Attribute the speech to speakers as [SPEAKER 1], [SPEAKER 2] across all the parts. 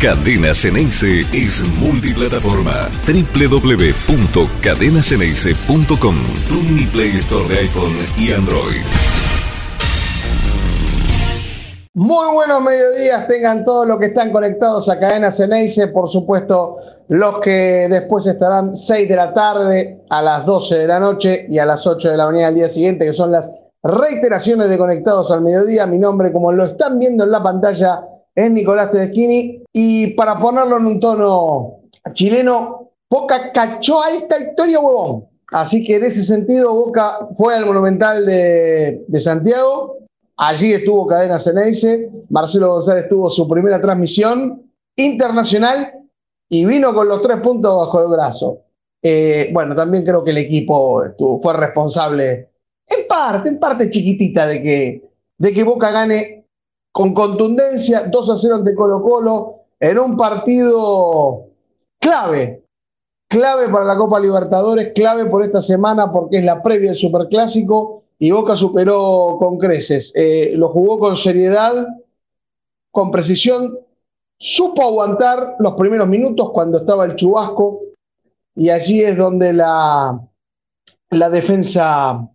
[SPEAKER 1] Cadena Ceneice es multiplataforma. www.cadenaceneice.com Tu mini Play Store de iPhone y Android.
[SPEAKER 2] Muy buenos mediodías, tengan todos los que están conectados a Cadena Ceneice, por supuesto los que después estarán 6 de la tarde, a las 12 de la noche y a las 8 de la mañana del día siguiente, que son las reiteraciones de Conectados al Mediodía. Mi nombre, como lo están viendo en la pantalla, es Nicolás Tedeschini. Y para ponerlo en un tono chileno, Boca cachó alta historia, huevón. Así que en ese sentido, Boca fue al Monumental de, de Santiago. Allí estuvo Cadena Ceneice. Marcelo González tuvo su primera transmisión internacional y vino con los tres puntos bajo el brazo. Eh, bueno, también creo que el equipo fue responsable, en parte, en parte chiquitita, de que, de que Boca gane con contundencia 2 a 0 ante Colo Colo en un partido clave, clave para la Copa Libertadores, clave por esta semana porque es la previa del Superclásico y Boca superó con creces. Eh, lo jugó con seriedad, con precisión, supo aguantar los primeros minutos cuando estaba el chubasco y allí es donde la, la defensa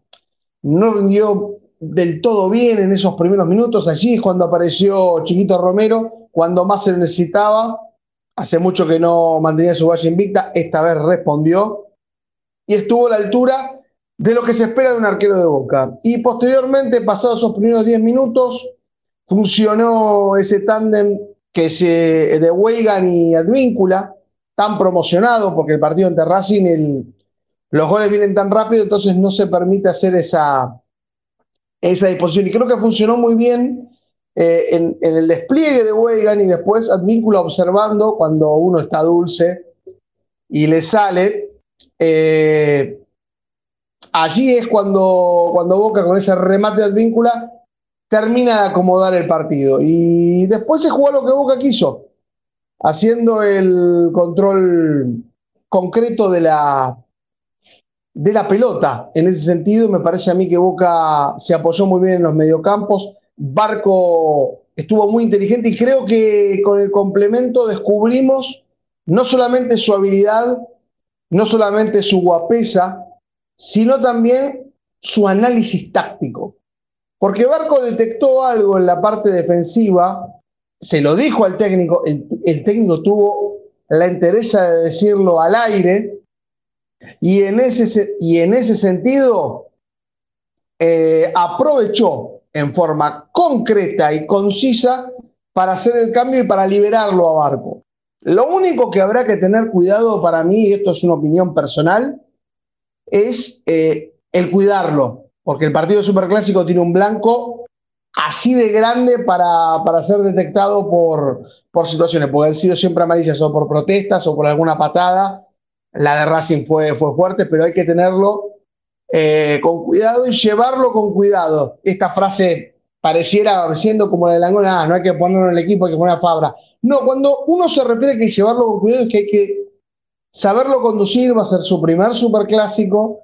[SPEAKER 2] no rindió del todo bien en esos primeros minutos. Allí es cuando apareció Chiquito Romero, cuando más se necesitaba. Hace mucho que no mantenía su valle invicta, esta vez respondió y estuvo a la altura de lo que se espera de un arquero de boca. Y posteriormente, pasados esos primeros 10 minutos, funcionó ese tándem que se, de Weigan y Advíncula, tan promocionado, porque el partido en Racing, los goles vienen tan rápido, entonces no se permite hacer esa, esa disposición. Y creo que funcionó muy bien eh, en, el despliegue de Weigan y después Advíncula observando cuando uno está dulce y le sale. Eh, allí es cuando, cuando Boca con ese remate de Advíncula termina de acomodar el partido. Y después se jugó lo que Boca quiso, haciendo el control concreto de la, de la pelota. En ese sentido, me parece a mí que Boca se apoyó muy bien en los mediocampos. Barco estuvo muy inteligente y creo que con el complemento descubrimos no solamente su habilidad, no solamente su guapesa, sino también su análisis táctico. Porque Barco detectó algo en la parte defensiva, se lo dijo al técnico, el, el técnico tuvo la interesa de decirlo al aire, y en ese, y en ese sentido eh, aprovechó en forma concreta y concisa para hacer el cambio y para liberarlo a Barco. Lo único que habrá que tener cuidado para mí, y esto es una opinión personal, es eh, el cuidarlo, porque el partido superclásico tiene un blanco así de grande para, para ser detectado por, por situaciones, porque han sido siempre amarillas o por protestas o por alguna patada. La de Racing fue, fue fuerte, pero hay que tenerlo eh, con cuidado y llevarlo con cuidado. Esta frase pareciera siendo como la de Langona, ah, no hay que ponerlo en el equipo, hay que poner a Fabra. No, cuando uno se refiere a que llevarlo con cuidado es que hay que saberlo conducir, va a ser su primer superclásico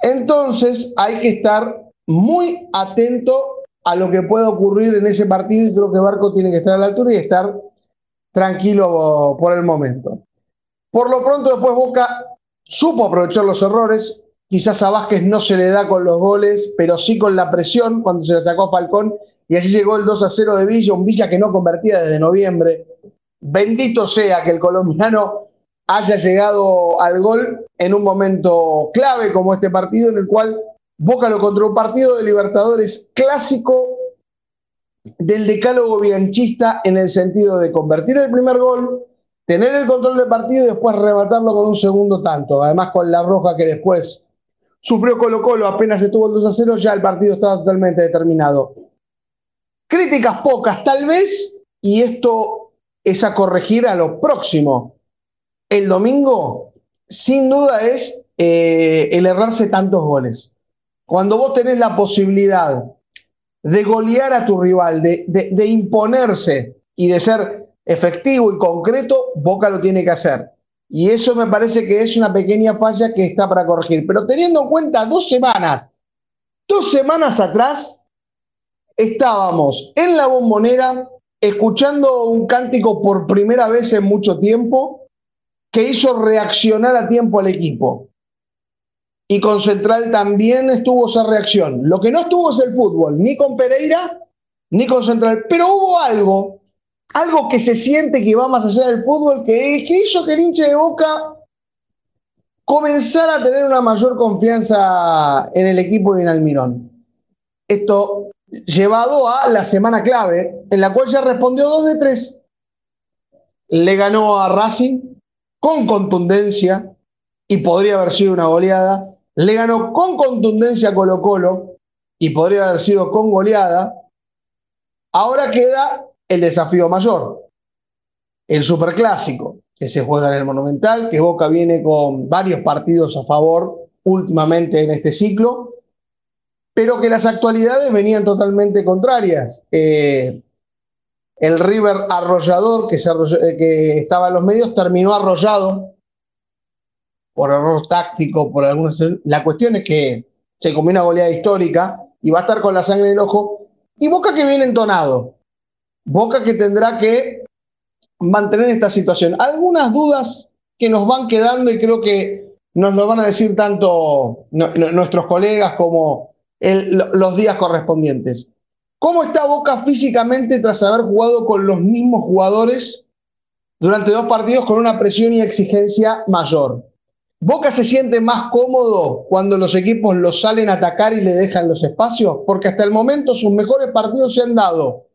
[SPEAKER 2] entonces hay que estar muy atento a lo que pueda ocurrir en ese partido y creo que Barco tiene que estar a la altura y estar tranquilo por el momento. Por lo pronto después Boca supo aprovechar los errores, quizás a Vázquez no se le da con los goles, pero sí con la presión cuando se le sacó a Falcón y allí llegó el 2 a 0 de Villa, un Villa que no convertía desde noviembre. Bendito sea que el colombiano haya llegado al gol en un momento clave como este partido en el cual Boca lo contra un partido de Libertadores clásico del decálogo bianchista en el sentido de convertir el primer gol, tener el control del partido y después rematarlo con un segundo tanto. Además con la roja que después sufrió Colo Colo apenas estuvo el 2 a 0, ya el partido estaba totalmente determinado. Críticas pocas tal vez, y esto es a corregir a lo próximo el domingo, sin duda, es eh, el errarse tantos goles. Cuando vos tenés la posibilidad de golear a tu rival, de, imponerse y de ser efectivo y concreto, Boca lo tiene que hacer. Y eso me parece que es una pequeña falla que está para corregir. Pero teniendo en cuenta dos semanas, dos semanas atrás, estábamos en la bombonera escuchando un cántico por primera vez en mucho tiempo que hizo reaccionar a tiempo al equipo. Y con Central también estuvo esa reacción. Lo que no estuvo es el fútbol, ni con Pereira, ni con Central. Pero hubo algo, algo que se siente que va más allá del fútbol, que, que hizo que el hincha de Boca comenzara a tener una mayor confianza en el equipo de Almirón. Esto llevado a la semana clave, en la cual ya respondió dos de tres. Le ganó a Racing con contundencia y podría haber sido una goleada. Le ganó con contundencia a Colo Colo y podría haber sido con goleada. Ahora queda el desafío mayor, el superclásico, que se juega en el Monumental, que Boca viene con varios partidos a favor últimamente en este ciclo pero que las actualidades venían totalmente contrarias. Eh, el River arrollador que, eh, que estaba en los medios terminó arrollado por error táctico, por algunos. La cuestión es que se comió una goleada histórica y va a estar con la sangre en el ojo. Y Boca que viene entonado. Boca que tendrá que mantener esta situación. Algunas dudas que nos van quedando y creo que nos lo van a decir tanto nuestros colegas como los días correspondientes. ¿Cómo está Boca físicamente tras haber jugado con los mismos jugadores durante dos partidos con una presión y exigencia mayor? ¿Boca se siente más cómodo cuando los equipos lo salen a atacar y le dejan los espacios? Porque hasta el momento sus mejores partidos se han dado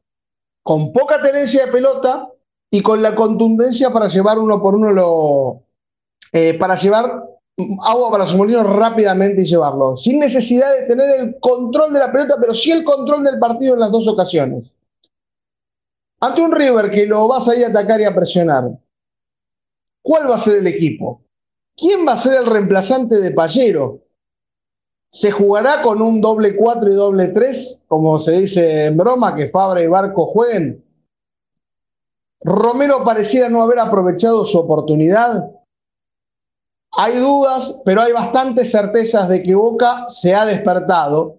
[SPEAKER 2] con poca tenencia de pelota y con la contundencia para llevar uno por uno lo, eh, para llevar agua para su molino rápidamente y llevarlo, sin necesidad de tener el control de la pelota, pero sí el control del partido en las dos ocasiones. Ante un River que lo vas a ir a atacar y a presionar, ¿cuál va a ser el equipo? ¿Quién va a ser el reemplazante de Pallero? ¿Se jugará con un doble 4 y doble 3, como se dice en broma, que Fabra y Barco jueguen? Romero pareciera no haber aprovechado su oportunidad. Hay dudas, pero hay bastantes certezas de que Boca se ha despertado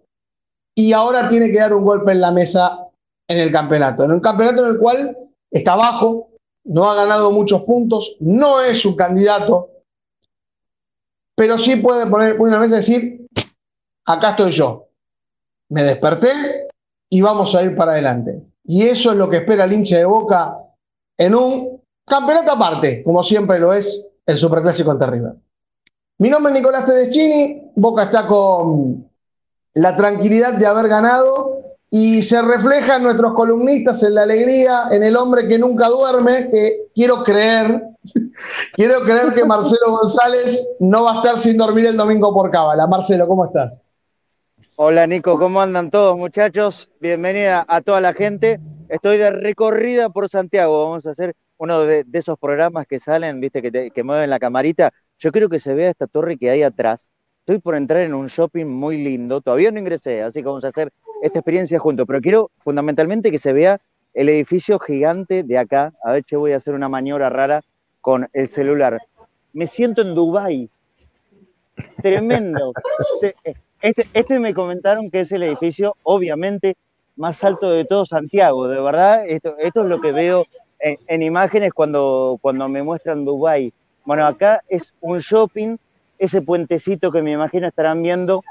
[SPEAKER 2] y ahora tiene que dar un golpe en la mesa en el campeonato. En un campeonato en el cual está bajo, no ha ganado muchos puntos, no es un candidato, pero sí puede poner una mesa y decir, acá estoy yo, me desperté y vamos a ir para adelante. Y eso es lo que espera el hincha de Boca en un campeonato aparte, como siempre lo es el Superclásico ante River. Mi nombre es Nicolás Tedeschini, Boca está con la tranquilidad de haber ganado y se refleja en nuestros columnistas, en la alegría, en el hombre que nunca duerme, que quiero creer, quiero creer que Marcelo González no va a estar sin dormir el domingo por cábala. Marcelo, ¿cómo estás?
[SPEAKER 3] Hola Nico, ¿cómo andan todos muchachos? Bienvenida a toda la gente. Estoy de recorrida por Santiago. Vamos a hacer uno de, esos programas que salen, viste, que, que mueven la camarita yo quiero que se vea esta torre que hay atrás. Estoy por entrar en un shopping muy lindo. Todavía no ingresé, así que vamos a hacer esta experiencia juntos. Pero quiero fundamentalmente que se vea el edificio gigante de acá. A ver, che, voy a hacer una maniobra rara con el celular. Me siento en Dubai. Tremendo. Este, este, me comentaron que es el edificio, obviamente, más alto de todo Santiago. De verdad, esto, es lo que veo en, en imágenes cuando, cuando me muestran Dubai. Bueno, acá es un shopping, ese puentecito que me imagino estarán viendo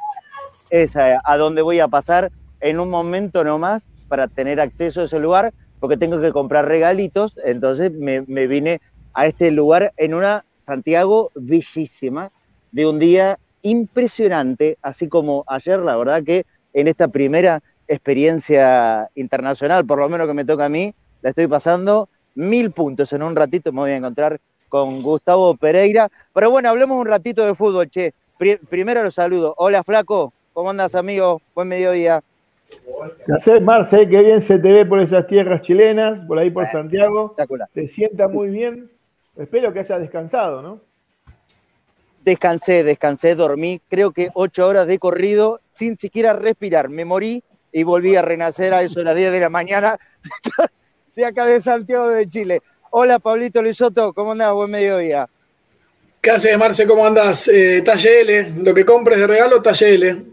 [SPEAKER 3] es a, donde voy a pasar en un momento nomás para tener acceso a ese lugar, porque tengo que comprar regalitos, entonces me, me vine a este lugar en una Santiago bellísima, de un día impresionante, así como ayer, la verdad que en esta primera experiencia internacional, por lo menos que me toca a mí, la estoy pasando mil puntos. En un ratito me voy a encontrar con Gustavo Pereira. Pero bueno, hablemos un ratito de fútbol, che. primero los saludo. Hola, Flaco. ¿Cómo andas, amigo? Buen mediodía.
[SPEAKER 4] Gracias, Marce, qué bien se te ve por esas tierras chilenas, por ahí por Santiago. Te sienta muy bien. Espero que hayas descansado, ¿no?
[SPEAKER 3] Descansé, descansé, dormí, creo que ocho horas de corrido sin siquiera respirar. Me morí y volví a renacer a eso de las 10 de la mañana de acá de Santiago de Chile. Hola, Pablito Lisoto, ¿cómo andás? Buen mediodía.
[SPEAKER 5] ¿Qué haces, Marce? ¿Cómo andás? Eh, talle L, lo que compres de regalo, talle L.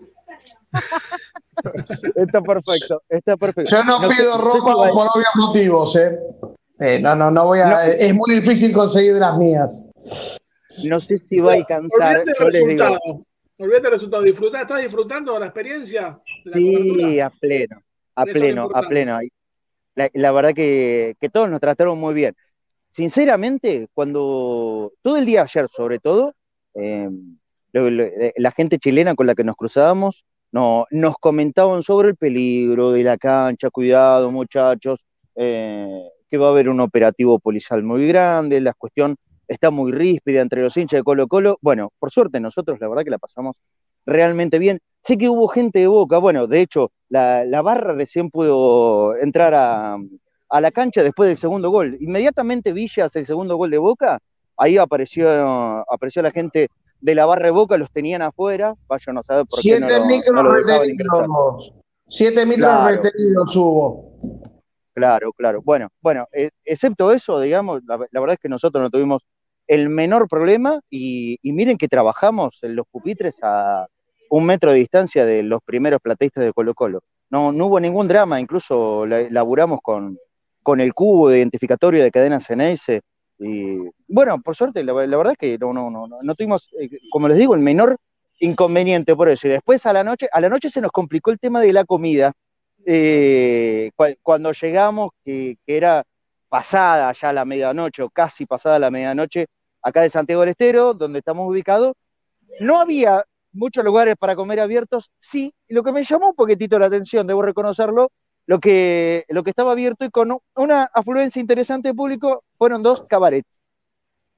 [SPEAKER 3] está perfecto, está perfecto.
[SPEAKER 2] Yo no, pido ropa por obvios motivos, ¿eh? ¿eh? no, no, no voy a. es muy difícil conseguir las mías.
[SPEAKER 3] No sé si va a alcanzar.
[SPEAKER 5] Olvídate el resultado. Olvídate el resultado. ¿Estás disfrutando de la experiencia?
[SPEAKER 3] sí, a pleno, a pleno, a pleno. La, verdad que, que todos nos trataron muy bien. Sinceramente, cuando todo el día ayer, sobre todo, eh, eh, la gente chilena con la que nos cruzábamos no, nos comentaban sobre el peligro de la cancha, cuidado muchachos, eh, que va a haber un operativo policial muy grande, la cuestión está muy ríspida entre los hinchas de Colo Colo. Bueno, por suerte nosotros la verdad que la pasamos realmente bien. Sé que hubo gente de Boca, bueno, de hecho, la, barra recién pudo entrar a, a, la cancha después del segundo gol. Inmediatamente Villa hace el segundo gol de Boca, ahí apareció, apareció la gente de la barra de Boca, los tenían afuera, vayan a saber por
[SPEAKER 2] qué
[SPEAKER 3] no,
[SPEAKER 2] lo, retenidos, Siete micros retenidos hubo.
[SPEAKER 3] Claro, claro. Bueno, bueno, eh, excepto eso, digamos, la, verdad es que nosotros no tuvimos el menor problema y, miren que trabajamos en los pupitres a un metro de distancia de los primeros plateístas de Colo Colo. No, no hubo ningún drama, incluso laburamos con, con el cubo de identificatorio de cadena Ceneice. Y bueno, por suerte, la, verdad es que no, no, no, no tuvimos, eh, como les digo, el menor inconveniente por eso. Y después a la noche, a la noche se nos complicó el tema de la comida. Eh, cuando llegamos, que, era pasada ya la medianoche o casi pasada la medianoche, acá de Santiago del Estero, donde estamos ubicados, no había muchos lugares para comer abiertos, sí, lo que me llamó un poquitito la atención, debo reconocerlo, lo que, lo que estaba abierto y con una afluencia interesante de público fueron dos cabarets.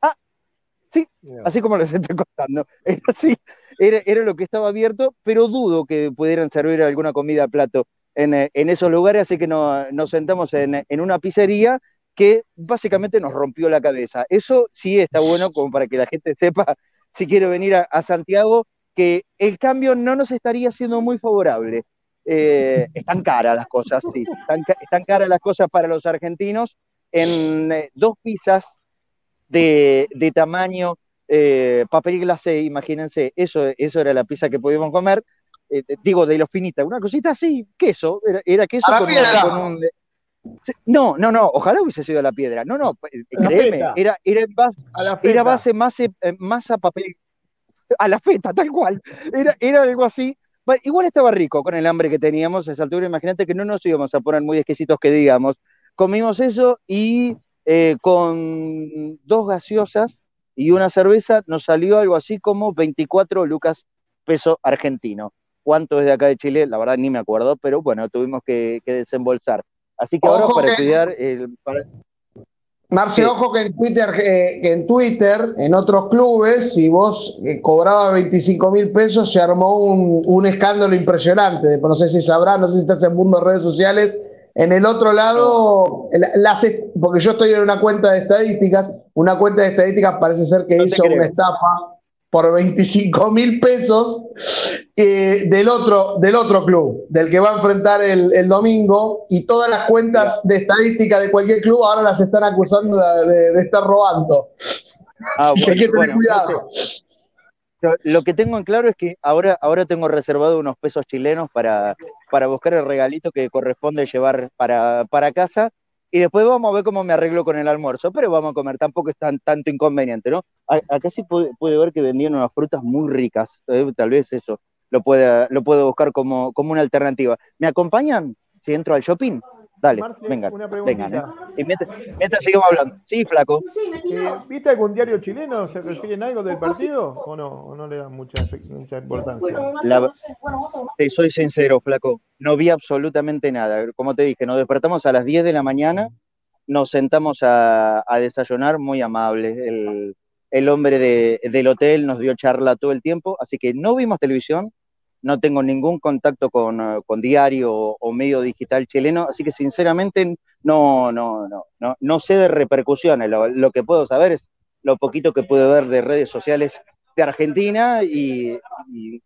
[SPEAKER 3] Ah, sí, así como les estoy contando. Era así, era, era, lo que estaba abierto, pero dudo que pudieran servir alguna comida a plato en, eh, en esos lugares, así que nos sentamos en, en, una pizzería que básicamente nos rompió la cabeza. Eso sí está bueno como para que la gente sepa si quiere venir a, Santiago, que el cambio no nos estaría siendo muy favorable. Eh, están caras las cosas, sí, están, están, caras las cosas para los argentinos. En eh, dos pizzas de, de tamaño papel glacé, imagínense, eso, eso era la pizza que podíamos comer. Eh, digo, de los finitas, una cosita así, queso, era, queso con, un... No, no, no, ojalá hubiese sido la piedra. No, no, eh, créeme, era, era, base, era base masa, eh, masa papel, a la feta, tal cual. Era, era algo así. igual estaba rico con el hambre que teníamos a esa altura. Imagínate que no nos íbamos a poner muy exquisitos que digamos. Comimos eso y con dos gaseosas y una cerveza nos salió algo así como 24 lucas peso argentino cuánto es de acá de Chile, la verdad ni me acuerdo, pero bueno, tuvimos que, desembolsar. Así que ahora para estudiar... El,
[SPEAKER 2] Marce, ojo que en Twitter, eh, en Twitter, en otros clubes, si vos eh, cobrabas 25 mil pesos, se armó un, escándalo impresionante. No sé si sabrás, no sé si estás en el mundo de redes sociales. En el otro lado, porque yo estoy en una cuenta de estadísticas, una cuenta de estadísticas parece ser que hizo una estafa por 25 mil pesos eh, del, otro, del otro club, del que va a enfrentar el, domingo, y todas las cuentas de estadística de cualquier club ahora las están acusando de, estar robando.
[SPEAKER 3] Ah, hay que tener cuidado. Lo que tengo en claro es que ahora, ahora tengo reservado unos pesos chilenos para, para buscar el regalito que corresponde llevar para, para casa y después vamos a ver cómo me arreglo con el almuerzo, pero vamos a comer, tampoco es tan, tanto inconveniente, ¿no? Acá sí puede, ver que vendían unas frutas muy ricas, eh, tal vez eso lo pueda, lo puedo buscar como, como una alternativa. ¿Me acompañan si entro al shopping? Dale, venga, vengan. ¿eh? Y mientras, seguimos hablando. Sí, flaco.
[SPEAKER 4] Eh, ¿Viste algún diario chileno? ¿Se refieren algo del partido? ¿O no? ¿O no le dan mucha, importancia?
[SPEAKER 3] te soy sincero, flaco. No vi absolutamente nada. Como te dije, nos despertamos a las 10 de la mañana, nos sentamos a, desayunar, muy amable. El, hombre del hotel nos dio charla todo el tiempo, así que no vimos televisión, no tengo ningún contacto con, eh, diario o, medio digital chileno, así que sinceramente no, no, no, no, no sé de repercusiones. Lo, que puedo saber es lo poquito que puedo ver de redes sociales de Argentina y,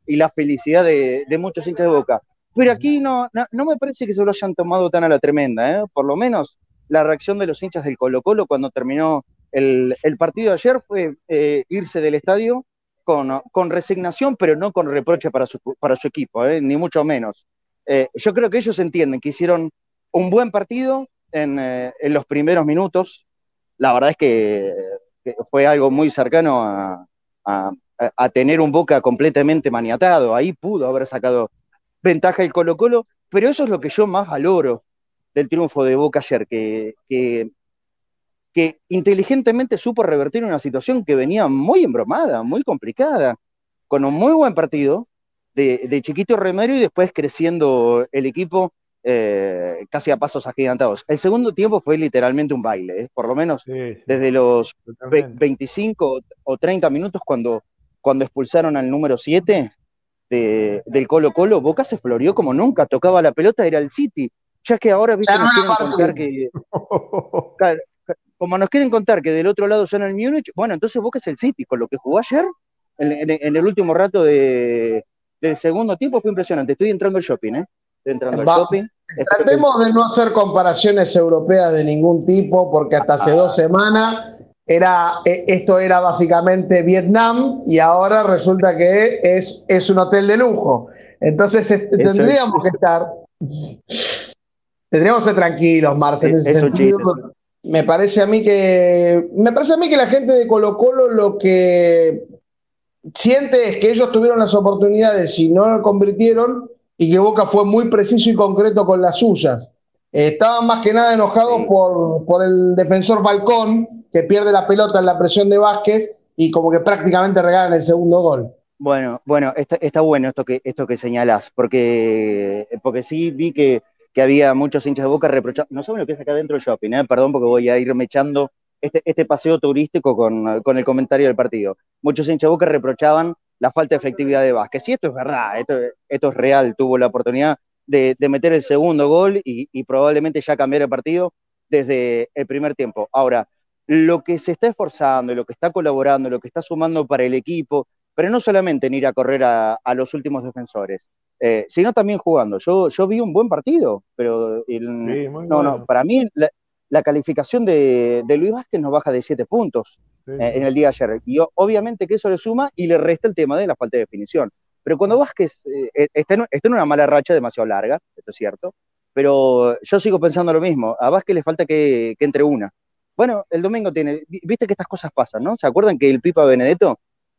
[SPEAKER 3] la felicidad de, muchos hinchas de boca. Pero aquí no, no, me parece que se lo hayan tomado tan a la tremenda, ¿eh? por lo menos la reacción de los hinchas del Colo Colo cuando terminó el, partido de ayer fue eh, irse del estadio con, resignación, pero no con reproche para su, equipo, ¿eh? ni mucho menos. eh, yo creo que ellos entienden que hicieron un buen partido en, eh, los primeros minutos. La verdad es que, fue algo muy cercano a, tener un Boca completamente maniatado. Ahí pudo haber sacado ventaja el Colo Colo, pero eso es lo que yo más valoro del triunfo de Boca ayer, que, inteligentemente supo revertir una situación que venía muy embromada, muy complicada, con un muy buen partido de, de Chiquito Remedio y después creciendo el equipo eh, casi a pasos agigantados. El segundo tiempo fue literalmente un baile, ¿eh? por lo menos desde los 25 o 30 minutos cuando, cuando expulsaron al número 7 del Colo Colo, Boca se florió como nunca, tocaba la pelota, era el City. Ya que ahora, viste, nos quieren contar que. como nos quieren contar que del otro lado son el Múnich, bueno, entonces Boca es el City, con lo que jugó ayer, en, el último rato de, del segundo tiempo, fue impresionante. Estoy entrando al shopping, ¿eh? Estoy entrando al shopping.
[SPEAKER 2] Tratemos de no hacer comparaciones europeas de ningún tipo, porque hasta hace dos semanas era, e, esto era básicamente Vietnam y ahora resulta que es, es un hotel de lujo. Entonces tendríamos que estar tendríamos que ser tranquilos, Marcel, en ese sentido. Me parece a mí que me parece a mí que la gente de Colo Colo lo que siente es que ellos tuvieron las oportunidades y no lo convirtieron y que Boca fue muy preciso y concreto con las suyas. estaban más que nada enojados por, por el defensor Balcón, que pierde la pelota en la presión de Vázquez y como que prácticamente regalan el segundo gol.
[SPEAKER 3] Bueno, bueno, está, está bueno esto que, esto que señalás, porque, porque sí vi que que había muchos hinchas de Boca reprochando, no saben lo que es acá dentro del shopping, ¿eh? perdón porque voy a irme echando este, este paseo turístico con, el comentario del partido. Muchos hinchas de Boca reprochaban la falta de efectividad de Vázquez. Sí, esto es verdad, esto, esto es real, tuvo la oportunidad de, meter el segundo gol y, probablemente ya cambiar el partido desde el primer tiempo. Ahora, lo que se está esforzando, lo que está colaborando, lo que está sumando para el equipo, pero no solamente en ir a correr a los últimos defensores, eh, sino también jugando. Yo, yo vi un buen partido, pero no, no, para mí la, calificación de, Luis Vázquez nos baja de 7 puntos eh, en el día de ayer. Y obviamente que eso le suma y le resta el tema de la falta de definición. Pero cuando Vázquez eh, está, en, una mala racha demasiado larga, esto es cierto, pero yo sigo pensando lo mismo. A Vázquez le falta que, que entre una. Bueno, el domingo tiene, viste que estas cosas pasan, ¿no? ¿Se acuerdan que el Pipa Benedetto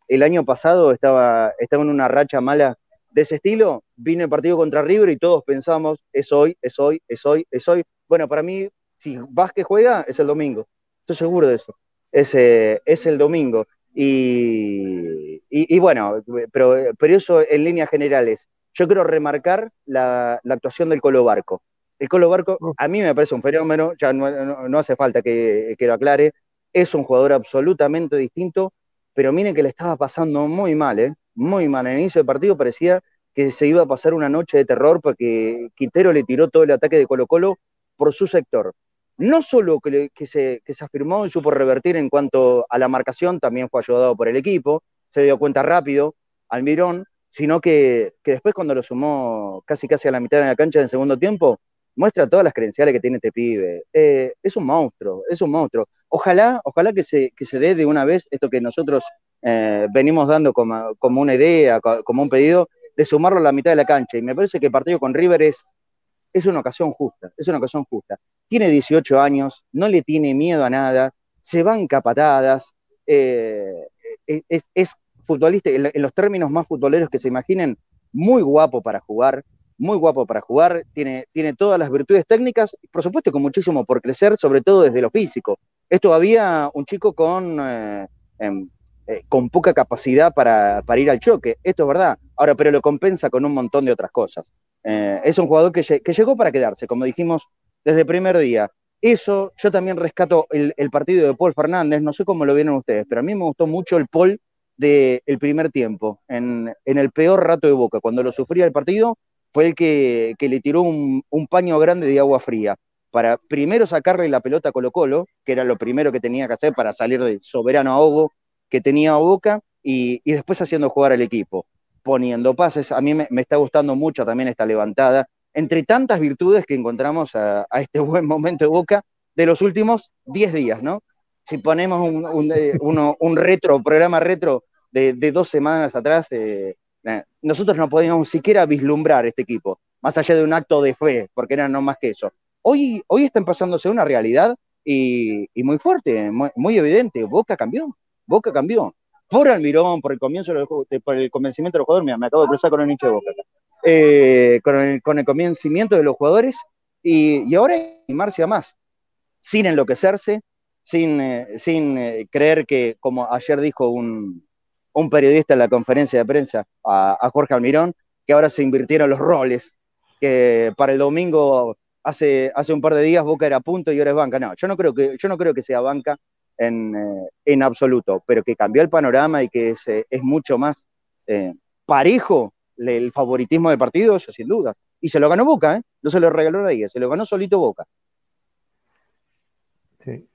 [SPEAKER 3] el año pasado estaba, estaba en una racha mala de ese estilo, vino el partido contra River y todos pensamos, es hoy, es hoy, es hoy, es hoy. Bueno, para mí, si Vázquez juega, es el domingo. Estoy seguro de eso. Es, eh, es el domingo. Y, y, bueno, pero, pero eso en líneas generales. Yo quiero remarcar la, actuación del Colo Barco. El Colo Barco a mí me parece un fenómeno, ya no, no hace falta que, que, lo aclare. Es un jugador absolutamente distinto, pero miren que le estaba pasando muy mal, ¿eh? Muy mal. En el inicio del partido parecía que se iba a pasar una noche de terror porque Quintero le tiró todo el ataque de Colo Colo por su sector. No solo que, se, que se afirmó y supo revertir en cuanto a la marcación, también fue ayudado por el equipo, se dio cuenta rápido, Almirón, sino que, después cuando lo sumó casi casi a la mitad de la cancha en el segundo tiempo, muestra todas las credenciales que tiene este pibe. Eh, es un monstruo, es un monstruo. Ojalá, ojalá que se, que se dé de una vez esto que nosotros eh, venimos dando como, una idea, como un pedido, de sumarlo a la mitad de la cancha. Y me parece que el partido con River es, es una ocasión justa, es una ocasión justa. Tiene 18 años, no le tiene miedo a nada, se van capatadas, eh, es, futbolista, en, los términos más futboleros que se imaginen, muy guapo para jugar, muy guapo para jugar, tiene, tiene todas las virtudes técnicas, por supuesto con muchísimo por crecer, sobre todo desde lo físico. Es todavía un chico con... Eh, em, eh, con poca capacidad para, ir al choque. Esto es verdad. Ahora, pero lo compensa con un montón de otras cosas. Eh, es un jugador que, llegó para quedarse, como dijimos desde el primer día. Eso, yo también rescato el, partido de Paul Fernández, no sé cómo lo vieron ustedes, pero a mí me gustó mucho el Paul del primer tiempo, en, el peor rato de Boca, cuando lo sufría el partido, fue el que, le tiró un, paño grande de agua fría, para primero sacarle la pelota a Colo Colo, que era lo primero que tenía que hacer para salir del soberano ahogo que tenía Boca y, después haciendo jugar al equipo, poniendo pases. A mí me, está gustando mucho también esta levantada, entre tantas virtudes que encontramos a, este buen momento de Boca de los últimos 10 días, ¿no? Si ponemos un, un, retro, programa retro de, dos semanas atrás, eh, nosotros no podíamos siquiera vislumbrar este equipo. más allá de un acto de fe, porque era no más que eso. Hoy, hoy está pasándose una realidad y, muy fuerte, muy, evidente. Boca cambió, Boca cambió. Por Almirón, por el comienzo por el convencimiento de los jugadores, me acabo de cruzar con el nicho de Boca eh, con, el, con, convencimiento de los jugadores y, ahora animarse a más, sin enloquecerse, sin, eh, eh, creer que, como ayer dijo un, periodista en la conferencia de prensa a, a Jorge Almirón, que ahora se invirtieron los roles, que para el domingo hace, hace un par de días Boca era punto y ahora es banca. No, yo no creo que, yo no creo que sea banca en, eh, en absoluto, pero que cambió el panorama y que es, eh, es mucho más eh, parejo el favoritismo del partido, eso sin duda. Y se lo ganó Boca, ¿eh? no se lo regaló nadie, se lo ganó solito Boca.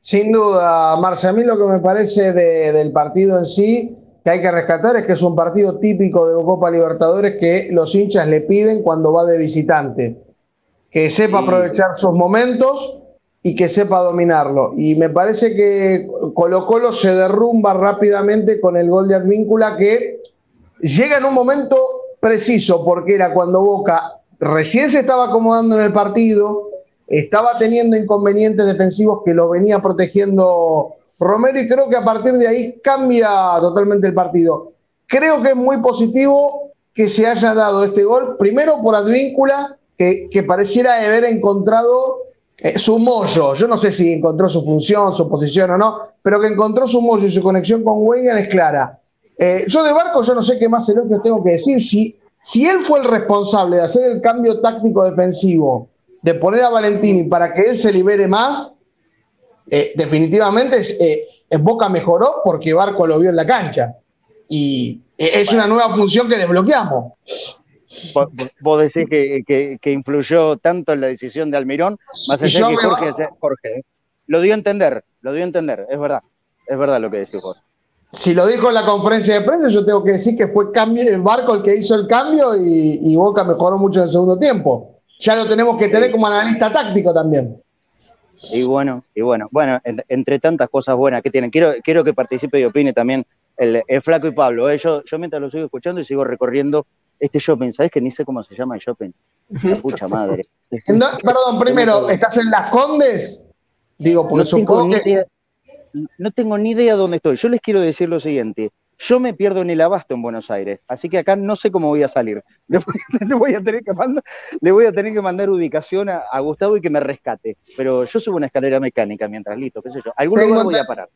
[SPEAKER 2] Sin duda, Marcia, a mí lo que me parece del partido en sí que hay que rescatar es que es un partido típico de Copa Libertadores que los hinchas le piden cuando va de visitante que sepa aprovechar sus momentos y que sepa dominarlo. Y me parece que Colo Colo se derrumba rápidamente con el gol de Advíncula que llega en un momento preciso, porque era cuando Boca recién se estaba acomodando en el partido, estaba teniendo inconvenientes defensivos que lo venía protegiendo Romero y creo que a partir de ahí cambia totalmente el partido. Creo que es muy positivo que se haya dado este gol, primero por Advíncula, que, pareciera haber encontrado eh, su mollo. Yo no sé si encontró su función, su posición o no, pero que encontró su mollo y su conexión con Wenger es clara. Eh, yo de Barco, yo no sé qué más que tengo que decir. Si, si él fue el responsable de hacer el cambio táctico defensivo, de poner a Valentini para que él se libere más, eh, definitivamente es, Boca mejoró porque Barco lo vio en la cancha. Y es una nueva función que desbloqueamos
[SPEAKER 3] vos decís que, que, influyó tanto en la decisión de Almirón, más allá que Jorge, Jorge ¿eh? lo dio a entender, lo dio a entender, es verdad, es verdad lo que decís vos.
[SPEAKER 2] Si lo dijo en la conferencia de prensa, yo tengo que decir que fue el Barco el que hizo el cambio y, Boca mejoró mucho en el segundo tiempo. Ya lo tenemos que tener como analista táctico también.
[SPEAKER 3] Y bueno, y bueno, bueno, entre tantas cosas buenas que tienen, quiero, quiero que participe y opine también el, Flaco y Pablo. ¿eh? Yo, yo mientras lo sigo escuchando y sigo recorriendo este shopping, ¿sabes que ni sé cómo se llama el shopping? La pucha madre.
[SPEAKER 2] perdón, primero, ¿estás en Las Condes? Digo, porque no tengo,
[SPEAKER 3] ni idea, no tengo ni idea dónde estoy. Yo les quiero decir lo siguiente. Yo me pierdo en el abasto en Buenos Aires, así que acá no sé cómo voy a salir. Le voy, a, tener que mandar, le voy a tener que mandar ubicación a, Gustavo y que me rescate. Pero yo subo una escalera mecánica mientras listo, qué sé yo. Algún lugar voy a parar.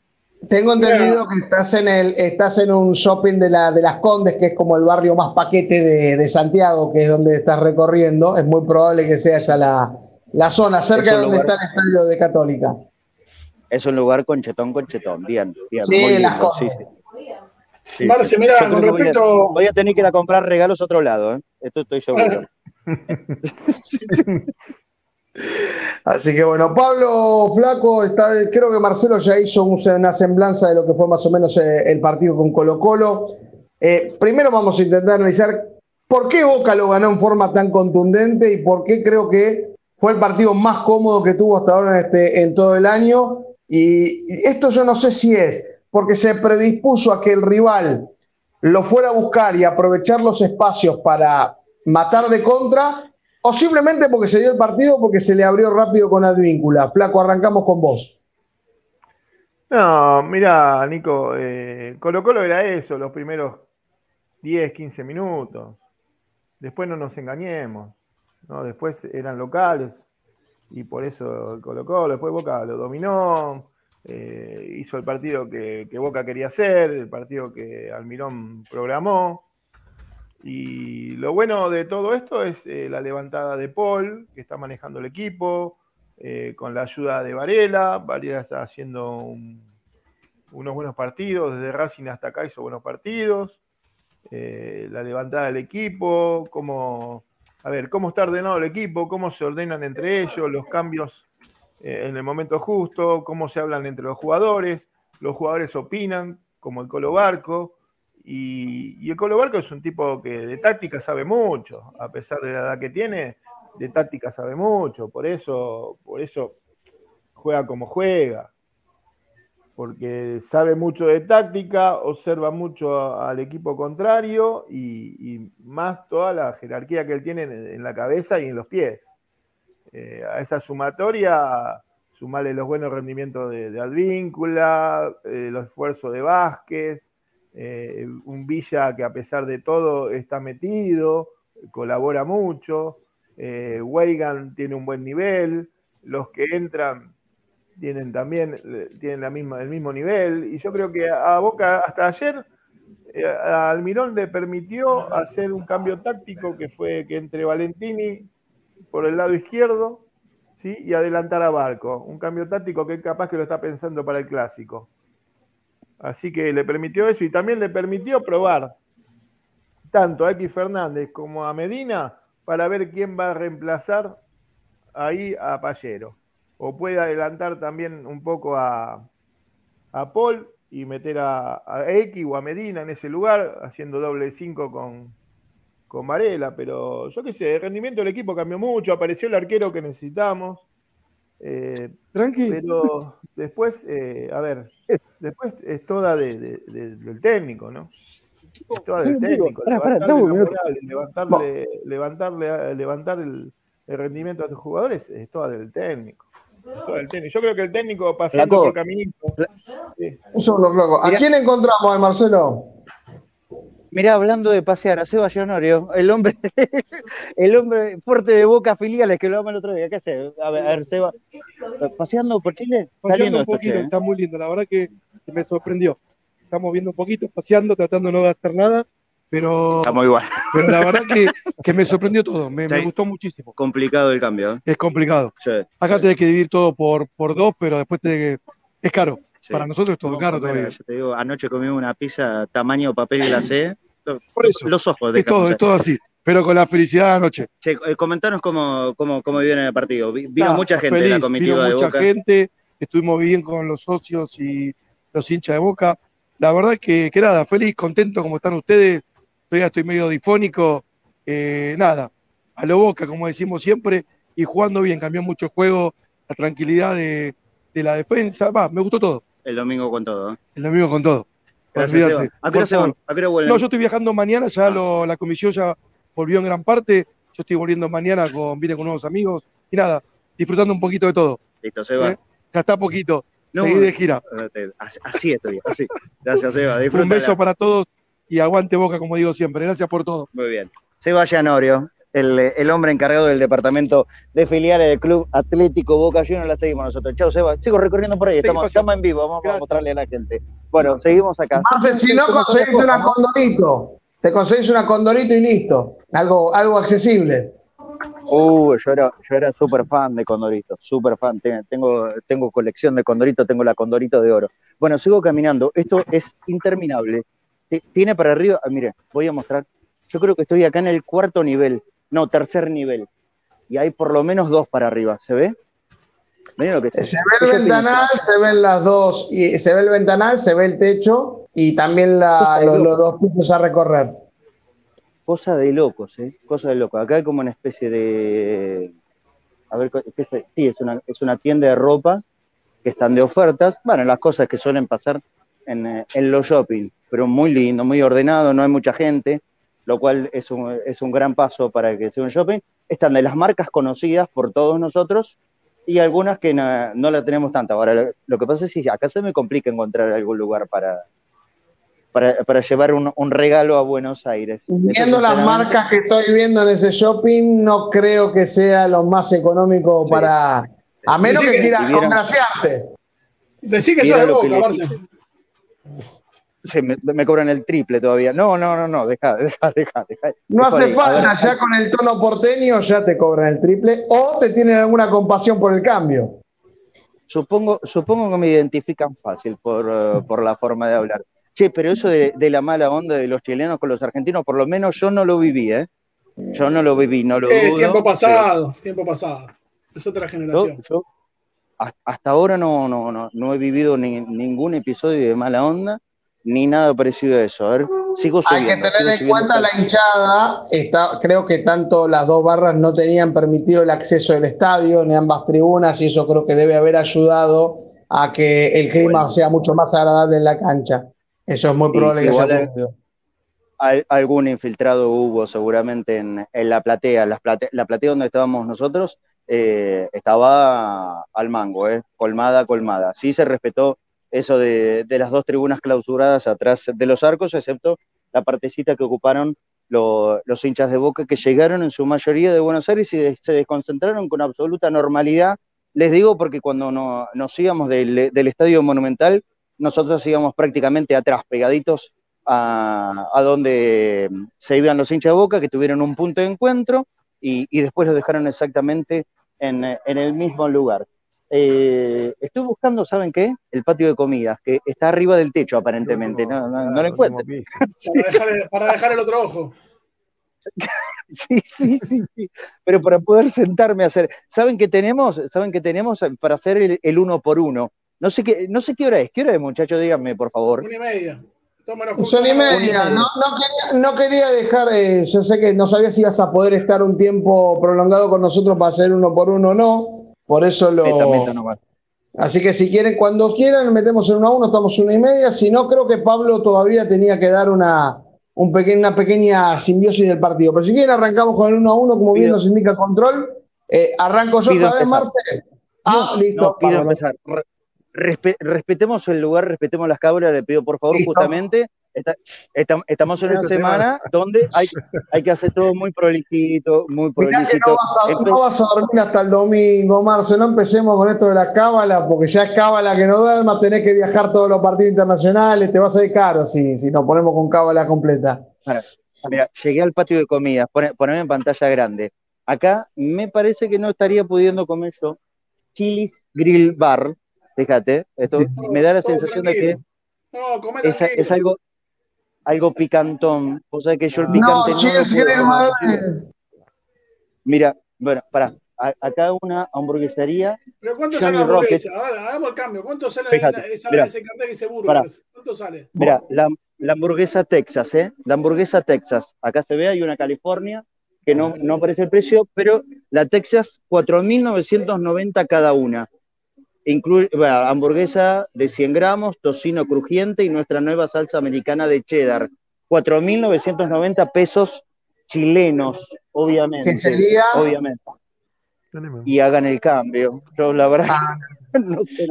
[SPEAKER 2] Tengo entendido que estás en el, estás en un shopping de la de las Condes, que es como el barrio más paquete de, Santiago, que es donde estás recorriendo. Es muy probable que sea esa la, zona, cerca de donde está el estadio de Católica.
[SPEAKER 3] Es un lugar conchetón, conchetón. Bien, bien.
[SPEAKER 2] Sí, muy las Condes.
[SPEAKER 5] Sí, Marce, mira, con respecto.
[SPEAKER 3] Voy a, tener que ir a comprar regalos a otro lado, ¿eh? Esto estoy seguro.
[SPEAKER 2] Así que bueno, Pablo Flaco, está, creo que Marcelo ya hizo una semblanza de lo que fue más o menos eh, el partido con Colo Colo. Eh, primero vamos a intentar analizar por qué Boca lo ganó en forma tan contundente y por qué creo que fue el partido más cómodo que tuvo hasta ahora este, en todo el año. Y esto yo no sé si es porque se predispuso a que el rival lo fuera a buscar y aprovechar los espacios para matar de contra o simplemente porque se dio el partido porque se le abrió rápido con Advíncula. Flaco, arrancamos con vos.
[SPEAKER 4] No, mira, Nico, eh, Colo Colo era eso, los primeros 10, 15 minutos. Después no nos engañemos, ¿no? Después eran locales y por eso Colo Colo, después Boca lo dominó, eh, hizo el partido que, que Boca quería hacer, el partido que Almirón programó. Y lo bueno de todo esto es eh, la levantada de Paul, que está manejando el equipo, eh, con la ayuda de Varela. Varela está haciendo unos buenos partidos, desde Racing hasta acá hizo buenos partidos. Eh, la levantada del equipo, cómo, a ver, cómo está ordenado el equipo, cómo se ordenan entre ellos, los cambios en el momento justo, cómo se hablan entre los jugadores, los jugadores opinan, como el Colo Barco. Y, el Colo Barco es un tipo que de táctica sabe mucho, a pesar de la edad que tiene, de táctica sabe mucho, por eso, por eso juega como juega. porque sabe mucho de táctica, observa mucho al equipo contrario y, más toda la jerarquía que él tiene en, la cabeza y en los pies. Eh, a esa sumatoria, sumarle los buenos rendimientos de, Advíncula, eh, los esfuerzos de Vázquez, eh, un Villa que a pesar de todo está metido, colabora mucho, Weigan tiene un buen nivel, los que entran tienen también tienen la misma, el mismo nivel. Y yo creo que a Boca hasta ayer eh, Almirón le permitió hacer un cambio táctico que fue que entre Valentini por el lado izquierdo ¿sí? y adelantar a Barco. Un cambio táctico que capaz que lo está pensando para el clásico. Así que le permitió eso y también le permitió probar tanto a X Fernández como a Medina para ver quién va a reemplazar ahí a Pallero. O puede adelantar también un poco a, Paul y meter a, X o a Medina en ese lugar, haciendo doble 5 con, con Varela, pero yo qué sé, el rendimiento del equipo cambió mucho, apareció el arquero que necesitamos. Eh, Pero después, eh, a ver, después es toda del técnico, ¿no? Es toda del técnico. levantarle, levantarle, levantar el, el rendimiento de los jugadores es toda del técnico. Yo creo que el técnico pasando por caminito.
[SPEAKER 2] Un segundo, ¿A quién encontramos, Marcelo?
[SPEAKER 3] Mirá, hablando de pasear, a Seba Llanorio, el hombre, el hombre fuerte de boca filiales que lo amo el otro día. ¿Qué hace? A ver, a ver Seba, ¿paseando por Chile?
[SPEAKER 6] Paseando un poquito, ¿eh? está muy lindo. La verdad que me sorprendió. Estamos viendo un poquito, paseando, tratando de no gastar nada pero,
[SPEAKER 3] igual.
[SPEAKER 6] pero la verdad que, que me sorprendió todo, me, gustó muchísimo.
[SPEAKER 3] Complicado el cambio. ¿eh?
[SPEAKER 6] Es complicado. Acá tenés que dividir todo por, por dos, pero después te, es caro. Para nosotros es todo caro todavía.
[SPEAKER 3] te digo, anoche comí una pizza tamaño papel glacé.
[SPEAKER 6] Por eso.
[SPEAKER 3] Los ojos de
[SPEAKER 6] Es todo, es todo así. Pero con la felicidad de anoche.
[SPEAKER 3] Che, eh, comentanos cómo, cómo, cómo vivieron el partido. Vino mucha gente
[SPEAKER 6] en
[SPEAKER 3] la comitiva
[SPEAKER 6] vino
[SPEAKER 3] mucha
[SPEAKER 6] gente, estuvimos bien con los socios y los hinchas de Boca. La verdad que, que nada, feliz, contento como están ustedes todavía estoy medio difónico, eh, nada, a lo boca, como decimos siempre, y jugando bien, cambió mucho el juego, la tranquilidad de, la defensa, va, me gustó todo.
[SPEAKER 3] El domingo con todo. ¿eh?
[SPEAKER 6] El domingo con todo.
[SPEAKER 3] Gracias, ¿A qué hora ¿A qué
[SPEAKER 6] No, yo estoy viajando mañana, ya ah. la comisión ya volvió en gran parte, yo estoy volviendo mañana con, vine con nuevos amigos, y nada, disfrutando un poquito de todo.
[SPEAKER 3] Listo, Seba.
[SPEAKER 6] ¿Eh? Ya está poquito. Seguí de gira.
[SPEAKER 3] Así estoy, así. Gracias, Seba.
[SPEAKER 6] Un beso para todos y aguante Boca, como digo siempre. Gracias por todo.
[SPEAKER 3] Muy bien. Seba Norio, el, el, hombre encargado del departamento de filiales del Club Atlético Boca Juniors, la seguimos nosotros. Chao, Seba. Sigo recorriendo por ahí, estamos, en vivo, vamos a mostrarle a la gente. Bueno, seguimos acá.
[SPEAKER 2] si no conseguís una condorito, te conseguís una condorito y listo. Algo, algo accesible.
[SPEAKER 3] Uh, yo era, yo era súper fan de Condorito, súper fan. Tengo, tengo colección de Condorito, tengo la Condorito de oro. Bueno, sigo caminando. Esto es interminable tiene para arriba, ah, mire, voy a mostrar. Yo creo que estoy acá en el cuarto nivel, no, tercer nivel. Y hay por lo menos dos para arriba, ¿se ve?
[SPEAKER 2] Miren lo que se ve el ventanal, se ven las dos, y se ve el ventanal, se ve el techo y también los, dos pisos a recorrer.
[SPEAKER 3] Cosa de locos, ¿eh? Cosa de locos. Acá hay como una especie de. A ver, ¿qué es? sí, es una, es una tienda de ropa que están de ofertas. Bueno, las cosas que suelen pasar en, eh, en los shopping pero muy lindo, muy ordenado, no hay mucha gente, lo cual es un, es un gran paso para que sea un shopping. Están de las marcas conocidas por todos nosotros y algunas que no, no la tenemos tanto. Ahora, lo, que pasa es que acá se me complica encontrar algún lugar para, para, llevar un, un, regalo a Buenos Aires.
[SPEAKER 2] Viendo las marcas que estoy viendo en ese shopping, no creo que sea lo más económico para... A menos que, quieras congraciarte.
[SPEAKER 5] Decí que sos de Boca,
[SPEAKER 3] me, cobran el triple todavía. No, no, no, no, deja, deja, deja. deja
[SPEAKER 2] no hace falta, ya con el tono porteño ya te cobran el triple o te tienen alguna compasión por el cambio.
[SPEAKER 3] Supongo, supongo que me identifican fácil por, eh, por la forma de hablar. Che, pero eso de, la mala onda de los chilenos con los argentinos, por lo menos yo no lo viví, ¿eh? Yo no lo viví, no lo
[SPEAKER 5] Es tiempo pasado, tiempo pasado. Es otra generación.
[SPEAKER 3] hasta ahora no, no, no, no he vivido ningún episodio de mala onda ni nada parecido a eso. A ver, sigo subiendo.
[SPEAKER 2] Hay que tener en cuenta la hinchada. Está, creo que tanto las dos barras no tenían permitido el acceso del estadio, ni ambas tribunas, y eso creo que debe haber ayudado a que el clima sea mucho más agradable en la cancha. Eso es muy probable que sea
[SPEAKER 3] algún infiltrado hubo seguramente en, la platea. La, la platea donde estábamos nosotros eh, estaba al mango, eh, colmada, colmada. Sí se respetó eso de, las dos tribunas clausuradas atrás de los arcos, excepto la partecita que ocuparon los hinchas de Boca que llegaron en su mayoría de Buenos Aires y se desconcentraron con absoluta normalidad. Les digo porque cuando nos íbamos del, del Estadio Monumental, nosotros íbamos prácticamente atrás, pegaditos a, donde se iban los hinchas de Boca, que tuvieron un punto de encuentro y, después los dejaron exactamente en, el mismo lugar. Eh, estoy buscando, ¿saben qué? El patio de comidas, que está arriba del techo aparentemente, no, lo encuentro.
[SPEAKER 5] Para, dejar, el otro ojo.
[SPEAKER 3] Sí, sí, sí, sí. Pero para poder sentarme a hacer. ¿Saben qué tenemos? ¿Saben qué tenemos para hacer el, uno por uno? No sé qué, no sé qué hora es. ¿Qué hora es, muchachos? Díganme, por favor.
[SPEAKER 5] Una y media.
[SPEAKER 2] Son y media. No, no, quería, dejar, eh, yo sé que no sabía si ibas a poder estar un tiempo prolongado con nosotros para hacer uno por uno o no. Por eso lo. Así que si quieren, cuando quieran, metemos en uno a uno, estamos una y media. Si no, creo que Pablo todavía tenía que dar una, un una pequeña simbiosis del partido. Pero si quieren, arrancamos con el uno a uno, como bien nos indica control. Eh, arranco yo otra vez, Marcel.
[SPEAKER 3] Ah, listo. pido empezar respetemos el lugar, respetemos las cabras, le pido por favor, justamente. Estamos en una semana donde hay, hay que hacer todo muy prolijito, muy prolijito.
[SPEAKER 2] No vas, a, dormir hasta el domingo, Marce, no empecemos con esto de la cábala, porque ya es cábala que no duermas, tenés que viajar todos los partidos internacionales, te vas a ir caro si, si nos ponemos con cábala completa.
[SPEAKER 3] Mira, llegué al patio de comidas, poneme en pantalla grande. Acá me parece que no estaría pudiendo comer yo Chili's Grill Bar, Fíjate, esto me da la sensación de que es, algo, algo picantón. O sea que yo el picante no, Mira, bueno, para acá una hamburguesería.
[SPEAKER 5] ¿Pero cuánto sale la hamburguesa? Ahora, hagamos el cambio. ¿Cuánto sale Fíjate, esa, mira, ese cartel que dice Burgers? ¿Cuánto sale?
[SPEAKER 3] Mira, la, la, hamburguesa Texas, ¿eh? La hamburguesa Texas. Acá se ve, hay una California que no, no aparece el precio, pero la Texas, 4.990 cada una. Incluye hamburguesa de 100 gramos, tocino crujiente y nuestra nueva salsa americana de cheddar. 4.990 pesos chilenos, obviamente.
[SPEAKER 2] ¿Qué sería?
[SPEAKER 3] Obviamente. Y hagan el cambio. Yo, la verdad, ah. no sé.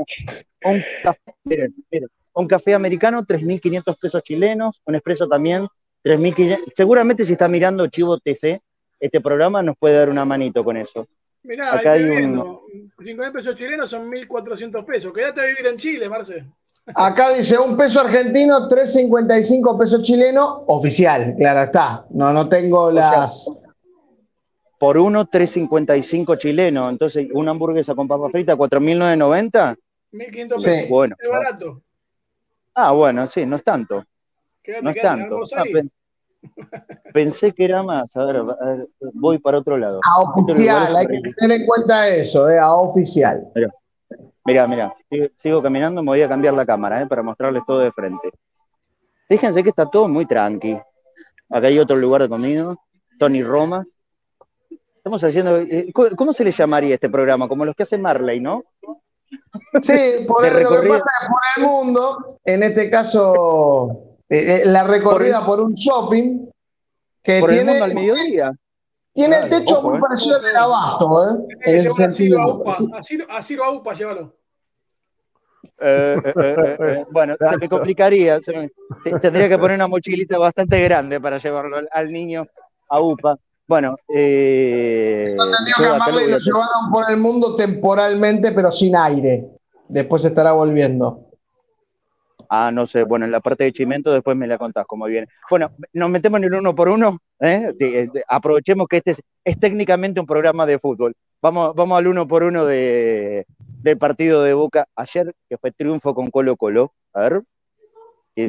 [SPEAKER 3] Un café, miren, miren, un café americano, 3.500 pesos chilenos. Un expreso también, 3.500. Seguramente si está mirando Chivo TC, este programa nos puede dar una manito con eso.
[SPEAKER 5] Mirá, Acá hay un... 5 pesos chilenos son 1.400 pesos. Quédate a vivir en Chile, Marce.
[SPEAKER 2] Acá dice un peso argentino, 3.55 pesos chileno, oficial, claro está. No, no tengo las.
[SPEAKER 3] por uno, 3.55 chileno. Entonces, una hamburguesa con papa frita, 4.990.
[SPEAKER 5] 1.500 pesos. Bueno. Es barato.
[SPEAKER 3] Ah, bueno, sí, no es tanto. no es tanto. Pensé que era más. A ver, voy para otro lado.
[SPEAKER 2] A oficial, hay que tener en cuenta eso, eh, a oficial.
[SPEAKER 3] Mira, mira, sigo, caminando, me voy a cambiar la cámara eh, para mostrarles todo de frente. Fíjense que está todo muy tranqui. Acá hay otro lugar de comida, Tony Roma. Estamos haciendo. Eh, ¿Cómo se le llamaría este programa? Como los que hace Marley, ¿no?
[SPEAKER 2] Sí, por, el, lo que pasa por el mundo, en este caso eh, eh, la recorrida por, un shopping que
[SPEAKER 3] por
[SPEAKER 2] tiene.
[SPEAKER 3] El mundo al mediodía.
[SPEAKER 2] Tiene el techo muy eh. parecido al del abasto, ¿eh? En ese
[SPEAKER 5] sentido. A Ciro Aupa, llévalo.
[SPEAKER 3] bueno, se me complicaría. tendría que poner una mochilita bastante grande para llevarlo al, niño a UPA. Bueno,
[SPEAKER 2] eh, que lo llevaron por el mundo temporalmente, pero sin aire. Después se estará volviendo.
[SPEAKER 3] Ah, no sé, bueno, en la parte de Chimento después me la contás cómo viene. Bueno, nos metemos en el uno por uno, ¿eh? aprovechemos que este es, técnicamente un programa de fútbol. Vamos, vamos al uno por uno de, del partido de Boca ayer, que fue triunfo con Colo Colo. A ver.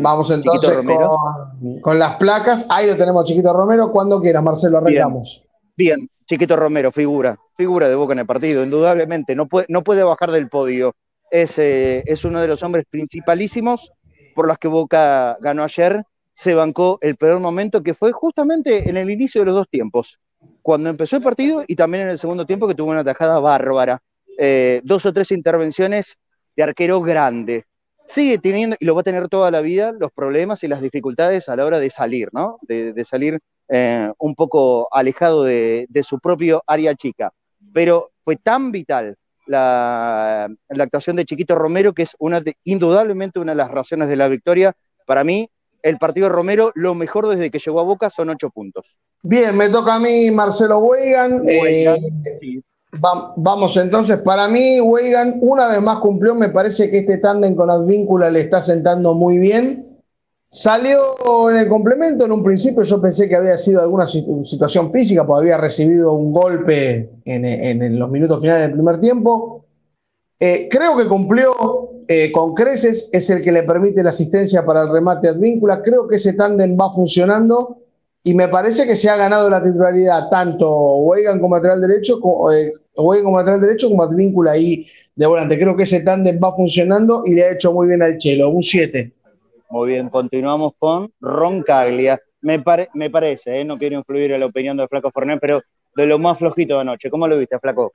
[SPEAKER 2] Vamos entonces con, las placas. Ahí lo tenemos, Chiquito Romero. Cuando quieras, Marcelo, arrancamos.
[SPEAKER 3] Bien, Chiquito Romero, figura, figura de Boca en el partido, indudablemente. No puede, no puede bajar del podio es, eh, es uno de los hombres principalísimos por los que Boca ganó ayer. Se bancó el peor momento que fue justamente en el inicio de los dos tiempos, cuando empezó el partido y también en el segundo tiempo que tuvo una tajada bárbara. Eh, dos o tres intervenciones de arquero grande. Sigue teniendo, y lo va a tener toda la vida, los problemas y las dificultades a la hora de salir, ¿no? De, salir eh, un poco alejado de, su propio área chica. Pero fue tan vital la, actuación de Chiquito Romero, que es una indudablemente una de las razones de la victoria. Para mí, el partido de Romero, lo mejor desde que llegó a Boca son ocho puntos.
[SPEAKER 2] Bien, me toca a mí Marcelo Weigan. Eh, vamos entonces, para mí Weigan una vez más cumplió, me parece que este tándem con Advíncula le está sentando muy bien. Salió en el complemento, en un principio yo pensé que había sido alguna situación física, porque había recibido un golpe en, los minutos finales del primer tiempo. Eh, creo que cumplió eh, con creces, es el que le permite la asistencia para el remate Advíncula. Creo que ese tándem va funcionando y me parece que se ha ganado la titularidad tanto Weigan como lateral derecho, como, eh, como lateral derecho como Advíncula ahí de volante. Creo que ese tándem va funcionando y le ha hecho muy bien al Chelo, un 7.
[SPEAKER 3] Muy bien, continuamos con Roncaglia. Me, me parece, ¿eh? no quiero influir en la opinión del Flaco Fornés, pero de lo más flojito de anoche. ¿Cómo lo viste, Flaco?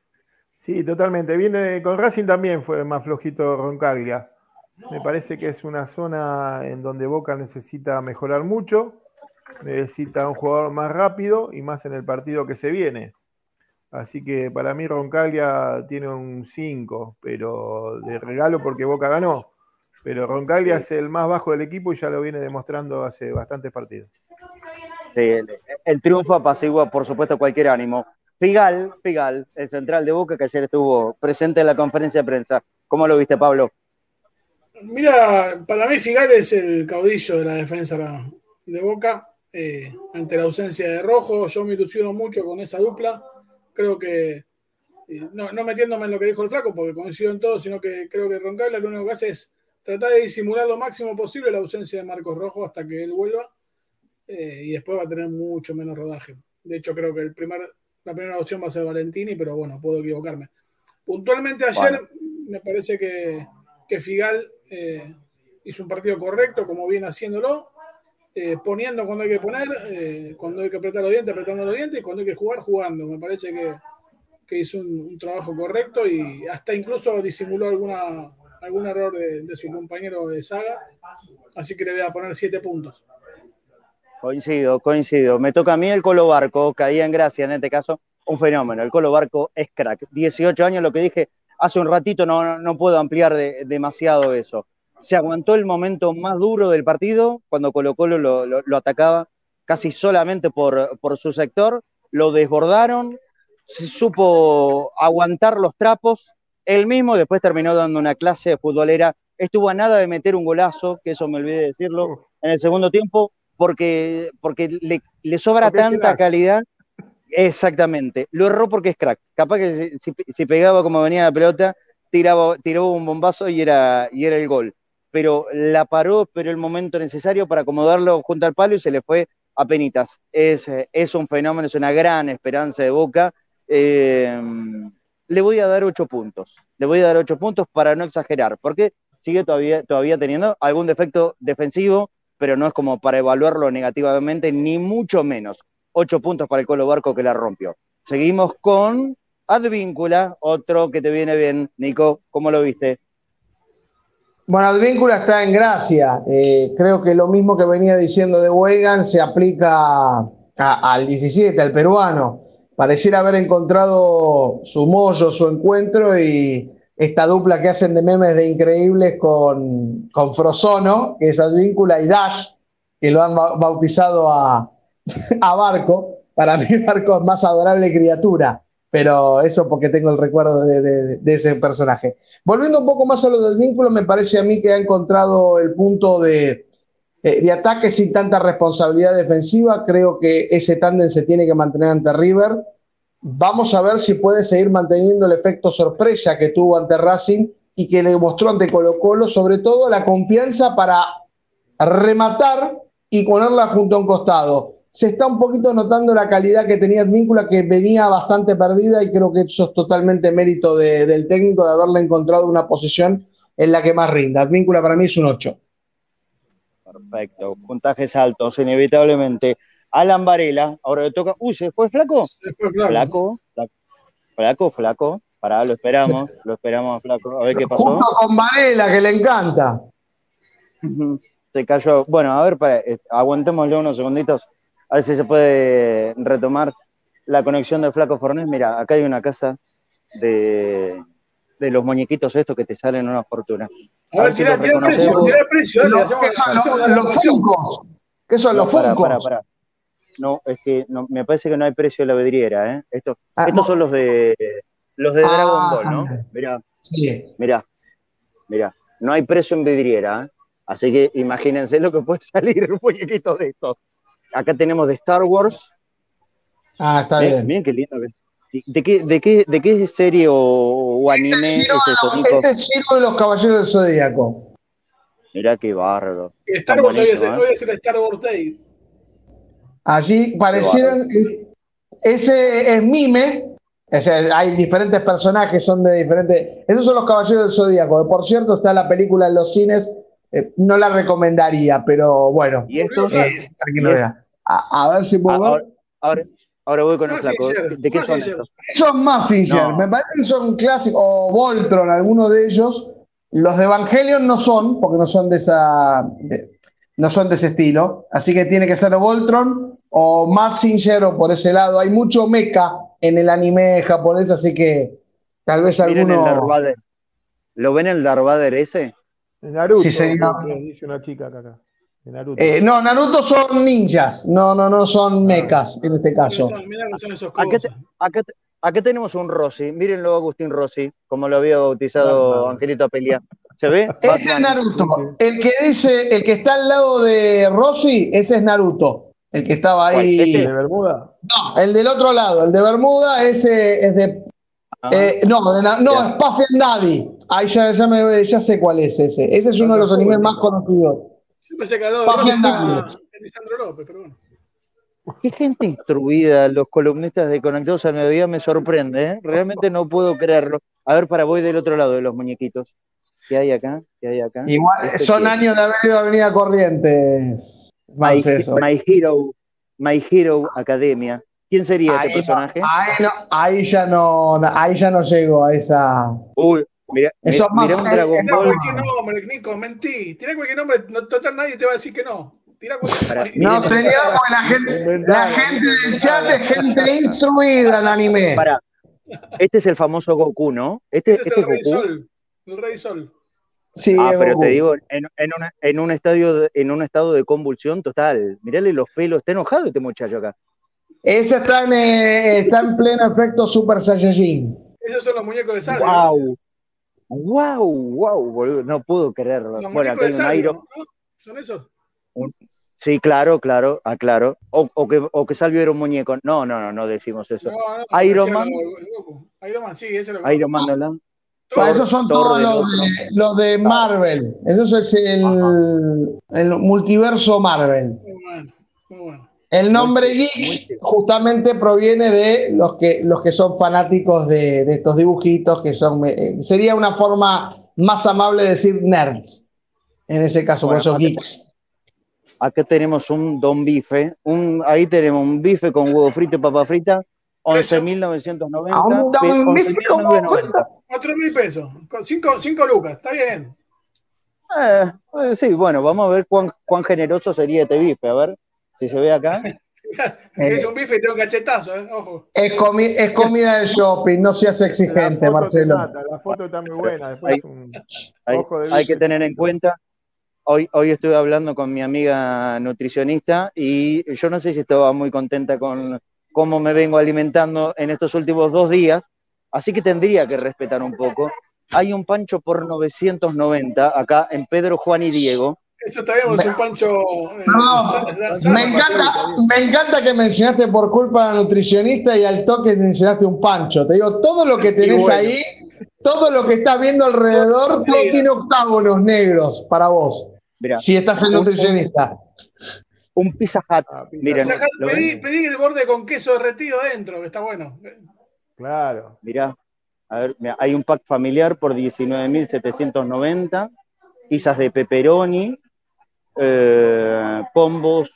[SPEAKER 4] Sí, totalmente. Viene con Racing también fue más flojito Roncaglia. Me parece que es una zona en donde Boca necesita mejorar mucho necesita un jugador más rápido y más en el partido que se viene. Así que para mí Roncaglia tiene un 5, pero de regalo porque Boca ganó. Pero Roncaglia es el más bajo del equipo y ya lo viene demostrando hace bastantes partidos.
[SPEAKER 3] Sí, el, triunfo apacigua, por supuesto, cualquier ánimo. Figal, Figal, el central de Boca que ayer estuvo presente en la conferencia de prensa. ¿Cómo lo viste, Pablo?
[SPEAKER 5] Mira, para mí Figal es el caudillo de la defensa de Boca. Eh, ante la ausencia de Rojo. Yo me ilusiono mucho con esa dupla. Creo que, eh, no, metiéndome en lo que dijo el flaco, porque coincido en todo, sino que creo que Roncaglia lo único que hace es tratar de disimular lo máximo posible la ausencia de Marcos Rojo hasta que él vuelva. Eh, y después va a tener mucho menos rodaje. De hecho, creo que el primer, la primera opción va a ser Valentini, pero bueno, puedo equivocarme. Puntualmente ayer me parece que, que Figal hizo un partido correcto, como viene haciéndolo, eh, poniendo cuando hay que poner, eh, cuando hay que apretar los dientes, apretando los dientes, y cuando hay que jugar, jugando. Me parece que, hizo un, trabajo correcto y hasta incluso disimuló alguna, algún error de, su compañero de saga. Así que le voy a poner siete puntos.
[SPEAKER 3] Coincido, coincido. Me toca a mí el Colo Barco, caía en gracia en este caso, un fenómeno. El Colo Barco es crack. 18 años, lo que dije hace un ratito, no, no puedo ampliar demasiado eso se aguantó el momento más duro del partido, cuando Colo Colo lo, atacaba casi solamente por, su sector, lo desbordaron, se supo aguantar los trapos, él mismo después terminó dando una clase futbolera, estuvo a nada de meter un golazo, que eso me olvidé de decirlo, en el segundo tiempo, porque, porque le, sobra tanta calidad. Exactamente, lo erró porque es crack. Capaz que si, pegaba como venía la pelota, tiraba, tiró un bombazo y era, y era el gol pero la paró, pero el momento necesario para acomodarlo junto al palo y se le fue a penitas. Es, es un fenómeno, es una gran esperanza de Boca. Eh, le voy a dar ocho puntos. Le voy a dar ocho puntos para no exagerar, porque sigue todavía, todavía teniendo algún defecto defensivo, pero no es como para evaluarlo negativamente, ni mucho menos. Ocho puntos para el Colo Barco que la rompió. Seguimos con Advíncula, otro que te viene bien. Nico, ¿cómo lo viste?
[SPEAKER 2] Bueno, Advíncula está en gracia. Eh, creo que lo mismo que venía diciendo de Weigan se aplica al 17, al peruano. Pareciera haber encontrado su mollo, su encuentro y esta dupla que hacen de memes de increíbles con, con Frozono, que es Advíncula, y Dash, que lo han bautizado a, a Barco. Para mí, Barco es más adorable criatura pero eso porque tengo el recuerdo de, ese personaje. Volviendo un poco más a lo del vínculo, me parece a mí que ha encontrado el punto de, eh, de ataque sin tanta responsabilidad defensiva. Creo que ese tándem se tiene que mantener ante River. Vamos a ver si puede seguir manteniendo el efecto sorpresa que tuvo ante Racing y que le demostró ante Colo Colo, sobre todo la confianza para rematar y ponerla junto a un costado se está un poquito notando la calidad que tenía Advíncula, que venía bastante perdida y creo que eso es totalmente mérito del técnico de haberle encontrado una posición en la que más rinda. Advíncula para mí es un 8.
[SPEAKER 3] Perfecto, puntajes altos, inevitablemente. Alan Varela, ahora le toca. Uy, ¿se fue flaco? flaco. Flaco, flaco, flaco. Pará, lo esperamos, lo esperamos, flaco. A ver qué pasó.
[SPEAKER 2] Junto con Varela, que le encanta.
[SPEAKER 3] Se cayó. Bueno, a ver, para, eh, aguantémosle unos segunditos. A ver si se puede retomar la conexión del flaco Fornés. Mira, acá hay una casa de, de los muñequitos estos que te salen una fortuna.
[SPEAKER 5] A ver tira, el precio, tira el precio. dale,
[SPEAKER 2] Los,
[SPEAKER 5] hacemos-
[SPEAKER 2] ¿Qué son
[SPEAKER 5] hacemos
[SPEAKER 2] los, los
[SPEAKER 5] promoción.
[SPEAKER 2] Funkos? ¿Qué son los
[SPEAKER 3] No, pará, pará. No, es que no, me parece que no hay precio de la vidriera, ¿eh? Estos,
[SPEAKER 2] Ah,
[SPEAKER 3] estos
[SPEAKER 2] no.
[SPEAKER 3] son los de los de
[SPEAKER 2] Ah.
[SPEAKER 3] Dragon Ball, ¿no? Mirá,
[SPEAKER 2] Sí.
[SPEAKER 3] mirá, mirá. No hay precio en vidriera, ¿eh? Así que imagínense lo que puede salir un muñequito de estos. Acá tenemos de Star Wars.
[SPEAKER 2] Ah, está
[SPEAKER 3] Miren,
[SPEAKER 2] bien.
[SPEAKER 3] miren qué lindo. que- ¿De qué, de qué, de qué serie o, o anime
[SPEAKER 2] Este
[SPEAKER 3] es
[SPEAKER 2] es Ciro de
[SPEAKER 3] eso, Nico?
[SPEAKER 2] este es de los Caballeros del Zodíaco.
[SPEAKER 3] Mirá qué bárbaro.
[SPEAKER 5] Star Wars hoy es, hoy es el Star Wars Day.
[SPEAKER 2] Allí parecieran. Ese es Mime. O sea, hay diferentes personajes, son de diferentes. Esos son los Caballeros del Zodíaco. Por cierto, está la película en los cines. eh, no la recomendaría, pero bueno.
[SPEAKER 3] ¿Y estos?
[SPEAKER 2] eh, tranquilo,
[SPEAKER 3] ¿Y
[SPEAKER 2] vea. a, a ver si puedo
[SPEAKER 3] Ah,
[SPEAKER 2] ver.
[SPEAKER 3] ahora, ahora, voy con el
[SPEAKER 5] Más
[SPEAKER 3] flaco.
[SPEAKER 5] sincero,
[SPEAKER 3] ¿De qué
[SPEAKER 5] más
[SPEAKER 3] son
[SPEAKER 5] sincero.
[SPEAKER 3] estos?
[SPEAKER 2] Son Massinger,
[SPEAKER 3] No.
[SPEAKER 2] me parece que son clásicos, o Voltron, algunos de ellos. Los de Evangelion no son, porque no son de esa, de- no son de ese estilo. Así que tiene que ser o Voltron o Massinger o por ese lado. Hay mucho mecha en el anime japonés, así que tal vez
[SPEAKER 3] Miren el
[SPEAKER 2] alguno.
[SPEAKER 3] Darth Vader. ¿Lo ven el Darth Vader ese?
[SPEAKER 4] Naruto,
[SPEAKER 2] Sí, señor.
[SPEAKER 4] dice una chica acá. acá. De Naruto.
[SPEAKER 2] Eh, no, Naruto son ninjas, no, no, no son mechas en este caso.
[SPEAKER 5] Mirá, que son esos cosas.
[SPEAKER 3] acá, acá tenemos un Rossi. Mírenlo, Agustín Rossi, como lo había bautizado. Angelito Apelia. ¿Se ve?
[SPEAKER 2] Ese es. Naruto. El que dice, el que está al lado de Rossi, ese es Naruto. El que estaba ahí.
[SPEAKER 3] Este.
[SPEAKER 4] ¿De Bermuda?
[SPEAKER 2] No, el del otro lado, el de Bermuda, ese es de.
[SPEAKER 3] Ah,
[SPEAKER 2] eh, no, de no, es Puff and Daddy. Ahí ya, ya, me- ya sé cuál es ese. Ese es uno de los animes más conocidos.
[SPEAKER 5] Yo pensé que al lado de
[SPEAKER 2] Papi
[SPEAKER 5] Rossi estaba
[SPEAKER 2] Andando.
[SPEAKER 5] Lisandro López, pero bueno.
[SPEAKER 3] Qué gente instruida, los columnistas de Conectados al Mediodía me sorprende, ¿eh? Realmente no puedo creerlo. A ver, para, voy del otro lado de los muñequitos. ¿Qué hay acá? ¿Qué hay acá?
[SPEAKER 2] Igual,
[SPEAKER 3] Este
[SPEAKER 2] son
[SPEAKER 3] que-
[SPEAKER 2] años de haber ido a Avenida Corrientes.
[SPEAKER 3] My,
[SPEAKER 2] Más eso.
[SPEAKER 3] My Hero, My Hero Academia. ¿Quién sería
[SPEAKER 2] Ahí,
[SPEAKER 3] este personaje?
[SPEAKER 2] no, ahí, no, ahí ya no, ahí ya no llego a esa.
[SPEAKER 3] Uy, mira,
[SPEAKER 2] Eso
[SPEAKER 3] mira,
[SPEAKER 2] más-
[SPEAKER 3] mira un Dragon Ball.
[SPEAKER 5] cualquier nombre, Nico, mentí. Tirá cualquier nombre, no, total nadie te va a decir que no. Tirá cualquier nombre.
[SPEAKER 2] No, porque la gente, la gente del chat es gente instruida en anime.
[SPEAKER 3] Pará. Este es el famoso Goku, ¿no? Este,
[SPEAKER 5] es
[SPEAKER 3] este
[SPEAKER 5] el
[SPEAKER 3] es
[SPEAKER 5] Rey
[SPEAKER 3] Goku.
[SPEAKER 5] Sol. El Rey Sol.
[SPEAKER 2] Sí,
[SPEAKER 3] Ah, pero
[SPEAKER 2] Goku.
[SPEAKER 3] te digo, en, en una- en un estadio de- en un estado de convulsión total. Mirale los pelos, está enojado este muchacho acá.
[SPEAKER 2] Ese está en, eh, está en pleno efecto Super Saiyajin.
[SPEAKER 5] Esos son los muñecos de Salvio.
[SPEAKER 3] Wow. Wow, wow, boludo, no puedo creerlo.
[SPEAKER 5] Los
[SPEAKER 3] Bueno,
[SPEAKER 5] muñecos
[SPEAKER 3] acá
[SPEAKER 5] de
[SPEAKER 3] hay un
[SPEAKER 5] Salvio,
[SPEAKER 3] Iron.
[SPEAKER 5] ¿no? ¿Son esos?
[SPEAKER 3] Sí, claro, claro, ah, claro. O, o que, o que Salvio era un muñeco. No, no, no, no decimos eso.
[SPEAKER 5] No, no,
[SPEAKER 3] Iron Man.
[SPEAKER 5] lo-. Iron Man, sí, ese es lo que
[SPEAKER 3] Iron Man no la-
[SPEAKER 2] Ah, esos son
[SPEAKER 3] Thor
[SPEAKER 2] todos los los de Marvel. Eso es el, el multiverso Marvel.
[SPEAKER 5] Muy bueno, muy bueno.
[SPEAKER 2] El nombre
[SPEAKER 3] Muy-
[SPEAKER 2] Geeks
[SPEAKER 3] muy-
[SPEAKER 2] justamente proviene de los que, los que son fanáticos de, de estos dibujitos, que son. eh, sería una forma más amable de decir nerds. En ese caso,
[SPEAKER 3] Bueno,
[SPEAKER 2] por eso geeks.
[SPEAKER 3] Acá tenemos un Don Bife. Un, ahí tenemos un bife con huevo frito y papa frita. 11.990.
[SPEAKER 2] A un Don Bife con huevo
[SPEAKER 3] 11.990.
[SPEAKER 5] Cuatro mil pesos. Con cinco, cinco lucas, está bien.
[SPEAKER 3] Eh, eh, sí, bueno, vamos a ver cuán, cuán generoso sería este bife. A ver si se ve acá.
[SPEAKER 5] es un bife y tiene un cachetazo, ¿eh? Ojo.
[SPEAKER 2] Es, comi- es comida de shopping, no seas exigente, Marcelo.
[SPEAKER 4] mata, la foto está muy buena. Después
[SPEAKER 3] Hay-
[SPEAKER 4] un
[SPEAKER 3] Hay,
[SPEAKER 4] ojo de
[SPEAKER 3] hay que tener en cuenta. Hoy, hoy estuve hablando con mi amiga nutricionista y yo no sé si estaba muy contenta con cómo me vengo alimentando en estos últimos dos días, así que tendría que respetar un poco. Hay un pancho por 990 acá en Pedro, Juan y Diego.
[SPEAKER 5] Eso está bien, es un pancho. eh,
[SPEAKER 2] No, Me encanta, me encanta que mencionaste por culpa a la nutricionista y al toque mencionaste un pancho. Te digo, todo lo que tenés
[SPEAKER 3] bueno.
[SPEAKER 2] ahí, todo lo que estás viendo alrededor, todo tiene octágonos negros para vos.
[SPEAKER 3] Mirá,
[SPEAKER 2] Si estás en nutricionista.
[SPEAKER 3] un Pizza Hut.
[SPEAKER 4] Ah, pizza
[SPEAKER 3] Miren,
[SPEAKER 5] pedí, pedí el borde con queso derretido dentro, que está bueno.
[SPEAKER 4] Claro.
[SPEAKER 3] Mirá, a ver, mirá, hay un pack familiar por 19.790, pizzas de pepperoni, eh, combos,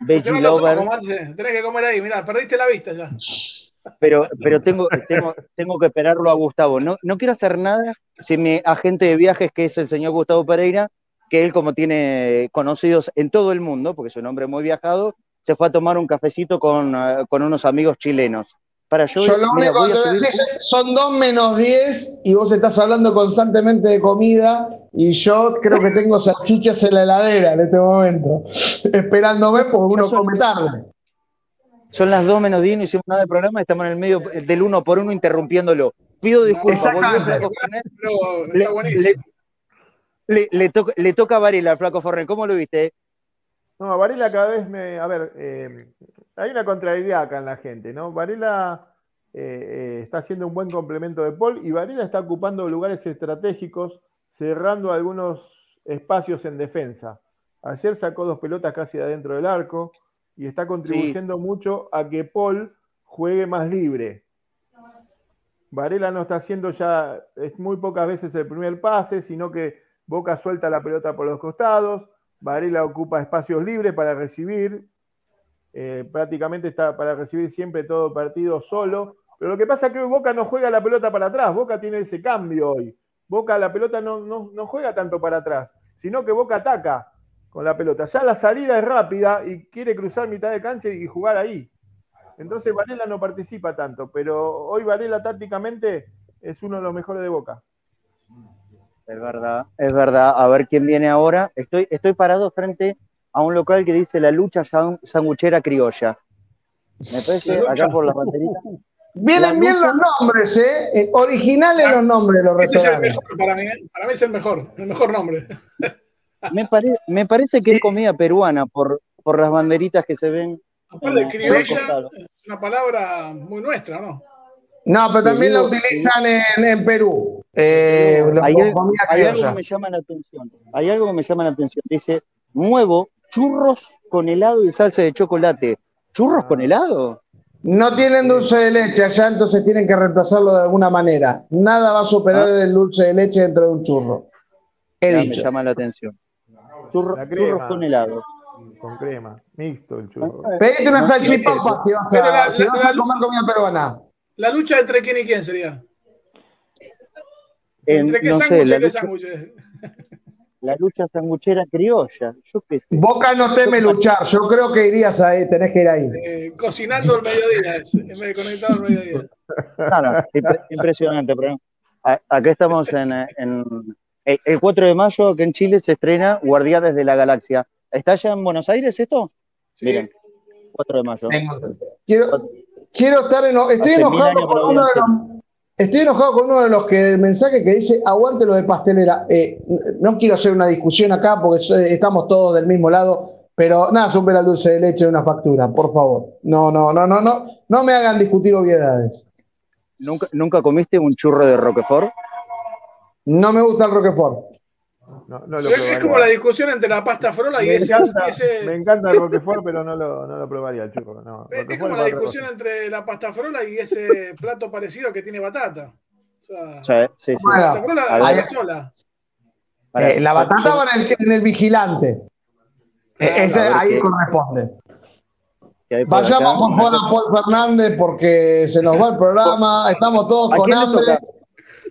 [SPEAKER 3] veggie lover.
[SPEAKER 5] Tenés que comer ahí, mirá, perdiste la vista ya.
[SPEAKER 3] pero, pero tengo, tengo, tengo que esperarlo a Gustavo. No, no quiero hacer nada sin mi agente de viajes, que es el señor Gustavo Pereira, que él como tiene conocidos en todo el mundo, porque es un hombre muy viajado, se fue a tomar un cafecito con, eh, con unos amigos chilenos. Para yo,
[SPEAKER 2] Yo lo
[SPEAKER 3] mira,
[SPEAKER 2] único
[SPEAKER 3] voy
[SPEAKER 2] que
[SPEAKER 3] a
[SPEAKER 2] te voy a
[SPEAKER 3] subir-
[SPEAKER 2] decir es, son dos menos 10 y vos estás hablando constantemente de comida y yo creo que tengo salchichas en la heladera en este momento, esperándome porque uno come tarde.
[SPEAKER 3] Son las 2 menos 10, no hicimos nada de programa, estamos en el medio del uno por uno interrumpiéndolo. Pido disculpas. Flaco Le, le- le- le toca, le toca a Varela al Flaco Fornés, ¿cómo lo viste?
[SPEAKER 4] No, Varela cada vez me. A ver, eh, hay una contrariedad acá en la gente, ¿no? Varela eh, eh, está haciendo un buen complemento de Paul y Varela está ocupando lugares estratégicos, cerrando algunos espacios en defensa. Ayer sacó dos pelotas casi de adentro del arco y está contribuyendo mucho a que Paul juegue más libre. Varela no está haciendo ya, es muy pocas veces el primer pase, sino que Boca suelta la pelota por los costados, Varela ocupa espacios libres para recibir, eh, prácticamente está para recibir siempre todo partido solo, pero lo que pasa es que hoy Boca no juega la pelota para atrás, Boca tiene ese cambio hoy, Boca la pelota no, no, no juega tanto para atrás, sino que Boca ataca con la pelota, ya la salida es rápida y quiere cruzar mitad de cancha y jugar ahí. Entonces Varela no participa tanto, pero hoy Varela tácticamente es uno de los mejores de Boca.
[SPEAKER 3] Es verdad, es verdad. A ver quién viene ahora. Estoy, estoy parado frente a un local que dice la lucha san- sanguchera criolla. Me parece, acá por la baterita.
[SPEAKER 2] Vienen
[SPEAKER 3] La
[SPEAKER 2] bien
[SPEAKER 3] lucha-
[SPEAKER 2] los nombres, ¿eh? Eh, Originales los nombres los
[SPEAKER 5] Ese es el
[SPEAKER 2] restaurantes.
[SPEAKER 5] mejor para mí. ¿eh? Para mí es el mejor, el mejor nombre.
[SPEAKER 3] Me, pare- me parece que
[SPEAKER 2] Sí.
[SPEAKER 3] es comida peruana por, por las banderitas que se ven.
[SPEAKER 5] Aparte, criolla es una palabra muy nuestra, ¿no?
[SPEAKER 2] No, pero también la utilizan en, en Perú. Eh,
[SPEAKER 3] Hay, al-
[SPEAKER 2] comida
[SPEAKER 3] hay algo que me llama la atención. Hay algo que me llama la atención. Dice, nuevo, churros con helado y salsa de chocolate. ¿Churros con helado?
[SPEAKER 2] No tienen dulce de leche allá, entonces tienen que reemplazarlo de alguna manera. Nada va a superar el dulce de leche dentro de un churro. He
[SPEAKER 3] Ya me llama la atención. Churro-
[SPEAKER 4] La crema.
[SPEAKER 3] churros con helado.
[SPEAKER 4] Con crema, mixto el churro.
[SPEAKER 2] Pedite una
[SPEAKER 3] No,
[SPEAKER 2] salchipapa si vas
[SPEAKER 5] Pero la-
[SPEAKER 2] a, si vas
[SPEAKER 5] la-
[SPEAKER 2] a comer comida peruana.
[SPEAKER 5] La lucha entre quién y quién sería.
[SPEAKER 3] En-
[SPEAKER 5] ¿Entre qué
[SPEAKER 3] no
[SPEAKER 5] sándwiches
[SPEAKER 3] la lucha, sanguchera criolla. Yo qué sé.
[SPEAKER 2] Boca no teme luchar. Yo creo que irías ahí, tenés que ir ahí.
[SPEAKER 5] Eh, cocinando al mediodía, es, en vez de conectado al mediodía.
[SPEAKER 3] No, no, impre- impresionante. Pero acá estamos en, en- el, el 4 de mayo, que en Chile se estrena Guardianes de la Galaxia. ¿Está ya en Buenos Aires esto?
[SPEAKER 5] Sí.
[SPEAKER 3] Miren, 4 de mayo.
[SPEAKER 2] Quiero, quiero estar en, estoy enojado con uno de los estoy enojado con uno de los que mensaje que dice aguante lo de pastelera. Eh, no quiero hacer una discusión acá porque so- estamos todos del mismo lado, pero nada, supera el dulce de leche de una factura, por favor. No, no, no, no, no, no me hagan discutir obviedades.
[SPEAKER 3] ¿Nunca, ¿Nunca comiste un churro de Roquefort?
[SPEAKER 2] No me gusta el Roquefort.
[SPEAKER 4] No, no lo
[SPEAKER 5] Es, como la discusión entre la pasta frola y
[SPEAKER 4] me,
[SPEAKER 5] ese.
[SPEAKER 4] encanta,
[SPEAKER 5] ese-
[SPEAKER 4] me encanta el Roquefort, pero no lo, no lo probaría el churro. No.
[SPEAKER 5] es, como la discusión entre la pasta frola y ese plato parecido que tiene batata. O sea,
[SPEAKER 3] Sí, sí, sí.
[SPEAKER 2] Bueno,
[SPEAKER 5] la pasta frola
[SPEAKER 3] ver.
[SPEAKER 5] sola.
[SPEAKER 2] Eh, la batata
[SPEAKER 3] yo-
[SPEAKER 2] en el, en el vigilante.
[SPEAKER 5] Claro,
[SPEAKER 2] ese ahí
[SPEAKER 3] qué-
[SPEAKER 2] corresponde. Vayamos
[SPEAKER 3] acá.
[SPEAKER 2] a Paul Fernández porque se nos va el programa, estamos todos
[SPEAKER 3] ¿A
[SPEAKER 2] con hambre.
[SPEAKER 3] toca?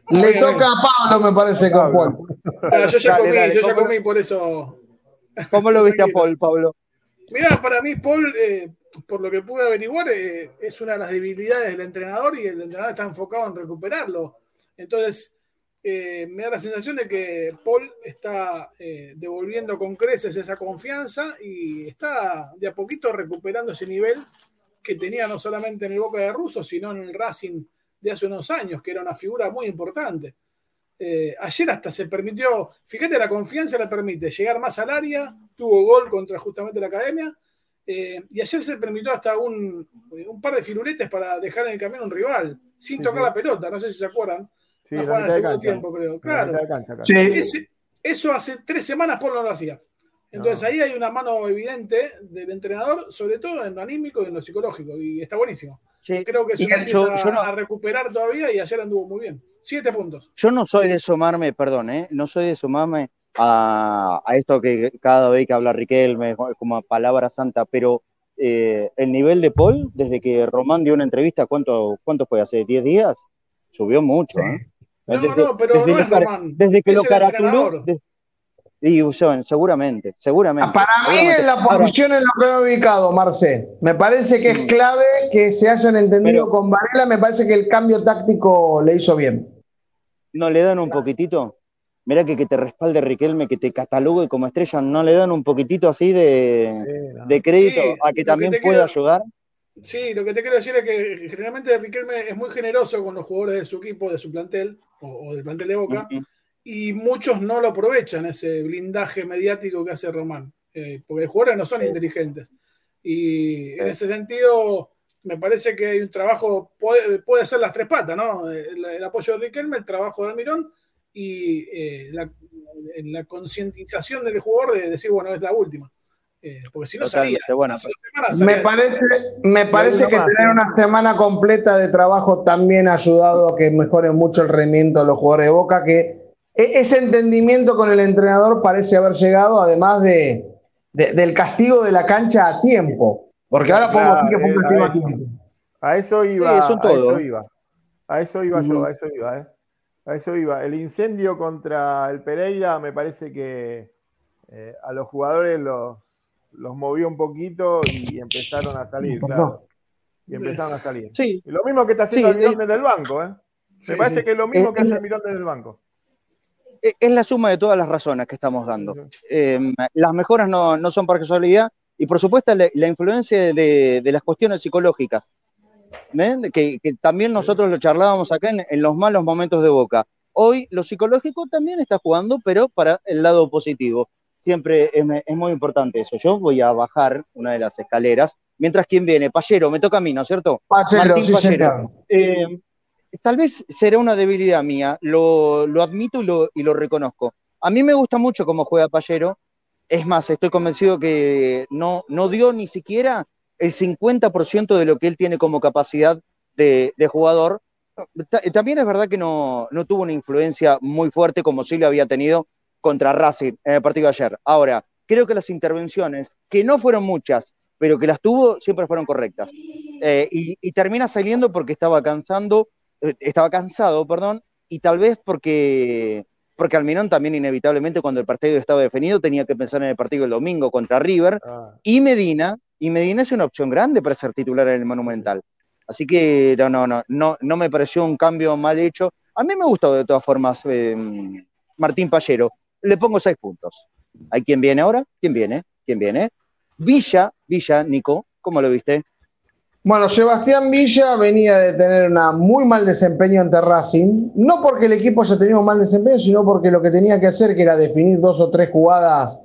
[SPEAKER 2] Le toca a Pablo, me parece, con Paul.
[SPEAKER 5] Claro, yo ya
[SPEAKER 3] Dale,
[SPEAKER 5] comí,
[SPEAKER 3] dale,
[SPEAKER 5] yo ya
[SPEAKER 3] ¿cómo
[SPEAKER 5] comí, por eso.
[SPEAKER 3] ¿Cómo lo viste a. Paul, Pablo?
[SPEAKER 5] Mira, para mí, Paul, eh, por lo que pude averiguar, eh, es una de las debilidades del entrenador y el entrenador está enfocado en recuperarlo. Entonces, eh, me da la sensación de que Paul está eh, devolviendo con creces esa confianza y está de a poquito recuperando ese nivel que tenía no solamente en el Boca de Russo, sino en el Racing de hace unos años, que era una figura muy importante. Eh, ayer hasta se permitió, fíjate, la confianza le permite llegar más al área, tuvo gol contra justamente la academia, eh, y ayer se permitió hasta un, un par de firuletes para dejar en el camino un rival, sin
[SPEAKER 4] Sí,
[SPEAKER 5] tocar
[SPEAKER 4] sí.
[SPEAKER 5] la pelota, no sé si se acuerdan.
[SPEAKER 4] Sí, la mitad de
[SPEAKER 5] segundo
[SPEAKER 4] cancha.
[SPEAKER 5] tiempo, creo.
[SPEAKER 4] La
[SPEAKER 5] Claro. Ese- eso hace tres semanas Paul no lo hacía. Entonces
[SPEAKER 4] No.
[SPEAKER 5] ahí hay una mano evidente del entrenador, sobre todo en lo anímico y en lo psicológico, y está buenísimo.
[SPEAKER 3] Sí,
[SPEAKER 5] Creo que se empieza
[SPEAKER 3] yo no-
[SPEAKER 5] a recuperar todavía y ayer anduvo muy bien. Siete puntos.
[SPEAKER 3] Yo no soy de sumarme, perdón, ¿eh? no soy de sumarme a, a esto que cada vez que habla Riquelme es como a palabra santa, pero eh, el nivel de Paul desde que Román dio una entrevista, ¿cuánto, cuánto fue? ¿Hace 10 días? Subió mucho, ¿eh?
[SPEAKER 5] No, no, pero no es Román.
[SPEAKER 3] Desde que
[SPEAKER 5] Es
[SPEAKER 3] lo de- y Usón, seguramente, seguramente.
[SPEAKER 2] Para mí
[SPEAKER 3] seguramente.
[SPEAKER 2] en la posición en la que he ubicado, Marce. Me parece que es
[SPEAKER 3] Mm.
[SPEAKER 2] clave que se hayan entendido
[SPEAKER 3] Pero-
[SPEAKER 2] con Varela. Me parece que el cambio táctico le hizo bien.
[SPEAKER 3] ¿No le dan un poquitito? Mirá que, que te respalde Riquelme, que te catalogue como estrella, ¿no le dan un poquitito así de, de crédito
[SPEAKER 5] Sí,
[SPEAKER 3] a que también pueda ayudar?
[SPEAKER 5] Sí, lo que te quiero decir es que generalmente Riquelme es muy generoso con los jugadores de su equipo, de su plantel o, o del plantel de Boca. Y muchos no lo aprovechan, ese blindaje mediático que hace Román, eh, porque los jugadores no son
[SPEAKER 3] Sí.
[SPEAKER 5] inteligentes. Y en ese sentido, me parece que hay un trabajo, puede, puede ser las tres patas, ¿no? El, el apoyo de Riquelme, el trabajo de Almirón y eh, la, la concientización del jugador de decir, bueno, es la última. Eh, porque si no salía.
[SPEAKER 2] Me parece, me parece que
[SPEAKER 4] más,
[SPEAKER 2] tener
[SPEAKER 4] ¿eh?
[SPEAKER 2] una semana completa de trabajo también ha ayudado a que mejore mucho el rendimiento de los jugadores de Boca, que ese entendimiento con el entrenador parece haber llegado, además de, de- del castigo de la cancha a tiempo. Porque ahora podemos
[SPEAKER 4] Claro,
[SPEAKER 2] decir que fue un
[SPEAKER 4] eh,
[SPEAKER 2] castigo
[SPEAKER 4] a
[SPEAKER 2] a tiempo.
[SPEAKER 4] A eso iba,
[SPEAKER 3] Sí,
[SPEAKER 4] a eso iba. A eso iba yo, a eso iba, ¿eh? A eso iba. El incendio contra el Pereira me parece que eh, a los jugadores los, los movió un poquito y empezaron a salir, claro. Y empezaron a salir.
[SPEAKER 3] Sí,
[SPEAKER 4] Y lo mismo que está haciendo
[SPEAKER 3] Sí,
[SPEAKER 4] Almirón
[SPEAKER 3] eh,
[SPEAKER 4] desde el banco, ¿eh? Me parece
[SPEAKER 5] sí.
[SPEAKER 4] que es lo mismo
[SPEAKER 3] Eh,
[SPEAKER 4] que hace
[SPEAKER 3] eh,
[SPEAKER 4] Almirón desde el banco.
[SPEAKER 3] E- es la suma de todas las razones que estamos dando. Eh, las mejoras no, no son por casualidad y por supuesto la, la influencia de, de las cuestiones psicológicas, ¿eh? Que, que también nosotros lo charlábamos acá en, en los malos momentos de Boca. Hoy lo psicológico también está jugando, pero para el lado positivo. Siempre es, es muy importante eso. Yo voy a bajar una de las escaleras, mientras quien viene, Pallero, me toca a mí, ¿no es cierto? Martín
[SPEAKER 2] sí,
[SPEAKER 3] Pallero. Eh, tal vez será una debilidad mía, lo, admito y lo, reconozco. A mí me gusta mucho cómo juega Pallero, es más, estoy convencido que no, no dio ni siquiera el 50% de lo que él tiene como capacidad de, jugador. Ta- También es verdad que no, no tuvo una influencia muy fuerte como sí lo había tenido contra Racing en el partido de ayer. Ahora, creo que las intervenciones, que no fueron muchas, pero que las tuvo, siempre fueron correctas. Eh, y, y termina saliendo porque estaba cansando, eh, estaba cansado, perdón, y tal vez porque, porque Almirón también inevitablemente cuando el partido estaba definido tenía que pensar en el partido del domingo contra River,
[SPEAKER 4] Ah,
[SPEAKER 3] y Medina, y Medina es una opción grande para ser titular en el Monumental. Así que no, no, no, no, no me pareció un cambio mal hecho. A mí me gustó de todas formas eh, Martín Pallero. Le pongo seis puntos. ¿Hay quien viene ahora? ¿Quién viene? ¿Quién viene? Villa, Villa, Nico, ¿cómo lo viste?
[SPEAKER 2] Bueno, Sebastián Villa venía de tener un muy mal desempeño ante Racing, no porque el equipo haya tenido un mal desempeño, sino porque lo que tenía que hacer, que era definir dos o tres jugadas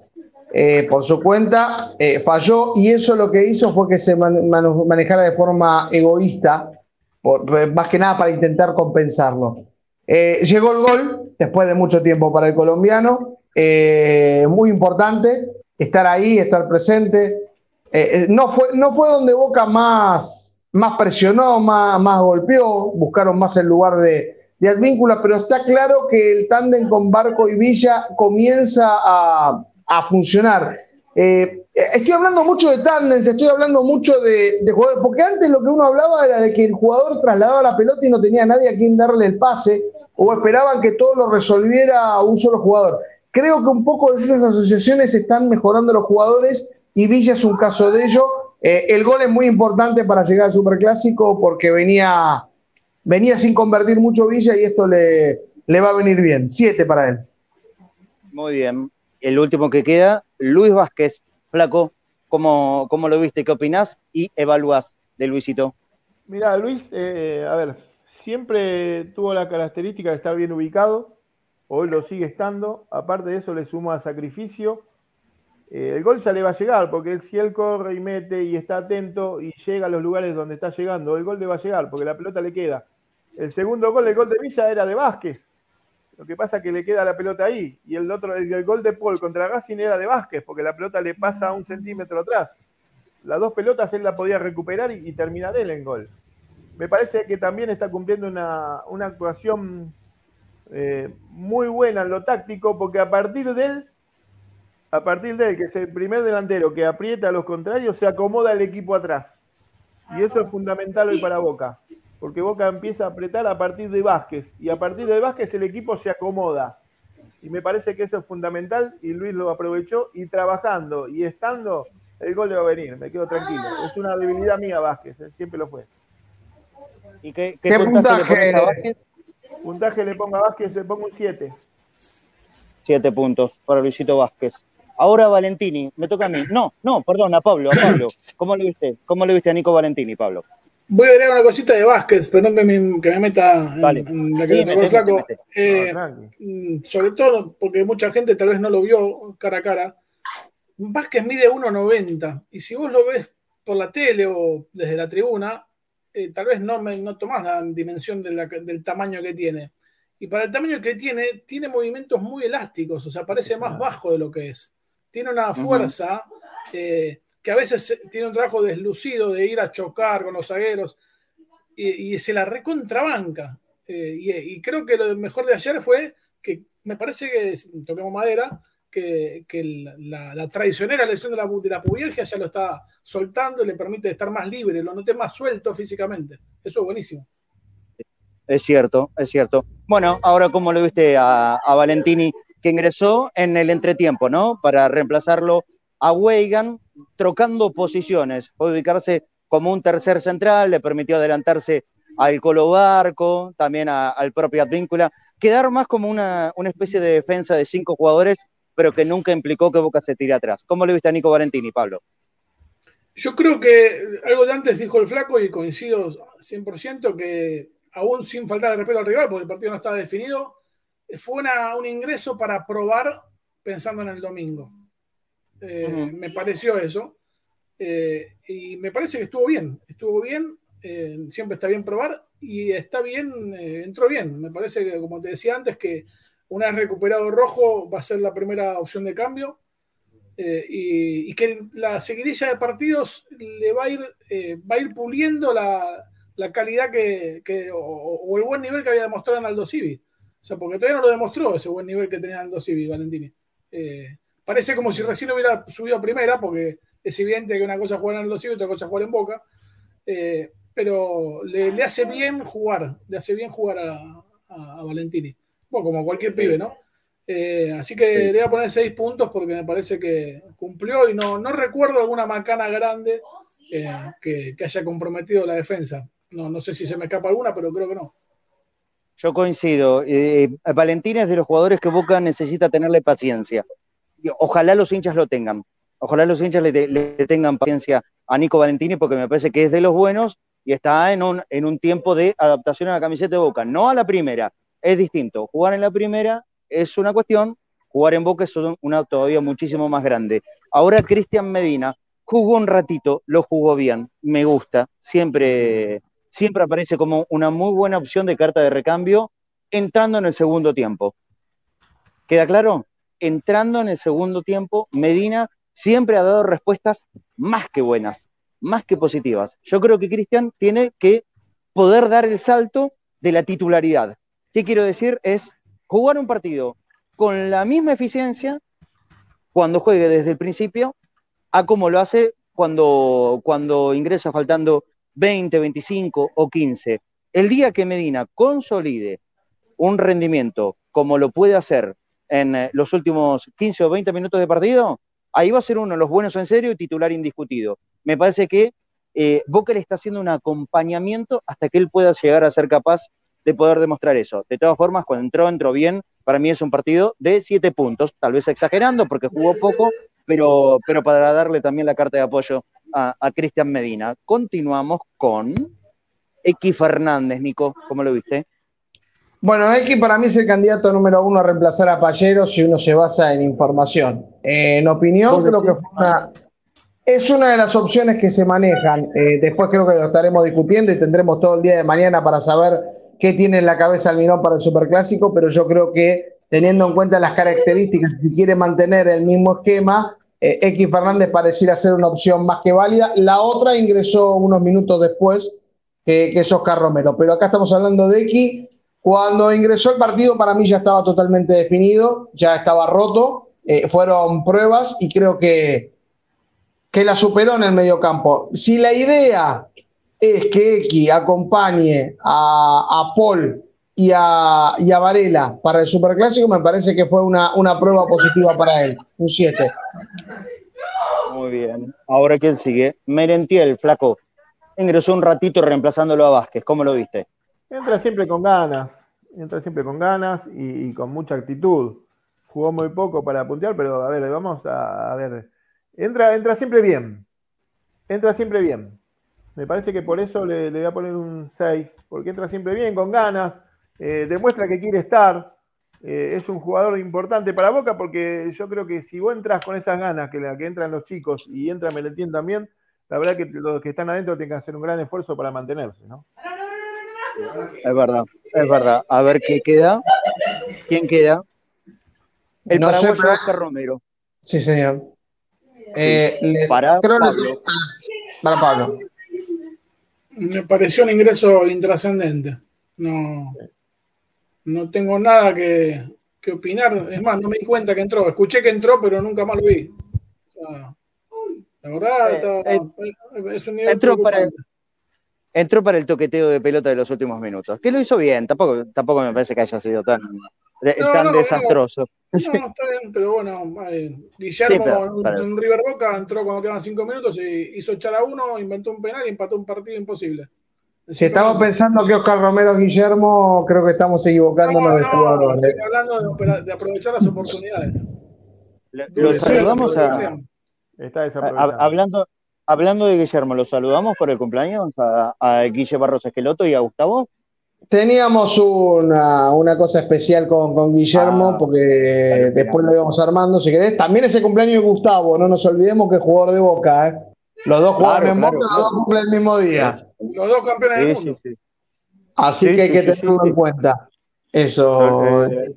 [SPEAKER 2] eh, por su cuenta, eh, falló y eso lo que hizo fue que se manejara de forma egoísta, eh, más que nada para intentar compensarlo. Llegó el gol después de mucho tiempo para el colombiano, muy importante estar ahí, estar presente. Eh, eh, no, fue, no fue donde Boca más, más presionó, más, más golpeó, buscaron más el lugar de, de Advíncula, pero está claro que el tándem con Barco y Villa comienza a, a funcionar. Eh, estoy hablando mucho de tándems, estoy hablando mucho de, de jugadores, porque antes lo que uno hablaba era de que el jugador trasladaba la pelota y no tenía nadie a quien darle el pase, o esperaban que todo lo resolviera un solo jugador. Creo que un poco de esas asociaciones están mejorando los jugadores y Villa es un caso de ello. Eh, el gol es muy importante para llegar al Superclásico porque venía, venía sin convertir mucho Villa y esto le, le va a venir bien. Siete para él.
[SPEAKER 3] Muy bien. El último que queda, Luis Vázquez. Flaco, ¿cómo, cómo lo viste? ¿Qué opinás? Y evaluás de Luisito.
[SPEAKER 4] Mira, Luis, eh, a ver, siempre tuvo la característica de estar bien ubicado, hoy lo sigue estando, aparte de eso le suma sacrificio. Eh, el gol ya le va a llegar, porque si él corre y mete y está atento y llega a los lugares donde está llegando, el gol le va a llegar, porque la pelota le queda. El segundo gol, el gol de Villa, era de Vázquez. Lo que pasa es que le queda la pelota ahí. Y el otro, el, gol de Paul contra Racing era de Vázquez, porque la pelota le pasa un centímetro atrás. Las dos pelotas él la podía recuperar y, y terminar él en gol. Me parece que también está cumpliendo una, una actuación eh, muy buena en lo táctico, porque a partir de él a partir de él, que es el primer delantero que aprieta a los contrarios, se acomoda el equipo atrás. Y eso es fundamental hoy para Boca, porque Boca empieza a apretar a partir de Vázquez, y a partir de Vázquez el equipo se acomoda. Y me parece que eso es fundamental, y Luis lo aprovechó, y trabajando y estando, el gol le va a venir, me quedo tranquilo. Es una debilidad mía Vázquez, ¿eh? siempre lo fue.
[SPEAKER 3] ¿Y qué, qué, puntaje, le pones a Vázquez?
[SPEAKER 4] Puntaje le pongo a Vázquez, le pongo un 7.
[SPEAKER 3] 7 puntos para Luisito Vázquez. Ahora Valentini, me toca a mí. No, no, perdón, a Pablo, a Pablo. ¿Cómo le viste? ¿Cómo le viste a Nico Valentini, Pablo?
[SPEAKER 5] Voy a agregar una cosita de Vázquez, perdón que me, meta en, la que sí, flaco. Eh, mm, sobre todo porque mucha gente tal vez no lo vio cara a cara. Vázquez mide 1,90 y si vos lo ves por la tele o desde la tribuna, eh, tal vez no, me, no tomás la dimensión del tamaño que tiene. Y para el tamaño que tiene, tiene movimientos muy elásticos, o sea, parece más bajo de lo que es. Tiene una fuerza eh, que a veces tiene un trabajo deslucido de ir a chocar con los zagueros y, se la recontrabanca. Eh, y, creo que lo mejor de ayer fue que me parece que, toquemos madera, que, la, traicionera lesión de la, de la ya lo está soltando y le permite estar más libre, lo noté más suelto físicamente. Eso es buenísimo.
[SPEAKER 3] Es cierto, es cierto. Bueno, ahora cómo lo viste a, Valentini, que ingresó en el entretiempo, ¿no? Para reemplazarlo a Weigan, trocando posiciones. Puede ubicarse como un tercer central, le permitió adelantarse al Colo Barco, también al propio Advíncula, quedar más como una, especie de defensa de cinco jugadores, pero que nunca implicó que Boca se tire atrás. ¿Cómo le viste a Nico Valentini, Pablo?
[SPEAKER 5] Yo creo que algo de antes dijo el flaco y coincido 100% que aún sin faltar de respeto al rival, porque el partido no estaba definido, fue un ingreso para probar pensando en el domingo. Eh, me pareció eso. Eh, y me parece que estuvo bien. Estuvo bien. Eh, siempre está bien probar. Y está bien, entró bien. Me parece que, como te decía antes, que una vez recuperado Rojo va a ser la primera opción de cambio. Y, que la seguidilla de partidos le va a ir, va a ir puliendo la, la calidad que, o, el buen nivel que había demostrado en Aldo Civi. O sea, porque todavía no lo demostró ese buen nivel que tenía Aldo Civi, Valentini. Eh, parece como si recién hubiera subido a primera, porque es evidente que una cosa es jugar en Aldo Civi y otra cosa es jugar en Boca. Eh, pero le, hace bien jugar, le hace bien jugar a, Valentini. Bueno, como cualquier pibe, ¿no? Eh, así que le voy a poner seis puntos porque me parece que cumplió y no, no recuerdo alguna macana grande que, que, haya comprometido la defensa. No, no sé si se me escapa alguna, pero creo que no.
[SPEAKER 3] Yo coincido. Eh, Valentín es de los jugadores que Boca necesita tenerle paciencia. Ojalá los hinchas lo tengan. Ojalá los hinchas le, tengan paciencia a Nico Valentini porque me parece que es de los buenos y está en un, en un tiempo de adaptación a la camiseta de Boca. No a la primera, es distinto. Jugar en la primera es una cuestión, jugar en Boca es una todavía muchísimo más grande. Ahora Cristian Medina jugó un ratito, lo jugó bien, me gusta, siempre siempre aparece como una muy buena opción de carta de recambio entrando en el segundo tiempo. ¿Queda claro? Entrando en el segundo tiempo, Medina siempre ha dado respuestas más que buenas, más que positivas. Yo creo que Cristian tiene que poder dar el salto de la titularidad. ¿Qué quiero decir? Es jugar un partido con la misma eficiencia cuando juegue desde el principio a como lo hace cuando, cuando ingresa faltando 20, 25 o 15. El día que Medina consolide un rendimiento como lo puede hacer en eh, los últimos 15 o 20 minutos de partido, ahí va a ser uno de los buenos en serio y titular indiscutido. Me parece que eh, Boca le está haciendo un acompañamiento hasta que él pueda llegar a ser capaz de poder demostrar eso. De todas formas, cuando entró, entró bien. Para mí es un partido de 7 puntos, tal vez exagerando porque jugó poco, pero, pero para darle también la carta de apoyo a, Cristian Medina. Continuamos con X Fernández, Nico, ¿cómo lo viste?
[SPEAKER 2] Bueno, X para mí es el candidato número uno a reemplazar a Pallero si uno se basa en información. en opinión, creo que es una de las opciones que se manejan. Eh, después creo que lo estaremos discutiendo y tendremos todo el día de mañana para saber qué tiene en la cabeza Almirón para el Superclásico, pero yo creo que teniendo en cuenta las características, si quiere mantener el mismo esquema, eh, X Fernández pareciera ser una opción más que válida. La otra ingresó unos minutos después, que es Oscar Romero. Pero acá estamos hablando de X. Cuando ingresó el partido, para mí ya estaba totalmente definido, ya estaba roto. eh, fueron pruebas y creo que, que la superó en el mediocampo. Si la idea es que X acompañe a, a Paul y a, a, Varela para el Superclásico, me parece que fue una, una prueba positiva para él. Un 7.
[SPEAKER 3] Muy bien. Ahora quién sigue. Merentiel, flaco. Ingresó un ratito reemplazándolo a Vázquez. ¿Cómo lo viste?
[SPEAKER 4] Entra siempre con ganas. Entra siempre con ganas y, con mucha actitud. Jugó muy poco para puntear, pero a ver, vamos a, ver. Entra, entra siempre bien. Entra siempre bien. Me parece que por eso le, le voy a poner un 6, porque entra siempre bien, con ganas, eh, demuestra que quiere estar. Eh, es un jugador importante para Boca porque yo creo que si vos entras con esas ganas que, la, que entran los chicos y entra Meletien también, la verdad que los que están adentro tienen que hacer un gran esfuerzo para mantenerse, ¿no?
[SPEAKER 3] Es verdad, es verdad. A ver qué queda. ¿Quién queda? El
[SPEAKER 2] No sé,
[SPEAKER 3] paraguayo
[SPEAKER 2] pero-
[SPEAKER 3] Oscar Romero.
[SPEAKER 2] Sí, señor. Eh, le-
[SPEAKER 3] Para Pablo.
[SPEAKER 2] para Pablo.
[SPEAKER 5] Me pareció un ingreso intrascendente. No, no tengo nada que, que opinar. Es más, no me di cuenta que entró. Escuché que entró, pero nunca más lo vi. La verdad,
[SPEAKER 3] Eh,
[SPEAKER 5] está- es un nivel
[SPEAKER 3] entró para-
[SPEAKER 5] preocupante.
[SPEAKER 3] Entró para el toqueteo de pelota de los últimos minutos. Que lo hizo bien, tampoco, tampoco me parece que haya sido tan,
[SPEAKER 5] No,
[SPEAKER 3] tan
[SPEAKER 5] no, no.
[SPEAKER 3] desastroso.
[SPEAKER 5] No, está bien, pero bueno, eh, Guillermo
[SPEAKER 3] Sí, pero-
[SPEAKER 5] en
[SPEAKER 3] pero-
[SPEAKER 5] River Boca entró cuando quedaban cinco minutos y hizo echar a uno, inventó un penal y empató un partido imposible.
[SPEAKER 2] Si estamos pensando que Oscar Romero Guillermo, creo que estamos equivocándonos
[SPEAKER 5] No,
[SPEAKER 2] de
[SPEAKER 5] no,
[SPEAKER 2] jugador.
[SPEAKER 5] estoy hablando de, aprovechar las oportunidades.
[SPEAKER 3] Lo, saludamos a.
[SPEAKER 4] Está
[SPEAKER 3] a- hablando, hablando de Guillermo, lo saludamos por el cumpleaños a, a Guille Barros Esqueloto y a Gustavo.
[SPEAKER 2] Teníamos una, una cosa especial con, con Guillermo,
[SPEAKER 3] Ah,
[SPEAKER 2] porque
[SPEAKER 3] claro,
[SPEAKER 2] después
[SPEAKER 3] claro.
[SPEAKER 2] lo íbamos armando, si querés. También es el cumpleaños de Gustavo, no nos olvidemos que es jugador de Boca, ¿eh? Los dos jugaron
[SPEAKER 3] Claro,
[SPEAKER 2] en
[SPEAKER 3] claro,
[SPEAKER 2] Boca, los dos cumplen el mismo día.
[SPEAKER 5] Los dos campeones del mundo.
[SPEAKER 3] sí, sí.
[SPEAKER 2] Así
[SPEAKER 3] Sí,
[SPEAKER 2] que hay
[SPEAKER 3] sí,
[SPEAKER 2] que tenerlo
[SPEAKER 3] sí.
[SPEAKER 2] en cuenta. Eso.
[SPEAKER 3] Eh,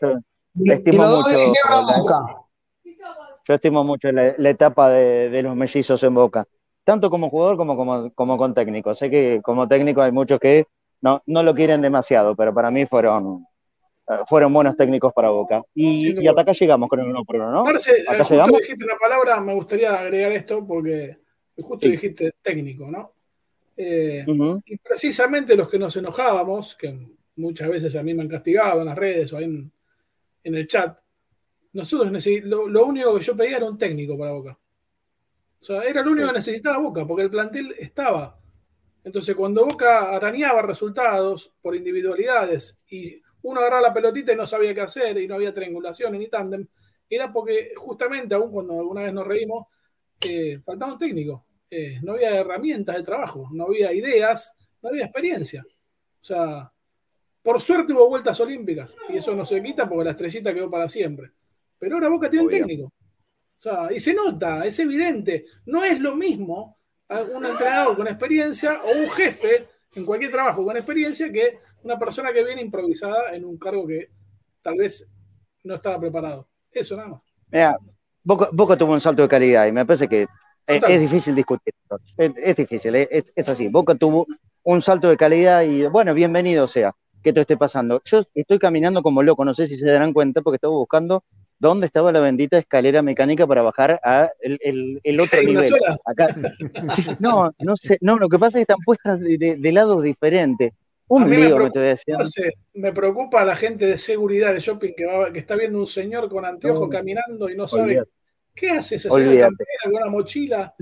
[SPEAKER 3] Yo,
[SPEAKER 2] Y-
[SPEAKER 3] estimo mucho la-
[SPEAKER 2] Boca.
[SPEAKER 3] yo estimo mucho la, la etapa de, de los mellizos en Boca, tanto como jugador como, como, como con técnico. Sé que como técnico hay muchos que no, no lo quieren demasiado, pero para mí fueron, eh, fueron buenos técnicos para Boca. Y, y hasta acá llegamos con el 1 por 1, ¿no?
[SPEAKER 5] Marce, eh,
[SPEAKER 3] ¿Acá
[SPEAKER 5] justo
[SPEAKER 3] llegamos?
[SPEAKER 5] dijiste una palabra, me gustaría agregar esto porque justo
[SPEAKER 3] Sí.
[SPEAKER 5] dijiste técnico, ¿no? Eh, y precisamente los que nos enojábamos, que muchas veces a mí me han castigado en las redes o en, en el chat, nosotros lo, lo único que yo pedía era un técnico para Boca. O sea, era lo único que necesitaba Boca, porque el plantel estaba. Entonces, cuando Boca arañaba resultados por individualidades y uno agarraba la pelotita y no sabía qué hacer y no había triangulaciones ni tándem, era porque justamente, aún cuando alguna vez nos reímos, eh, faltaba un técnico. Eh, no había herramientas de trabajo, no había ideas, no había experiencia. O sea, por suerte hubo vueltas olímpicas y eso no se quita porque la estrellita quedó para siempre. Pero ahora Boca tiene un técnico. O sea, y se nota, es evidente. No es lo mismo un entrenador con experiencia o un jefe en cualquier trabajo con experiencia que una persona que viene improvisada en un cargo que tal vez no estaba preparado. Eso nada más.
[SPEAKER 3] Mira, Boca, Boca tuvo un salto de calidad y me parece que es,
[SPEAKER 5] Total.
[SPEAKER 3] es difícil discutir. Es, es difícil, es, es- así. Boca tuvo un salto de calidad y bueno, bienvenido sea que esto esté pasando. Yo estoy caminando como loco, no sé si se darán cuenta porque estaba buscando dónde estaba la bendita escalera mecánica para bajar a el, el- el otro nivel. Acá. No, no sé, no, lo que pasa es que están puestas de, de- de lados diferentes.
[SPEAKER 5] A
[SPEAKER 3] Un
[SPEAKER 5] mí me
[SPEAKER 3] lío, me
[SPEAKER 5] preocupa,
[SPEAKER 3] estoy diciendo.
[SPEAKER 5] Entonces, me preocupa la gente de seguridad de shopping que, va- que está viendo un señor con anteojos
[SPEAKER 3] No.
[SPEAKER 5] caminando y no sabe. Qué hace ese señor de
[SPEAKER 3] Olvídate.
[SPEAKER 5] campera con una mochila.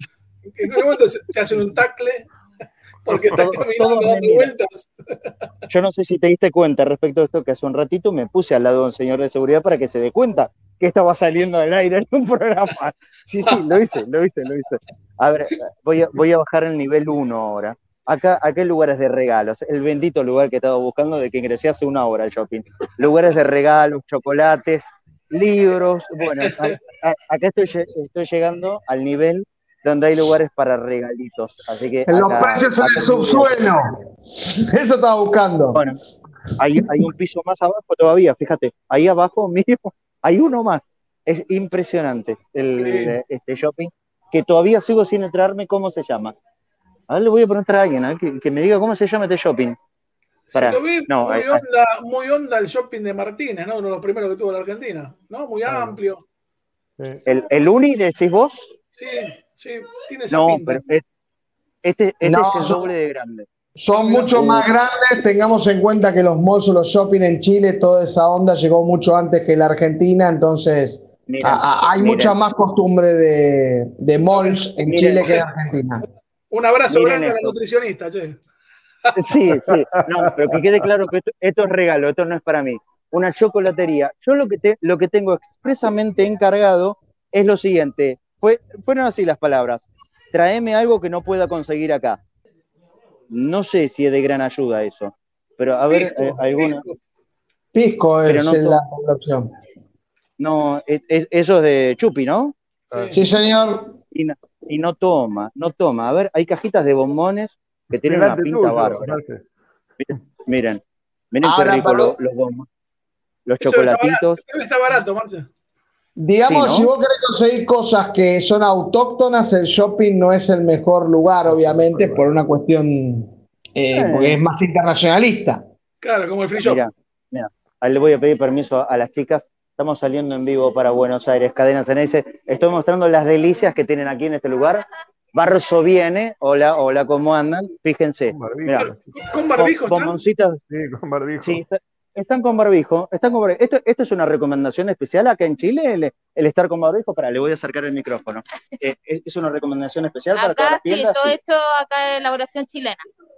[SPEAKER 5] En qué momento te hacen un tacle porque estás caminando dando vueltas.
[SPEAKER 3] Yo no sé si te diste cuenta respecto a esto que hace un ratito me puse al lado de un señor de seguridad para que se dé cuenta que estaba saliendo al aire en un programa. Sí, sí, lo hice, lo hice, lo hice. A ver, voy a, voy a bajar el nivel 1 ahora. Acá, acá hay lugares de regalos. El bendito lugar que estaba buscando de que ingresé hace una hora al shopping. Lugares de regalos, chocolates, libros. Bueno, acá estoy, lle- estoy llegando al nivel donde hay lugares para regalitos. Así que
[SPEAKER 2] En los precios en el subsuelo. Eso estaba buscando.
[SPEAKER 3] Bueno, hay, hay un piso más abajo todavía, fíjate, ahí abajo mío hay uno más. Es impresionante el,
[SPEAKER 5] Sí.
[SPEAKER 3] este shopping, que todavía sigo sin enterarme cómo se llama. A ver, le voy a preguntar a alguien a ver, que, que me diga cómo se llama este shopping.
[SPEAKER 5] Lo
[SPEAKER 3] no,
[SPEAKER 5] muy,
[SPEAKER 3] ahí-
[SPEAKER 5] onda, muy onda el shopping de Martínez, ¿no? Uno de los primeros que tuvo la Argentina, ¿no? Muy
[SPEAKER 4] Claro.
[SPEAKER 3] ¿El, ¿El Uni decís vos?
[SPEAKER 5] Sí, sí, tiene esa
[SPEAKER 3] No,
[SPEAKER 5] pinta.
[SPEAKER 3] pero es- este, este
[SPEAKER 2] No,
[SPEAKER 3] es el
[SPEAKER 2] son-
[SPEAKER 3] doble de grande.
[SPEAKER 2] Son mucho más grandes, tengamos en cuenta que los malls o los shopping en Chile, toda esa onda llegó mucho antes que la Argentina, entonces
[SPEAKER 3] Miren,
[SPEAKER 2] a- a- hay
[SPEAKER 3] miren.
[SPEAKER 2] mucha más costumbre de, de malls en
[SPEAKER 3] Miren.
[SPEAKER 2] Chile que en Argentina.
[SPEAKER 5] Un abrazo
[SPEAKER 3] Miren
[SPEAKER 5] grande a la nutricionista, che.
[SPEAKER 3] Sí, sí. No, pero que quede claro que esto, esto es regalo, esto no es para mí. Una chocolatería. Yo lo que, te, lo que tengo expresamente encargado es lo siguiente. Fue, fueron así las palabras. Traeme algo que no pueda conseguir acá. No sé si es de gran ayuda eso. Pero a ver,
[SPEAKER 5] Pisco,
[SPEAKER 3] eh, alguna.
[SPEAKER 5] pisco.
[SPEAKER 2] Es
[SPEAKER 3] no
[SPEAKER 2] la
[SPEAKER 3] to-
[SPEAKER 2] población.
[SPEAKER 3] No, es- es- eso es de Chupi, ¿no?
[SPEAKER 5] Sí.
[SPEAKER 2] Sí, señor.
[SPEAKER 3] Y no, y no toma, no toma. A ver, hay cajitas de bombones que tienen una pinta bárbara. Miren, miren
[SPEAKER 2] Ahora,
[SPEAKER 3] qué rico los bombones. Los
[SPEAKER 5] Eso está barato,
[SPEAKER 3] chocolatitos.
[SPEAKER 5] está barato, Marce.
[SPEAKER 2] Digamos,
[SPEAKER 3] Sí, ¿no?
[SPEAKER 2] si vos querés conseguir cosas que son autóctonas, el shopping no es el mejor lugar, obviamente, por una cuestión, eh,
[SPEAKER 3] Eh.
[SPEAKER 2] porque es más internacionalista.
[SPEAKER 5] Claro, como el free shop.
[SPEAKER 3] Mira, mira, ahí le voy a pedir permiso a las chicas. Estamos saliendo en vivo para Buenos Aires, Cadenas Ceneice. Estoy mostrando las delicias que tienen aquí en este lugar. Barroso viene. Hola, hola, ¿cómo andan? Fíjense.
[SPEAKER 4] Con barbijo.
[SPEAKER 3] Mira,
[SPEAKER 5] Con barbijo,
[SPEAKER 3] bom-
[SPEAKER 5] ¿está?
[SPEAKER 3] bomboncitas.
[SPEAKER 4] Sí, con barbijo.
[SPEAKER 3] Sí, están con barbijo. Están con barbijo. Esto, esto es una recomendación especial acá en Chile, el, el estar con barbijo. Para, le voy a acercar el micrófono. Eh, es, es una recomendación especial para todas
[SPEAKER 7] Acá
[SPEAKER 3] las
[SPEAKER 7] sí,
[SPEAKER 3] tiendas.
[SPEAKER 7] todo
[SPEAKER 3] Sí.
[SPEAKER 7] hecho acá de elaboración chilena.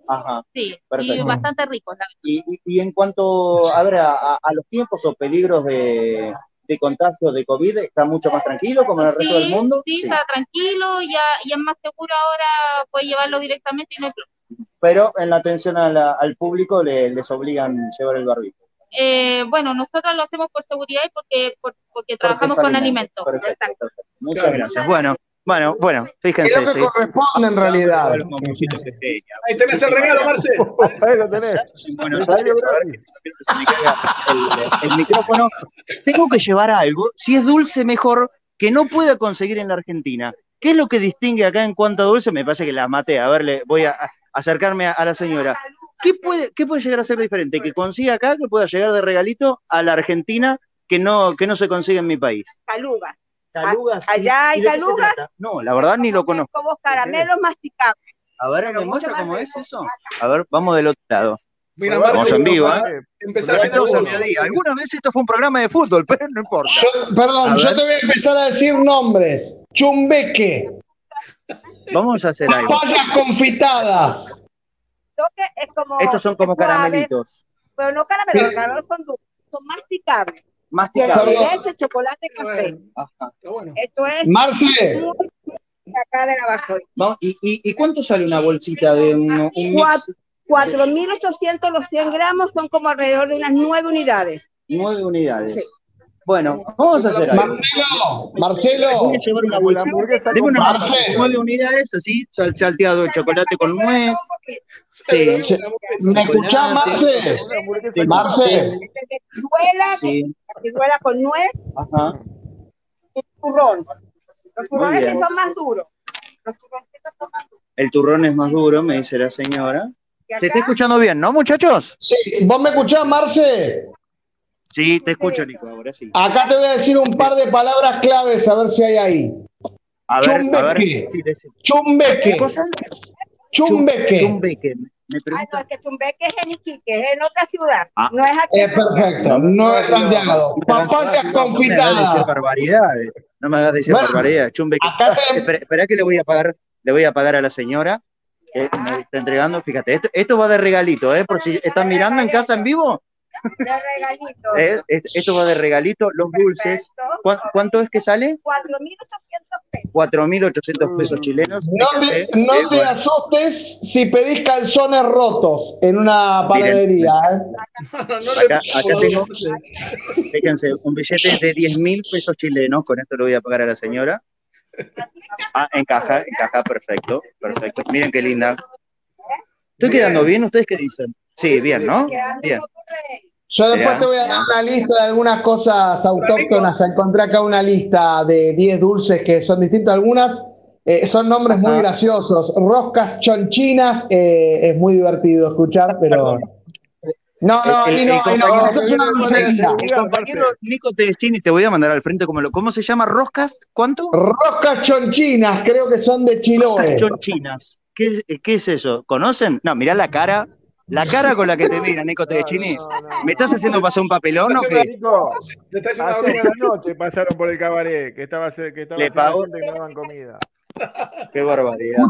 [SPEAKER 3] Ajá.
[SPEAKER 7] Sí, y
[SPEAKER 3] Perfecto.
[SPEAKER 7] bastante rico. la verdad.
[SPEAKER 3] Y, y- y en cuanto a, ver, a, a- a los tiempos o peligros de, de contagio de COVID, ¿está mucho más tranquilo como en el resto
[SPEAKER 7] Sí,
[SPEAKER 3] del mundo?
[SPEAKER 7] Sí,
[SPEAKER 3] Sí.
[SPEAKER 7] está tranquilo y, ya- y es más seguro ahora, puede llevarlo directamente y no hay problema.
[SPEAKER 3] Pero en la atención la- al público le- les obligan llevar el barbijo.
[SPEAKER 7] Eh, bueno, nosotros lo hacemos por seguridad y porque, por- porque trabajamos con
[SPEAKER 3] alimento.
[SPEAKER 7] alimentos.
[SPEAKER 3] Perfecto. Muchas
[SPEAKER 5] Claro.
[SPEAKER 3] gracias. Bueno, bueno, bueno,
[SPEAKER 2] Es
[SPEAKER 3] fíjense.
[SPEAKER 2] lo que
[SPEAKER 3] sí.
[SPEAKER 2] corresponde en realidad.
[SPEAKER 5] Ahí tenés el regalo, Marce.
[SPEAKER 4] Ahí lo tenés.
[SPEAKER 3] caiga el, el micrófono. Tengo que llevar algo, si es dulce mejor, que no pueda conseguir en la Argentina. ¿Qué es lo que distingue acá en cuanto a dulce? Me parece que la maté. A ver, le voy a, a acercarme a, a la señora. ¿Qué puede, ¿Qué puede llegar a ser diferente? Que consiga acá, que pueda llegar de regalito a la Argentina, que no, que no se consigue en mi país.
[SPEAKER 8] Caluga.
[SPEAKER 3] ¿Calugas?
[SPEAKER 8] Ah, allá hay
[SPEAKER 3] ¿Y de qué se
[SPEAKER 8] calugas.
[SPEAKER 3] No, la verdad ni lo conozco.
[SPEAKER 8] Como caramelos masticables.
[SPEAKER 3] A ver,
[SPEAKER 8] Pero
[SPEAKER 3] ¿me muestra cómo es eso? A ver, vamos del otro lado.
[SPEAKER 5] Mira,
[SPEAKER 4] Bueno,
[SPEAKER 5] Marce,
[SPEAKER 3] vamos en vivo, ¿eh?
[SPEAKER 5] Empezar a.
[SPEAKER 3] Alguna vez esto fue un programa de fútbol, pero no importa.
[SPEAKER 2] Yo- perdón,
[SPEAKER 3] A
[SPEAKER 2] yo
[SPEAKER 3] ver.
[SPEAKER 2] te voy a empezar a decir nombres. Chumbeque,
[SPEAKER 3] Vamos a hacer algo.
[SPEAKER 2] papayas confitadas.
[SPEAKER 8] Toque es como.
[SPEAKER 3] Estos son como
[SPEAKER 8] suave,
[SPEAKER 3] caramelitos.
[SPEAKER 8] Pero no caramelos, los caramelos son dulces, son masticables.
[SPEAKER 2] Perdón.
[SPEAKER 8] leche, chocolate, café.
[SPEAKER 5] Bueno,
[SPEAKER 3] Ajá.
[SPEAKER 5] está bueno.
[SPEAKER 8] Esto es
[SPEAKER 2] Marce,
[SPEAKER 8] acá de la.
[SPEAKER 3] Vamos, ¿Y, y, y cuánto sale una bolsita de un, un mix?
[SPEAKER 8] 4.800 los 100 gramos son como alrededor de unas 9 unidades.
[SPEAKER 3] Nueve unidades. Bueno, vamos a hacer algo.
[SPEAKER 2] Marcelo, Marcelo,
[SPEAKER 3] llevar una bolsita.
[SPEAKER 4] hamburguesa
[SPEAKER 3] Deme una unidades, así, sal- salteado de chocolate con nuez. Sí.
[SPEAKER 2] ¿me escuchás, Marce?
[SPEAKER 4] Con-
[SPEAKER 2] Marce,
[SPEAKER 3] Sí,
[SPEAKER 8] ciruela con nuez
[SPEAKER 3] ajá.
[SPEAKER 8] y turrón. Los turrones sí
[SPEAKER 3] bien.
[SPEAKER 8] son más duros. Los turroncitos son más duros.
[SPEAKER 3] El turrón es más duro, me dice la señora. ¿Se está escuchando bien, no, muchachos?
[SPEAKER 2] sí, ¿vos me escuchás, Marce?
[SPEAKER 3] Sí, te escucho, Nico, ahora sí.
[SPEAKER 2] Acá te voy a decir un par de palabras claves a ver si hay ahí.
[SPEAKER 3] A ver, a ver.
[SPEAKER 2] Chumbeque.
[SPEAKER 3] Sí,
[SPEAKER 2] Chumbeque,
[SPEAKER 3] ¿Qué cosa?
[SPEAKER 2] chumbeque.
[SPEAKER 3] Chumbeque. Me
[SPEAKER 8] Ay, no, es que Chumbeque es en Iquique, es en otra ciudad.
[SPEAKER 3] Ah.
[SPEAKER 8] No es aquí.
[SPEAKER 2] Es perfecto, no es Santiago. Papayas
[SPEAKER 3] No me hagas decir
[SPEAKER 2] confitadas.
[SPEAKER 3] barbaridades. No me hagas decir
[SPEAKER 2] Bueno,
[SPEAKER 3] barbaridades. Chumbeque.
[SPEAKER 2] Acá te,
[SPEAKER 3] Espera, espera que le voy a pagar, le voy a pagar a la señora que me está entregando. Fíjate, esto, esto va de regalito, ¿eh? Por si están mirando en casa en vivo,
[SPEAKER 8] De regalito.
[SPEAKER 3] ¿eh? Es- esto va de regalito. Los dulces.
[SPEAKER 8] Perfecto.
[SPEAKER 3] ¿Cuá- ¿Cuánto es que sale?
[SPEAKER 8] 4.800 pesos.
[SPEAKER 3] 4.800 pesos chilenos.
[SPEAKER 2] no
[SPEAKER 3] Fíjate,
[SPEAKER 2] te, no
[SPEAKER 3] eh,
[SPEAKER 2] te
[SPEAKER 3] bueno,
[SPEAKER 2] asustes si pedís calzones rotos en una panadería. ¿eh?
[SPEAKER 5] No, no
[SPEAKER 3] Acá- tengo-. Fíjense, un billete de 10 mil pesos chilenos. Con esto lo voy a pagar a la señora. Ah, encaja, encaja, perfecto, perfecto. Miren qué linda. ¿Estoy quedando bien? ¿Ustedes qué dicen? Sí, bien, ¿no? Bien.
[SPEAKER 2] Yo después te voy a dar una lista de algunas cosas autóctonas. Encontré acá una lista de 10 dulces que son distintos. Algunas eh, son nombres muy graciosos. Roscas chonchinas, eh, es muy divertido escuchar, pero. No, no,
[SPEAKER 3] El-
[SPEAKER 2] ahí
[SPEAKER 3] el
[SPEAKER 2] no, ahí no, eso es una.
[SPEAKER 3] El compañero Nico Tedeschini, te voy a mandar al frente como lo. ¿Cómo se llama? ¿Roscas? ¿Cuánto?
[SPEAKER 2] Roscas chonchinas, creo que son de Chiloé.
[SPEAKER 3] Chonchinas. ¿Qué, ¿Qué es eso? ¿Conocen? No, mirá la cara. La cara con la que te mira, Nico Tedeschini. ¿Me estás haciendo pasar un papelón o qué?
[SPEAKER 4] Nico,
[SPEAKER 5] Te está haciendo una broma.
[SPEAKER 4] la noche pasaron por el cabaret, que estaba, que estaba
[SPEAKER 3] Le pagó.
[SPEAKER 4] gente que no daban comida.
[SPEAKER 3] Qué barbaridad.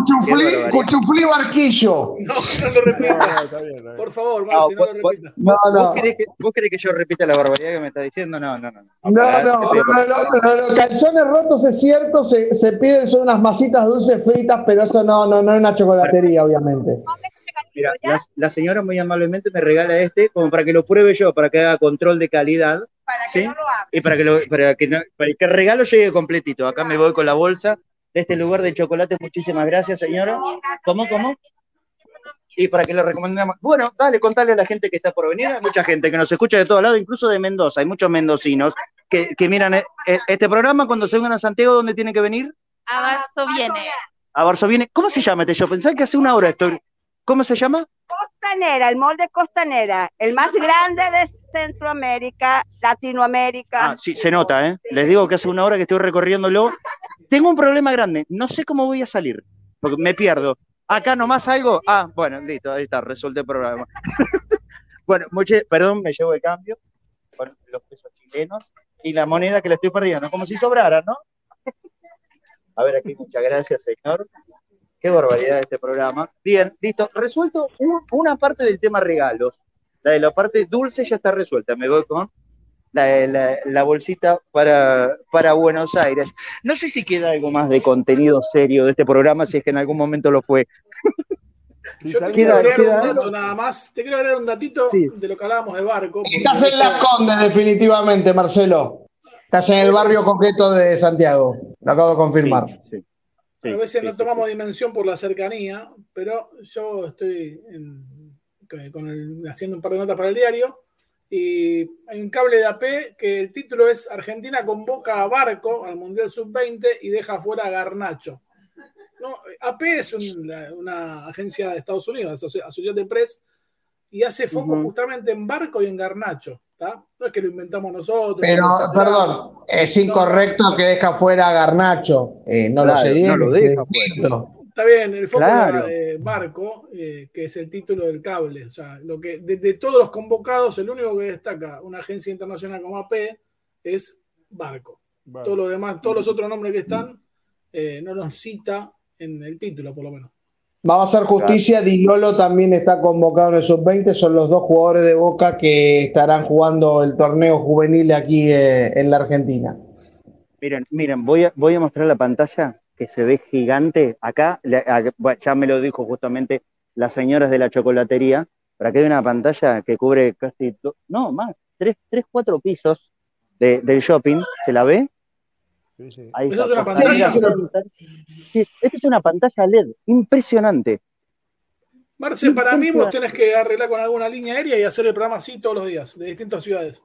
[SPEAKER 2] Cuchuflí, barquillo.
[SPEAKER 5] No, no lo
[SPEAKER 4] No,
[SPEAKER 5] repitas.
[SPEAKER 4] no, está bien, está bien.
[SPEAKER 5] Por favor,
[SPEAKER 3] No,
[SPEAKER 5] Marce, no lo repitas.
[SPEAKER 2] No,
[SPEAKER 3] ¿Vos
[SPEAKER 2] no.
[SPEAKER 3] querés, que, ¿Vos querés que yo repita la barbaridad que me está diciendo? No, no, no.
[SPEAKER 2] No, no, no, no, no, los calzones rotos es cierto, se, se piden son unas masitas dulces fritas, pero eso no, no, no es una chocolatería, obviamente.
[SPEAKER 3] Mira, la, la señora muy amablemente me regala este como para que lo pruebe yo, para que haga control de calidad
[SPEAKER 8] Para
[SPEAKER 3] ¿Sí?
[SPEAKER 8] que no lo haga.
[SPEAKER 3] y para que, lo, para, que no- para que el regalo llegue completito. Acá me voy con la bolsa de este lugar de chocolate. Muchísimas gracias, señora. ¿Cómo, cómo? Y para que lo recomendamos. Bueno, dale, contale a la gente que está por venir. Hay mucha gente que nos escucha de todos lados, incluso de Mendoza. Hay muchos mendocinos que, que miran eh, eh, este programa cuando se vengan a Santiago, ¿dónde tienen que venir?
[SPEAKER 7] A marzo viene.
[SPEAKER 3] A Varsovia. ¿Cómo se llama este show? Pensaba que hace una hora estoy. ¿Cómo se llama?
[SPEAKER 8] Costanera, el molde Costanera, el más grande de Centroamérica, Latinoamérica.
[SPEAKER 3] Ah, sí, se nota, ¿eh? Les digo que hace una hora que estoy recorriéndolo. Tengo un problema grande. No sé cómo voy a salir, porque me pierdo. Acá nomás algo. Ah, bueno, listo, ahí está, resuelto el programa. bueno, perdón, me llevo de cambio con los pesos chilenos y la moneda que le estoy perdiendo, como si sobrara, ¿no? A ver aquí, muchas gracias, señor. Qué barbaridad este programa. Bien, listo. Resuelto un- una parte del tema regalos. La de la parte dulce ya está resuelta. Me voy con la, la- la bolsita para, para Buenos Aires. No sé si queda algo más de contenido serio de este programa, si es que en algún momento lo fue.
[SPEAKER 5] Yo te quiero agregar
[SPEAKER 3] queda-
[SPEAKER 5] un dato nada más. Te quiero agregar un datito
[SPEAKER 3] Sí.
[SPEAKER 5] de lo que hablábamos de barco.
[SPEAKER 2] Estás en Las Condes, definitivamente, Marcelo. Estás en el barrio coqueto de Santiago. Lo acabo de confirmar.
[SPEAKER 3] Sí, sí,
[SPEAKER 5] a veces
[SPEAKER 3] sí,
[SPEAKER 5] no tomamos
[SPEAKER 3] sí.
[SPEAKER 5] dimensión por la cercanía, pero yo estoy en- con el- haciendo un par de notas para el diario y hay un cable de AP que el título es Argentina convoca a Barco al Mundial Sub-20 y deja fuera a Garnacho. No, AP es un- una agencia de Estados Unidos, Associated Press, y hace foco justamente en Barco y en Garnacho. ¿Tá? No es que lo inventamos nosotros.
[SPEAKER 2] Pero, perdón, es incorrecto que deja fuera a Garnacho. Eh, no
[SPEAKER 3] Claro,
[SPEAKER 2] lo sé
[SPEAKER 3] no lo deja.
[SPEAKER 5] Está bien, el foco
[SPEAKER 3] Claro.
[SPEAKER 5] era Barco, eh, que es el título del cable. O sea, lo que de, de todos los convocados, el único que destaca una agencia internacional como AP es Barco.
[SPEAKER 4] Vale.
[SPEAKER 5] Todos los demás, todos los otros nombres que están, eh, no los cita en el título, por lo menos.
[SPEAKER 2] Vamos a hacer justicia, Di Lolo también está convocado en el sub-20, son los dos jugadores de Boca que estarán jugando el torneo juvenil aquí eh, en la Argentina.
[SPEAKER 3] Miren, miren, voy a, voy a mostrar la pantalla que se ve gigante. Acá, ya me lo dijo justamente las señoras de la chocolatería, pero aquí hay una pantalla que cubre casi, no, más, tres, tres cuatro pisos de- del shopping. ¿Se la ve?
[SPEAKER 4] Sí, sí.
[SPEAKER 3] Ahí
[SPEAKER 5] ¿Eso
[SPEAKER 3] está,
[SPEAKER 5] es una pantalla?
[SPEAKER 3] Sí, esta es una pantalla LED, impresionante.
[SPEAKER 5] Marce, para mí vos tenés que arreglar con alguna línea aérea y hacer el programa así todos los días, de distintas ciudades.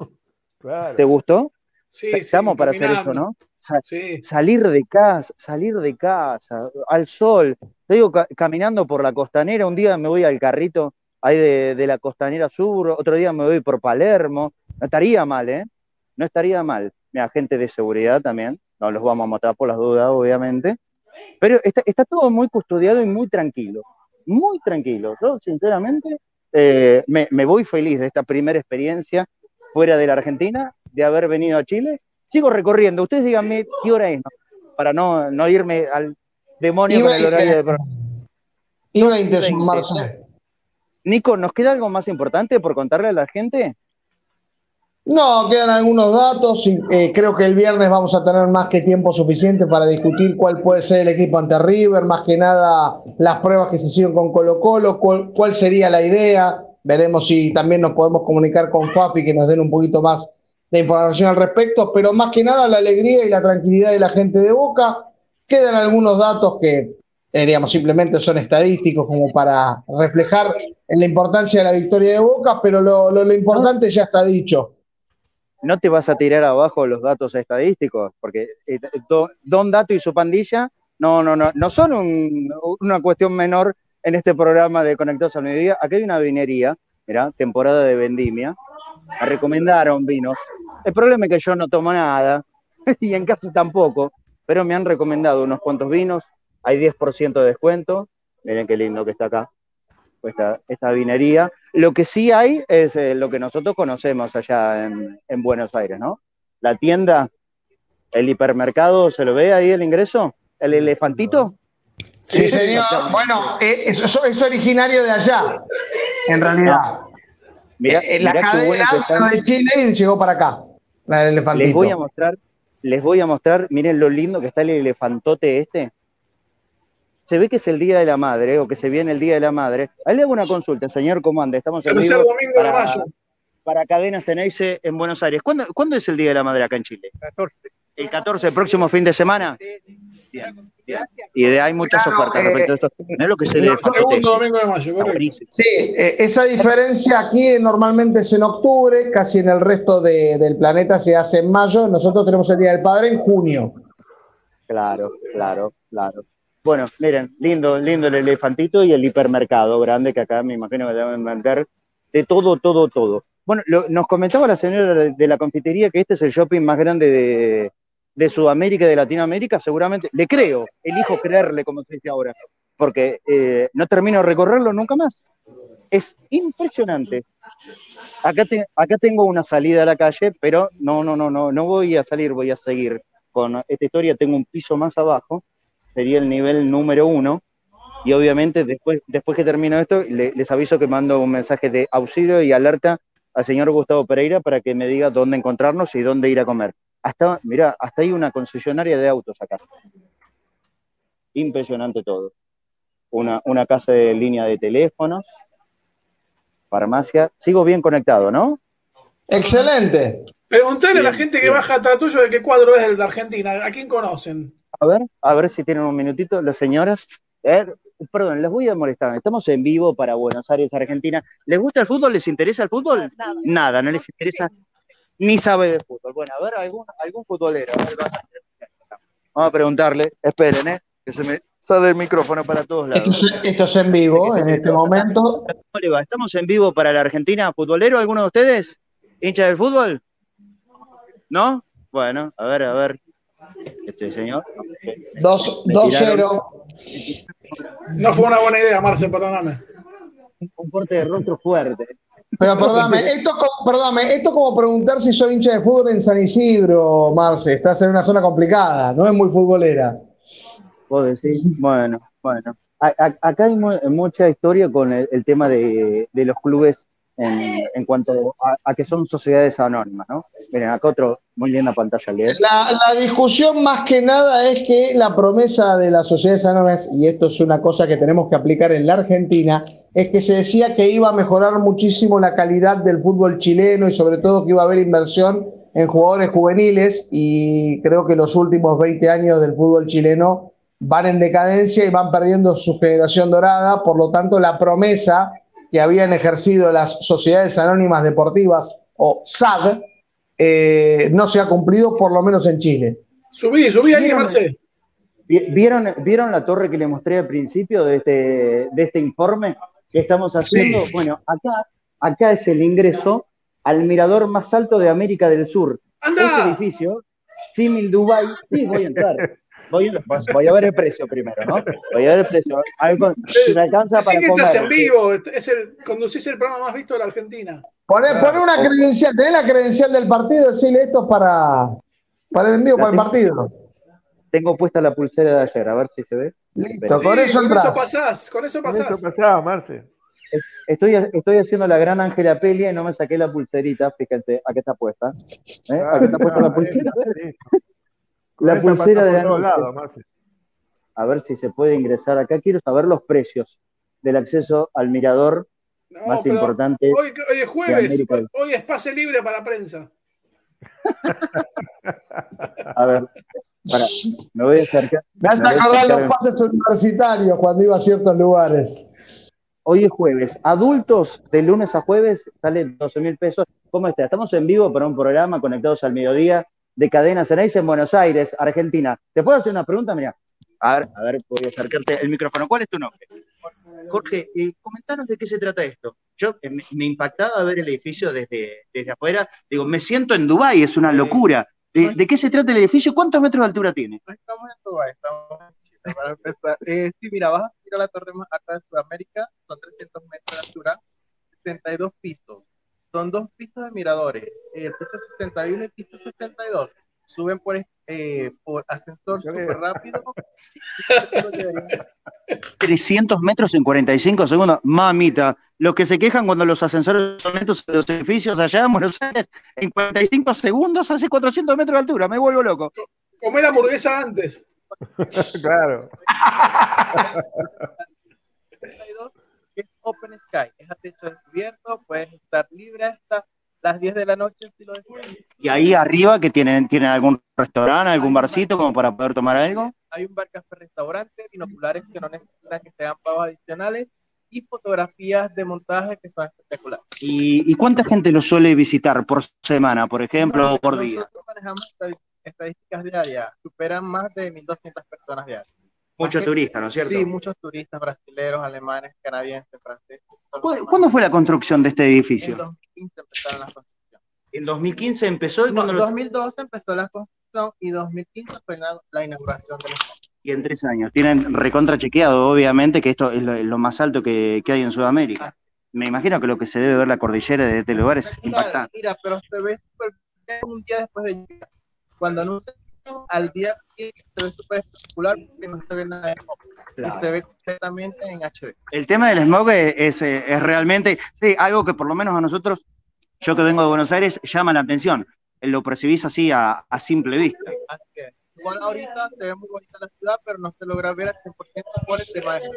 [SPEAKER 4] Claro.
[SPEAKER 3] ¿Te gustó?
[SPEAKER 5] Sí, sí,
[SPEAKER 3] Estamos para hacer eso, ¿no? Sa-
[SPEAKER 5] Sí.
[SPEAKER 3] salir de casa, salir de casa, al sol. Te digo, ca- caminando por la costanera, un día me voy al carrito ahí de, de la costanera sur, otro día me voy por Palermo. No estaría mal, ¿eh? No estaría mal. Mira, gente de seguridad también, no los vamos a mostrar por las dudas, obviamente. Pero está, está todo muy custodiado y muy tranquilo. Muy tranquilo. Yo, sinceramente, eh, me, me voy feliz de esta primera experiencia fuera de la Argentina, de haber venido a Chile. Sigo recorriendo. Ustedes díganme qué hora es, ¿no? para no, no irme al demonio
[SPEAKER 2] Y
[SPEAKER 3] con el horario de... pro-
[SPEAKER 2] Y 20,
[SPEAKER 3] Veinte.
[SPEAKER 2] Marce.
[SPEAKER 3] Nico, ¿nos queda algo más importante por contarle a la gente?
[SPEAKER 2] No, quedan algunos datos y eh, creo que el viernes vamos a tener más que tiempo suficiente para discutir cuál puede ser el equipo ante River, más que nada las pruebas que se hicieron con Colo Colo, cuál, cuál sería la idea. Veremos si también nos podemos comunicar con Fafi que nos den un poquito más de información al respecto, pero más que nada la alegría y la tranquilidad de la gente de Boca. Quedan algunos datos que, eh, digamos, simplemente son estadísticos como para reflejar en la importancia de la victoria de Boca, pero lo, importante ya está dicho.
[SPEAKER 3] No te vas a tirar abajo los datos estadísticos, porque eh, Do- Don Dato y su pandilla no, no, no, no son un- una cuestión menor en este programa de Conectados al Mediodía. Aquí hay una vinería Mirá, temporada de vendimia. Me recomendaron vino. El problema es que yo no tomo nada y en casa tampoco, pero me han recomendado unos cuantos vinos. Hay 10% de descuento. Miren qué lindo que está acá esta, esta vinería. Lo que sí hay es eh, lo que nosotros conocemos allá en, en Buenos Aires, ¿no? La tienda, el hipermercado, ¿se lo ve ahí el ingreso? ¿El elefantito?
[SPEAKER 2] Sí, señor. Bueno, eh, eso, eso es originario de allá, en realidad.
[SPEAKER 3] Mirá,
[SPEAKER 2] Eh, la
[SPEAKER 3] mirá bueno
[SPEAKER 2] cadena
[SPEAKER 3] están.
[SPEAKER 2] de Chile y llegó para acá. La del elefantito.
[SPEAKER 3] Les voy a mostrar, les voy a mostrar, miren lo lindo que está el elefantote este. Se ve que es el Día de la Madre, o que se viene el Día de la Madre. Ahí le hago una consulta, señor Comande. Estamos en vivo
[SPEAKER 5] domingo de
[SPEAKER 3] para,
[SPEAKER 5] mayo.
[SPEAKER 3] para Cadenas Teneise en Buenos Aires. ¿Cuándo, cuándo es el Día de la Madre acá en Chile?
[SPEAKER 6] 14.
[SPEAKER 3] ¿El 14, el próximo fin de semana? Bien, bien. Y de, hay muchas
[SPEAKER 2] Claro,
[SPEAKER 3] ofertas
[SPEAKER 2] eh,
[SPEAKER 3] respecto a esto. Mirá lo que es el
[SPEAKER 5] El
[SPEAKER 3] elefantote.
[SPEAKER 5] segundo domingo de mayo.
[SPEAKER 2] Sí, eh, esa diferencia aquí normalmente es en octubre, casi en el resto de- del planeta se hace en mayo. Nosotros tenemos el Día del Padre en junio.
[SPEAKER 3] Claro, claro, claro. Bueno, miren, lindo, lindo el elefantito y el hipermercado grande que acá me imagino que deben vender de todo, todo, todo. Bueno, lo- nos comentaba la señora de, la confitería que este es el shopping más grande de, de Sudamérica y de Latinoamérica, seguramente. Le creo, elijo creerle, como se dice ahora, porque eh, no termino de recorrerlo nunca más. Es impresionante. Acá, acá tengo una salida a la calle, pero no, no, no, no, no voy a salir, voy a seguir con esta historia. Tengo un piso más abajo, sería el nivel número uno, y obviamente después, después que termino esto, le- les aviso que mando un mensaje de auxilio y alerta al señor Gustavo Pereira para que me diga dónde encontrarnos y dónde ir a comer. Hasta, mira, hasta hay una concesionaria de autos acá. Impresionante todo. Una, una casa de línea de teléfonos, farmacia. Sigo bien conectado, ¿no?
[SPEAKER 2] Excelente.
[SPEAKER 5] Preguntale a la gente que
[SPEAKER 3] bien.
[SPEAKER 5] baja atrás tuyo de qué cuadro es el de Argentina. ¿A quién conocen?
[SPEAKER 3] A ver, a ver si tienen un minutito las señoras. Eh, perdón, les voy a molestar. Estamos en vivo para Buenos Aires, Argentina. ¿Les gusta el fútbol? ¿Les interesa el fútbol? Nada, no les interesa ni sabe de fútbol. Bueno, a ver, algún, algún futbolero. A ver, vamos a- preguntarle. Esperen, ¿eh? Que se me sale el micrófono para todos
[SPEAKER 2] Esto
[SPEAKER 3] lados.
[SPEAKER 2] es, esto es en vivo en este momento.
[SPEAKER 3] ¿Cómo le va? Estamos en vivo para la Argentina. ¿Futbolero alguno de ustedes? ¿Hincha del fútbol? ¿No? Bueno, a ver, a ver. Este señor.
[SPEAKER 2] Dos-
[SPEAKER 3] Me
[SPEAKER 2] 2-0.
[SPEAKER 5] No fue una buena idea, Marce, perdóname.
[SPEAKER 3] Un corte de rostro fuerte.
[SPEAKER 2] Pero perdóname, esto, es como- perdóname, esto es como preguntar si soy hincha de fútbol en San Isidro, Marce. Estás en una zona complicada, no es muy futbolera.
[SPEAKER 3] Vos decís, bueno, bueno. A- a- acá hay mu- mucha historia con el, el tema de, de los clubes en, cuanto a, que son sociedades anónimas, ¿no? Miren, acá otro, muy linda pantalla
[SPEAKER 2] la discusión más que nada es que la promesa de las sociedades anónimas, y esto es una cosa que tenemos que aplicar en la Argentina, es que se decía que iba a mejorar muchísimo la calidad del fútbol chileno y sobre todo que iba a haber inversión en jugadores juveniles y creo que los últimos 20 años del fútbol chileno van en decadencia y van perdiendo su generación dorada, por lo tanto la promesa que habían ejercido las sociedades anónimas deportivas o SAD eh, no se ha cumplido por lo menos en Chile.
[SPEAKER 5] Subí, subí ahí,
[SPEAKER 3] Dígame.
[SPEAKER 5] Marce.
[SPEAKER 3] Vi- ¿Vieron, ¿Vieron la torre que les mostré al principio de este, de este informe que estamos haciendo?
[SPEAKER 2] Sí.
[SPEAKER 3] Bueno, acá, acá es el ingreso al mirador más alto de América del Sur. Este
[SPEAKER 5] ¡Anda!
[SPEAKER 3] edificio, símil Dubai, sí, voy a entrar. Voy a, voy a ver el precio primero, ¿no? Voy a ver el precio. Algo- si me alcanza
[SPEAKER 5] Así
[SPEAKER 3] para
[SPEAKER 5] que estás en vivo. Es el, conducís el programa más visto de la Argentina.
[SPEAKER 2] Poné, poné una credencial, tenés la credencial del partido, decirle esto es para, para el envío,
[SPEAKER 3] La
[SPEAKER 2] para el partido.
[SPEAKER 3] Tengo puesta la pulsera de ayer, a ver si se ve.
[SPEAKER 2] Listo,
[SPEAKER 5] Sí,
[SPEAKER 2] con eso
[SPEAKER 5] con eso
[SPEAKER 2] entras.
[SPEAKER 5] pasás, con eso
[SPEAKER 4] Con eso
[SPEAKER 5] pasás.
[SPEAKER 4] Marce.
[SPEAKER 3] Estoy, estoy haciendo la gran Ángela Pelia y no me saqué la pulserita, fíjense, aquí está puesta. ¿Eh? Aquí está puesta la pulsera. La
[SPEAKER 4] Esa
[SPEAKER 3] pulsera de
[SPEAKER 4] Marce.
[SPEAKER 3] A ver si se puede ingresar acá. Quiero saber los precios del acceso al mirador
[SPEAKER 5] No,
[SPEAKER 3] más importante.
[SPEAKER 5] hoy, hoy es jueves, hoy, hoy es pase libre para prensa.
[SPEAKER 3] A ver, para, me voy a acercar.
[SPEAKER 2] Me hace
[SPEAKER 3] me voy a
[SPEAKER 2] acordar
[SPEAKER 3] acercar
[SPEAKER 2] los pases universitarios cuando iba a ciertos lugares.
[SPEAKER 3] Hoy es jueves. Adultos de lunes a jueves salen 12 mil pesos. ¿Cómo está? Estamos en vivo para un programa conectados al mediodía de Cadena Ceneice en Buenos Aires, Argentina. ¿Te puedo hacer una pregunta? Mira, A ver, a ver, voy a acercarte el micrófono. ¿Cuál es tu nombre? Jorge, eh, comentanos de qué se trata esto. Yo eh, me, impactaba ver el edificio desde, desde afuera. Digo, me siento en Dubái, es una locura. ¿De, de qué se trata el edificio? ¿Cuántos metros de altura tiene?
[SPEAKER 9] Estamos en Dubái, estamos en Chile, para empezar. Eh, sí, mira, vas a subir a la torre más alta de Sudamérica, son 300 metros de altura, 72 pisos. Son dos pisos de miradores, el piso 61 y el piso 62. Suben por, eh, por ascensor súper rápido.
[SPEAKER 3] 300 metros en 45 segundos. Mamita, los que se quejan cuando los ascensores son lentos en los edificios allá en Buenos Aires, en 45 segundos hace 400 metros de altura. Me vuelvo loco.
[SPEAKER 5] Comer hamburguesa antes.
[SPEAKER 4] claro.
[SPEAKER 9] 62 es Open Sky, es a techo descubierto, puedes estar libre hasta las 10 de la noche si lo deseas.
[SPEAKER 3] Y ahí arriba, que tienen, tienen algún restaurante, algún barcito como para poder tomar algo.
[SPEAKER 9] Hay un bar café restaurante, binoculares que no necesitan que sean pagos adicionales y fotografías de montaje que son espectaculares.
[SPEAKER 3] ¿Y, y cuánta gente lo suele visitar por semana, por ejemplo, o por día?
[SPEAKER 9] Nosotros manejamos estadísticas diarias, superan más de 1.200 personas diarias.
[SPEAKER 3] Mucho
[SPEAKER 9] Más que-
[SPEAKER 3] turista, ¿no es cierto?
[SPEAKER 9] Sí, muchos turistas brasileños, alemanes, canadienses, franceses.
[SPEAKER 3] ¿Cu- ¿Cuándo fue la construcción de este
[SPEAKER 9] En
[SPEAKER 3] edificio?
[SPEAKER 9] 2015 empezaron las construcciones.
[SPEAKER 3] En 2015 empezó y
[SPEAKER 9] No,
[SPEAKER 3] cuando lo-
[SPEAKER 9] 2012 empezó la construcción y 2015 fue la, la inauguración del estadio.
[SPEAKER 3] y en tres años. Tienen recontra chequeado, obviamente, que esto es lo, lo más alto que, que hay en Sudamérica. Me imagino que lo que se debe ver la cordillera de este lugar es
[SPEAKER 9] Espectacular,
[SPEAKER 3] impactante.
[SPEAKER 9] Mira, pero se ve bien un día después de lluvia. Cuando anuncian al día siguiente se ve súper espectacular porque no se ve nada de smog.
[SPEAKER 3] Claro.
[SPEAKER 9] Y se ve completamente en HD.
[SPEAKER 3] El tema del smog es, es, eh, es realmente, sí, algo que por lo menos a nosotros, yo que vengo de Buenos Aires, llama la atención. Lo percibís así a, a simple vista.
[SPEAKER 9] Así que, igual ahorita se ve muy bonita la ciudad, pero no se logra ver al 100% por el tema de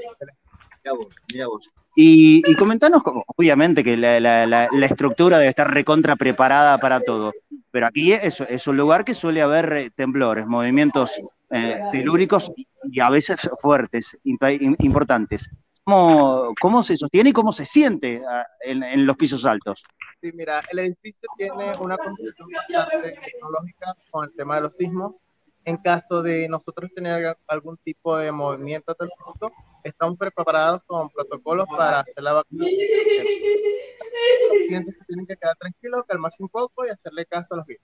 [SPEAKER 3] Mira vos, mira vos. Y, y comentanos, obviamente que la, la- la- la estructura debe estar recontra preparada para todo, pero aquí es, es un lugar que suele haber eh, temblores, movimientos eh, telúricos y a veces fuertes, importantes. ¿Cómo, ¿Cómo se sostiene y cómo se siente ah, en, en los pisos altos?
[SPEAKER 9] Sí, mira, el edificio tiene una construcción bastante tecnológica con el tema de los sismos. En caso de nosotros tener algún tipo de movimiento telefónico, estamos preparados con protocolos para hacer la vacunación. Los clientes se tienen que quedar tranquilos, calmarse un poco y hacerle caso a los guías.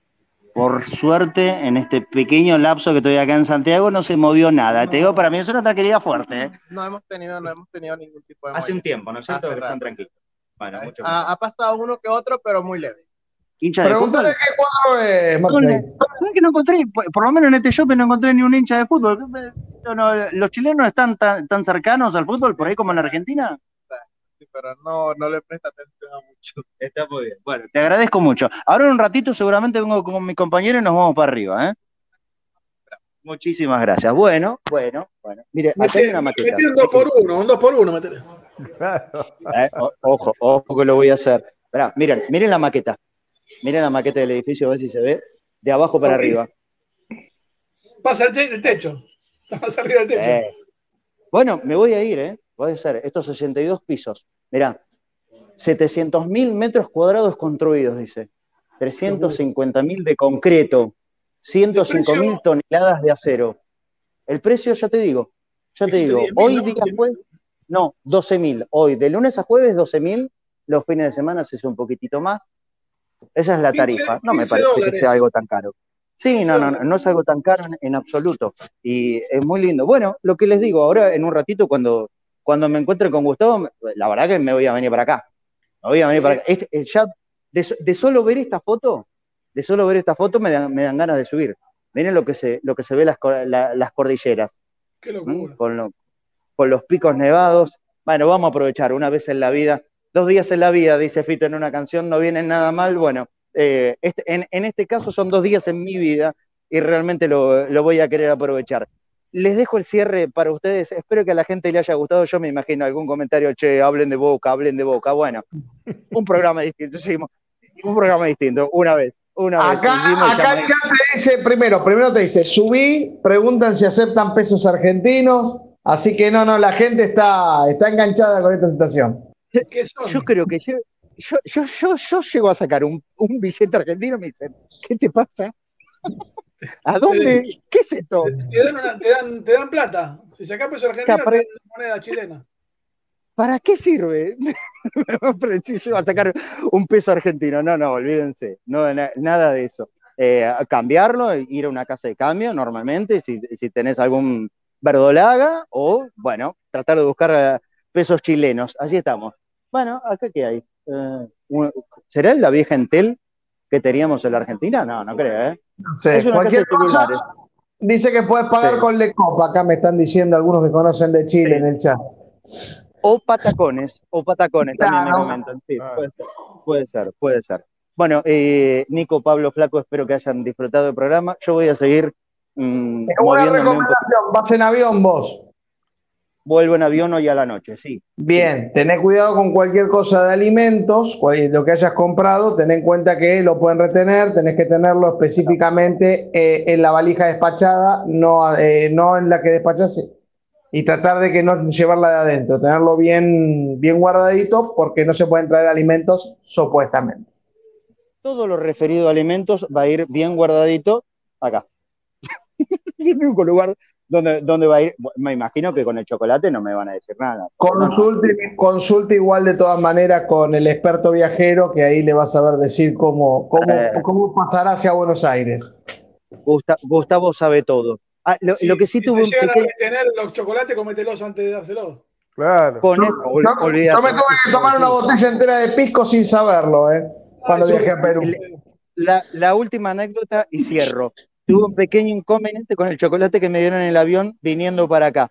[SPEAKER 3] Por suerte, en este pequeño lapso que estoy acá en Santiago, no se movió nada. Te digo, para mí es una tranquilidad fuerte. ¿eh?
[SPEAKER 9] No hemos tenido, no hemos tenido ningún tipo de
[SPEAKER 3] Hace un tiempo, ¿no es cierto? Que están tranquilos. Bueno, mucho
[SPEAKER 9] Ha, ha pasado uno que otro, pero muy leve.
[SPEAKER 3] ¿Hincha de fútbol?
[SPEAKER 2] qué cuadro es,
[SPEAKER 3] ¿Sabes que no encontré? Por, lo menos en este shopping no encontré ni un hincha de fútbol. No, no, los chilenos están tan, tan cercanos al fútbol por ahí como en Argentina.
[SPEAKER 9] Sí, pero no, no le presta atención a mucho.
[SPEAKER 3] Está muy bien. Bueno, te agradezco mucho. Ahora en un ratito seguramente vengo con mi compañero y nos vamos para arriba, ¿eh? Muchísimas gracias. Bueno, bueno, bueno. Mire, hay
[SPEAKER 5] Metí,
[SPEAKER 3] una maqueta.
[SPEAKER 5] metí un 2 por 1 un 2 por 1 metele.
[SPEAKER 4] Claro.
[SPEAKER 3] Eh, ojo, ojo que lo voy a hacer. Miren, miren la maqueta. Miren la maqueta del edificio, a ver si se ve. De abajo para arriba.
[SPEAKER 5] Pasa el, te- el techo. Pasa arriba del techo.
[SPEAKER 3] Eh. Bueno, me voy a ir, ¿eh? Puede ser. Estos 62 pisos. Mirá, 700 mil metros cuadrados construidos, dice. 350 mil de concreto. 105 mil toneladas de acero. El precio, ya te digo. Ya te digo.
[SPEAKER 5] 10.000,
[SPEAKER 3] Hoy día jueves. No, 12 mil. Hoy, de lunes a jueves, 12 mil. Los fines de semana se hace un poquitito más. Esa es la
[SPEAKER 5] 15,
[SPEAKER 3] tarifa. No me
[SPEAKER 5] 15
[SPEAKER 3] parece que sea algo tan caro. Sí,
[SPEAKER 5] 15
[SPEAKER 3] no, no, no, es algo tan caro en, en absoluto. Y es muy lindo. Bueno, lo que les digo, ahora en un ratito, cuando, cuando me encuentre con Gustavo, la verdad que me voy a venir para acá. Me voy a venir para acá. Este, eh, ya, de, so- de solo ver esta foto, de solo ver esta foto me dan, me dan ganas de subir. Miren lo que se, lo que se ve las, la- las cordilleras.
[SPEAKER 5] Qué
[SPEAKER 3] ¿m?
[SPEAKER 5] locura.
[SPEAKER 3] Con, lo- con los picos nevados. Bueno, vamos a aprovechar una vez en la vida, dos días en la vida, dice Fito en una canción, no vienen nada mal. Bueno, eh, este- en, en este caso son dos días en mi vida y realmente lo, lo voy a querer aprovechar. Les dejo el cierre para ustedes. Espero que a la gente le haya gustado. Yo me imagino algún comentario, che, hablen de boca, hablen de boca. Bueno, un programa distinto. Hicimos un programa distinto, una vez. Una vez.
[SPEAKER 2] Acá,
[SPEAKER 3] hicimos
[SPEAKER 2] acá te dice, primero, primero te dice, subí, preguntan si aceptan pesos argentinos, así que no, no, la gente está, está enganchada con esta situación.
[SPEAKER 5] ¿Qué son?
[SPEAKER 3] Yo creo que yo, yo, yo, yo, yo llego a sacar un, un billete argentino y me dicen, ¿qué te pasa? ¿A dónde? ¿Qué es esto?
[SPEAKER 5] Te dan, una- te dan- te dan plata. Si sacás peso argentino, te dan moneda chilena.
[SPEAKER 3] ¿Para qué sirve? Preciso a sacar un peso argentino. No, no, olvídense. No, na- nada de eso. Eh, cambiarlo, ir a una casa de cambio normalmente, si, si tenés algún verdolaga, o bueno, tratar de buscar eh, pesos chilenos. Así estamos. Bueno, acá qué hay. Eh, ¿Será la vieja Entel que teníamos en la Argentina? No, no creo, ¿eh?
[SPEAKER 2] No sé,
[SPEAKER 3] Es una
[SPEAKER 2] cualquier cosa dice que puedes pagar
[SPEAKER 3] Sí.
[SPEAKER 2] con Lecopa. Acá me están diciendo algunos que conocen de Chile
[SPEAKER 3] Sí.
[SPEAKER 2] en el chat.
[SPEAKER 3] O patacones, o patacones también me comentan. Sí, puede ser, puede ser, puede ser. Bueno, eh, Nico, Pablo, Flaco, espero que hayan disfrutado del programa. Yo voy a seguir mm,
[SPEAKER 2] Una
[SPEAKER 3] moviéndome un poco.
[SPEAKER 2] recomendación, vas en avión vos.
[SPEAKER 3] Vuelvo en avión hoy a la noche, sí.
[SPEAKER 2] Bien, tené cuidado con cualquier cosa de alimentos, lo que hayas comprado, ten en cuenta que lo pueden retener, tenés que tenerlo específicamente eh, en la valija despachada, no, eh, no en la que despachás, y tratar de que no llevarla de adentro, tenerlo bien, bien guardadito porque no se pueden traer alimentos supuestamente.
[SPEAKER 3] Todo lo referido a alimentos va a ir bien guardadito acá. El único lugar donde, donde va a ir. Me imagino que con el chocolate no me van a decir nada.
[SPEAKER 2] Consulte, consulte igual de todas maneras con el experto viajero, que ahí le vas a ver decir cómo, cómo,
[SPEAKER 3] Eh.
[SPEAKER 2] cómo pasará hacia Buenos Aires.
[SPEAKER 3] Gusta- Gustavo sabe todo. Ah, lo, que sí
[SPEAKER 5] si
[SPEAKER 3] tuvo
[SPEAKER 5] te
[SPEAKER 3] un
[SPEAKER 5] a retener los chocolates, cómetelos antes de dárselos.
[SPEAKER 4] Claro.
[SPEAKER 3] Con
[SPEAKER 2] Yo,
[SPEAKER 3] eso, ol-
[SPEAKER 2] yo-
[SPEAKER 3] olvídate.
[SPEAKER 2] yo me tuve que tomar una botella entera de pisco sin saberlo, ¿eh? Cuando
[SPEAKER 5] eso-
[SPEAKER 2] viajé a Perú.
[SPEAKER 3] La, la última anécdota y cierro. Tuve un pequeño inconveniente con el chocolate que me dieron en el avión viniendo para acá.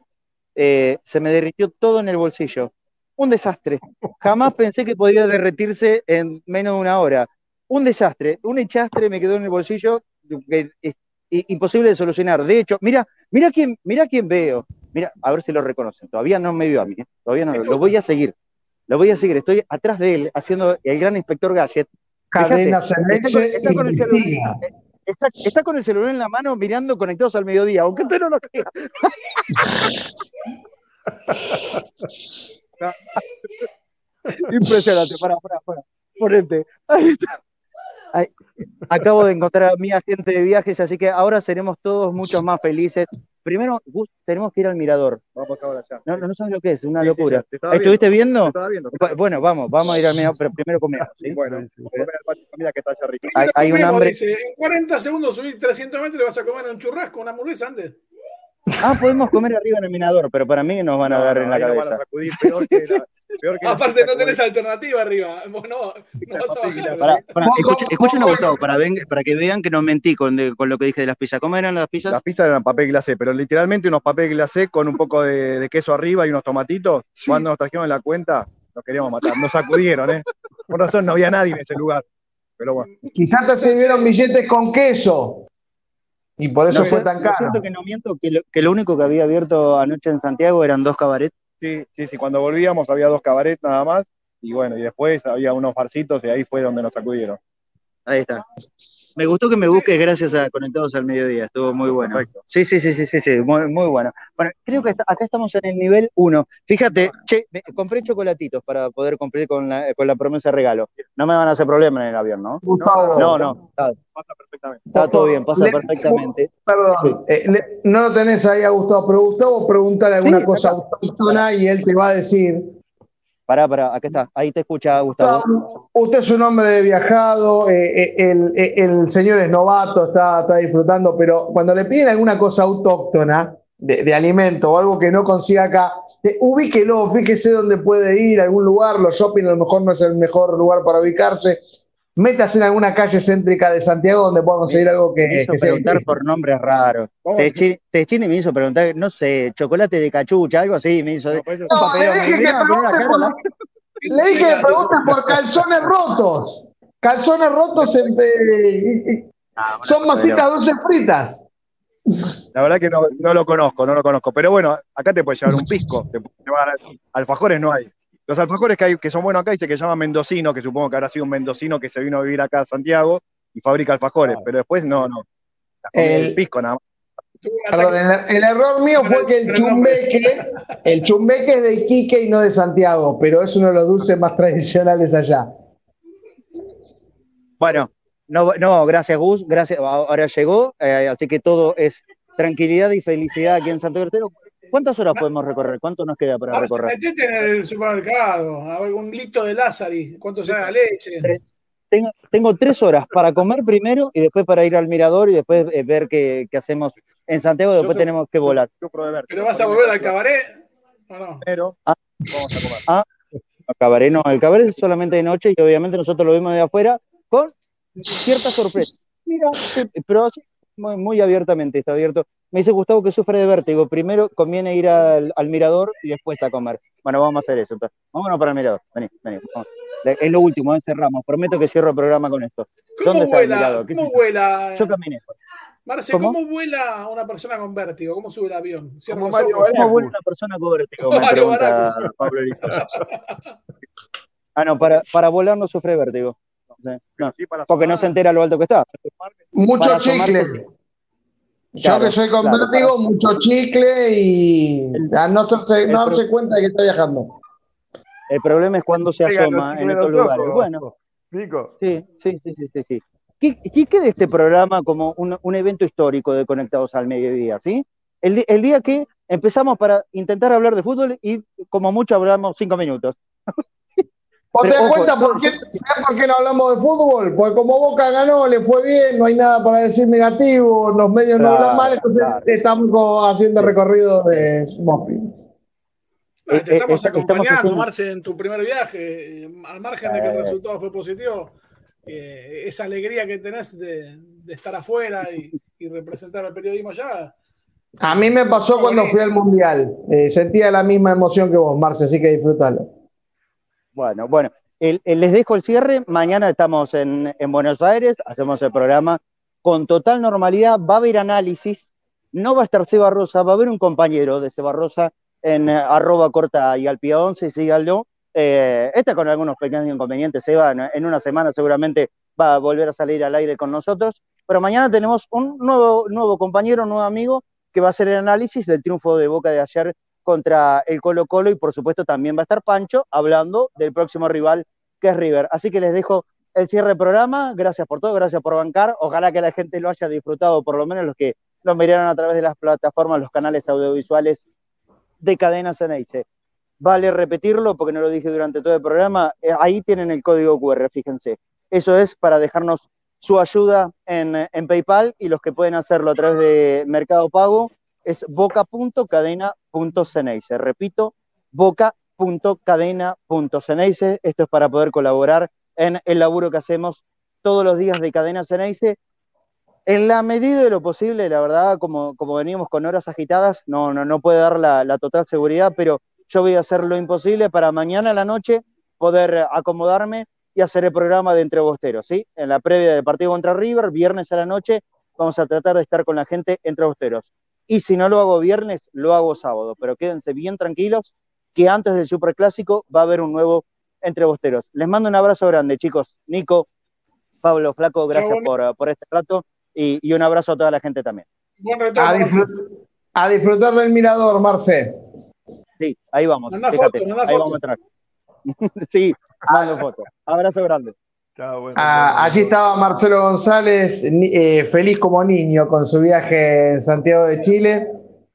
[SPEAKER 3] Eh, se me derritió todo en el bolsillo. Un desastre. Jamás pensé que podía derretirse en menos de una hora. Un desastre. Un echastre me quedó en el bolsillo que es i- imposible de solucionar. De hecho, mira, mira quién, mira quién veo. Mira, a ver si lo reconocen. Todavía no me vio a mí. ¿eh? Todavía no. Lo voy a seguir. Lo voy a seguir. Estoy atrás de él haciendo el gran inspector Gadget. Fíjate, está con-
[SPEAKER 2] leche
[SPEAKER 3] está con el celular. Está con el celular en la mano mirando conectados al mediodía, aunque usted no lo crea. Impresionante, para, para, para. Ponete. Ahí está. Ahí. Acabo de encontrar a mi agente de viajes, así que ahora seremos todos mucho más felices. Primero, Gus, tenemos que ir al mirador.
[SPEAKER 10] Vamos ahora ya.
[SPEAKER 3] No, no, no sabes lo que es, una
[SPEAKER 10] Sí,
[SPEAKER 3] locura. ¿Estuviste
[SPEAKER 10] Te
[SPEAKER 3] viendo?
[SPEAKER 10] estaba viendo.
[SPEAKER 3] Bu- Bueno, vamos, vamos a ir al mirador, pero primero comemos. ¿sí?
[SPEAKER 10] Bueno, comer al patio de comida que está allá arriba.
[SPEAKER 3] Hay, hay un hambre.
[SPEAKER 5] dice, en 40 segundos subir 300 metros y vas a comer un churrasco, una hamburguesa antes.
[SPEAKER 3] Ah, podemos comer arriba en el mirador, pero para mí nos van a
[SPEAKER 10] No,
[SPEAKER 3] dar
[SPEAKER 10] no,
[SPEAKER 3] en la
[SPEAKER 10] van a
[SPEAKER 3] cabeza.
[SPEAKER 10] sacudir peor que la- peor que
[SPEAKER 5] Aparte, no tenés alternativa arriba. Vos no, no vas a bajar.
[SPEAKER 3] Pará,
[SPEAKER 2] Poco-
[SPEAKER 3] escuchen, escuchen a Gustavo para, ven- para que vean que no mentí con, de- con lo que dije de las pizzas. ¿Cómo eran las pizzas?
[SPEAKER 10] Las pizzas eran papel glacé, pero literalmente unos papel glacé con un poco de, de queso arriba y unos tomatitos. Cuando nos trajeron la cuenta, nos queríamos matar. Nos sacudieron, ¿eh? Por razón, no había nadie en ese lugar. Pero bueno.
[SPEAKER 2] Quizás te sirvieron billetes con queso. Y por eso
[SPEAKER 3] No
[SPEAKER 2] fue tan caro.
[SPEAKER 3] siento que no miento, que lo, que lo único que había abierto anoche en Santiago eran dos cabarets.
[SPEAKER 10] Sí, sí, sí. Cuando volvíamos había dos cabarets nada más. Y bueno, y después había unos farcitos y ahí fue donde nos sacudieron.
[SPEAKER 3] Ahí está. Me gustó que me busques gracias a Conectados al Mediodía, estuvo muy bueno.
[SPEAKER 10] Perfecto.
[SPEAKER 3] Sí, sí, sí, sí, sí, sí, muy, muy bueno. Bueno, creo que está- acá estamos en el nivel 1. Fíjate, che, me- compré chocolatitos para poder cumplir con la, con la promesa de regalo. No me van a hacer problema en el avión, ¿no?
[SPEAKER 2] Gustavo,
[SPEAKER 3] No, no, está,
[SPEAKER 10] Pasa perfectamente.
[SPEAKER 3] está todo bien, pasa
[SPEAKER 2] Le-
[SPEAKER 3] perfectamente.
[SPEAKER 2] Perdón,
[SPEAKER 3] Sí.
[SPEAKER 2] eh, le- no lo tenés ahí a Gustavo, pero Gustavo preguntar alguna
[SPEAKER 3] Sí,
[SPEAKER 2] cosa
[SPEAKER 3] acá.
[SPEAKER 2] autóctona y él te va a decir.
[SPEAKER 3] Pará, pará, acá está, ahí te escucha Gustavo.
[SPEAKER 2] Usted es un hombre de viajado, eh, eh, el, eh, el señor es novato, está, está disfrutando, pero cuando le piden alguna cosa autóctona de, de alimento o algo que no consiga acá, ubíquelo, fíjese dónde puede ir, algún lugar, los shopping a lo mejor no es el mejor lugar para ubicarse. Métase en alguna calle céntrica de Santiago donde pueda conseguir algo que,
[SPEAKER 3] Me hizo
[SPEAKER 2] que
[SPEAKER 3] preguntar por nombres raros. Techini Techini me hizo preguntar, no sé, chocolate de cachucha, algo así, me hizo.
[SPEAKER 10] No, pues
[SPEAKER 2] No,
[SPEAKER 3] papelón,
[SPEAKER 2] le dije que pregunte
[SPEAKER 3] la-
[SPEAKER 2] por- Le dije que pregunte por calzones rotos. Calzones rotos en- eh,
[SPEAKER 3] Ah, bueno,
[SPEAKER 2] son
[SPEAKER 3] pero-
[SPEAKER 2] masitas dulces fritas.
[SPEAKER 10] La verdad que no, no lo conozco, no lo conozco. Pero bueno, acá te puede llevar un pisco. Te puede llevar alfajores no hay. Los alfajores que, hay, que son buenos acá dice que se llama mendocino, que supongo que habrá sido un mendocino que se vino a vivir acá a Santiago y fabrica alfajores. Pero después no, no.
[SPEAKER 2] El-
[SPEAKER 10] pisco nada más.
[SPEAKER 2] Perdón, el, el error mío fue que el chumbeque, el chumbeque es de Iquique y no de Santiago, pero es uno de los dulces más tradicionales allá.
[SPEAKER 3] Bueno, No, no, gracias Gus, gracias, ahora llegó, eh, así que todo es tranquilidad y felicidad aquí en Santo Bertero. ¿Cuántas horas podemos recorrer? ¿Cuánto nos queda para
[SPEAKER 5] Ahora
[SPEAKER 3] recorrer?
[SPEAKER 5] metete en el supermercado, a ver, un litro de Lázari, cuánto sea la leche.
[SPEAKER 3] Tengo, tengo tres horas para comer primero y después para ir al mirador y después eh, ver qué, qué hacemos en Santiago. Después tenemos que volar.
[SPEAKER 5] ¿Pero vas a volver al cabaret? ¿O no?
[SPEAKER 10] Pero
[SPEAKER 3] Ah,
[SPEAKER 10] vamos a comer.
[SPEAKER 3] Ah, el cabaret no, el cabaret es solamente de noche y obviamente nosotros lo vemos de afuera con cierta sorpresa. Mira, sí, pero así, muy, muy abiertamente está abierto. Me dice Gustavo que sufre de vértigo. Primero conviene ir al, al mirador y después a comer. Bueno, vamos a hacer eso. entonces. Vámonos para el mirador. Vení, vení. vamos. Es lo último, eh, cerramos. Prometo que cierro el programa con esto.
[SPEAKER 5] ¿Cómo
[SPEAKER 3] ¿Dónde está el
[SPEAKER 5] vuela?
[SPEAKER 3] mirador? ¿Qué
[SPEAKER 5] ¿Cómo vuela?
[SPEAKER 3] Yo caminé.
[SPEAKER 5] Marce,
[SPEAKER 3] ¿Cómo?
[SPEAKER 5] ¿cómo? vuela una persona con vértigo? ¿Cómo sube el avión?
[SPEAKER 4] Mario.
[SPEAKER 3] ¿Cómo vuela una persona con vértigo? Me
[SPEAKER 5] Mario
[SPEAKER 3] pregunta
[SPEAKER 5] Baracus.
[SPEAKER 3] Pablo Elizalde. Ah, no, para, para volar no sufre vértigo. No, no,
[SPEAKER 10] Sí, para
[SPEAKER 3] porque no se entera lo alto que está.
[SPEAKER 2] Mucho
[SPEAKER 3] tomar
[SPEAKER 2] Yo que soy con
[SPEAKER 3] claro,
[SPEAKER 2] vértigo, mucho chicle y a no, hacerse- no
[SPEAKER 3] el
[SPEAKER 2] darse cuenta de que está viajando.
[SPEAKER 3] El problema es cuando se asoma en estos lugares.
[SPEAKER 4] ojos.
[SPEAKER 3] Bueno,
[SPEAKER 4] Nico,
[SPEAKER 3] sí, sí, sí, sí, sí. sí. ¿Qué, qué queda de este programa como un, un evento histórico de Conectados al Mediodía, sí? El, el día que empezamos para intentar hablar de fútbol y como mucho hablamos cinco minutos.
[SPEAKER 2] ¿Vos te
[SPEAKER 3] Pero,
[SPEAKER 2] das cuenta por qué, ¿sabés por qué no hablamos de fútbol? Porque como Boca ganó, le fue bien, no hay nada para decir negativo, los medios no hablan mal, entonces
[SPEAKER 3] claro.
[SPEAKER 2] estamos haciendo recorrido de Mosby.
[SPEAKER 5] Ah,
[SPEAKER 3] Eh,
[SPEAKER 5] Te
[SPEAKER 3] eh,
[SPEAKER 5] estamos
[SPEAKER 3] esta- estamos
[SPEAKER 5] acompañando, Marce, en tu primer viaje. eh, Al margen de que el
[SPEAKER 3] Eh.
[SPEAKER 5] resultado fue positivo, eh, esa alegría que tenés de, de estar afuera y, y representar al periodismo allá.
[SPEAKER 2] A mí me pasó cuando fui al Mundial. Eh, sentía la misma emoción que vos, Marce, así que disfrútalo.
[SPEAKER 3] Bueno, bueno, el- les dejo el cierre. Mañana estamos en, en Buenos Aires, hacemos el programa con total normalidad. Va a haber análisis, no va a estar Seba Rosa, va a haber un compañero de Seba Rosa en eh, arroba corta y al pie 11, síganlo. Eh, está con algunos pequeños inconvenientes, Seba, en, en una semana seguramente va a volver a salir al aire con nosotros. Pero mañana tenemos un nuevo, nuevo compañero, un nuevo amigo que va a hacer el análisis del triunfo de Boca de ayer contra el Colo Colo y por supuesto también va a estar Pancho hablando del próximo rival que es River. Así que les dejo el cierre del programa. Gracias por todo, gracias por bancar. Ojalá que la gente lo haya disfrutado, por lo menos los que lo miraron a través de las plataformas, los canales audiovisuales de Cadena Ceneice. Vale repetirlo porque no lo dije durante todo el programa. Eh, ahí tienen el código QR, fíjense. Eso es para dejarnos su ayuda en, PayPal y los que pueden hacerlo a través de Mercado Pago es boca.cadena.ceneice. Repito, boca.cadena.ceneice. Esto es para poder colaborar en el laburo que hacemos todos los días de Cadena Ceneice. En la medida de lo posible, la verdad, como, como venimos con horas agitadas, no, no, no puede dar la, total seguridad, pero yo voy a hacer lo imposible para mañana a la noche poder acomodarme y hacer el programa de Entre Bosteros, ¿sí? En la previa del partido contra River, viernes a la noche, vamos a tratar de estar con la gente entre Bosteros. Y si no lo hago viernes, lo hago sábado, pero quédense bien tranquilos que antes del Superclásico va a haber un nuevo Entre Bosteros. Les mando un abrazo grande, chicos. Nico, Pablo, Flaco, gracias por, por este rato y, y un abrazo a toda la gente también.
[SPEAKER 2] A,
[SPEAKER 5] retorno. Marce.
[SPEAKER 2] disfrut- a disfrutar del mirador, Marce.
[SPEAKER 3] Sí, ahí vamos.
[SPEAKER 5] Foto,
[SPEAKER 3] ahí vamos a entrar. sí, mando foto. Abrazo grande.
[SPEAKER 4] Bueno.
[SPEAKER 2] Ah, allí estaba Marcelo González, eh, feliz como niño con su viaje en Santiago de Chile.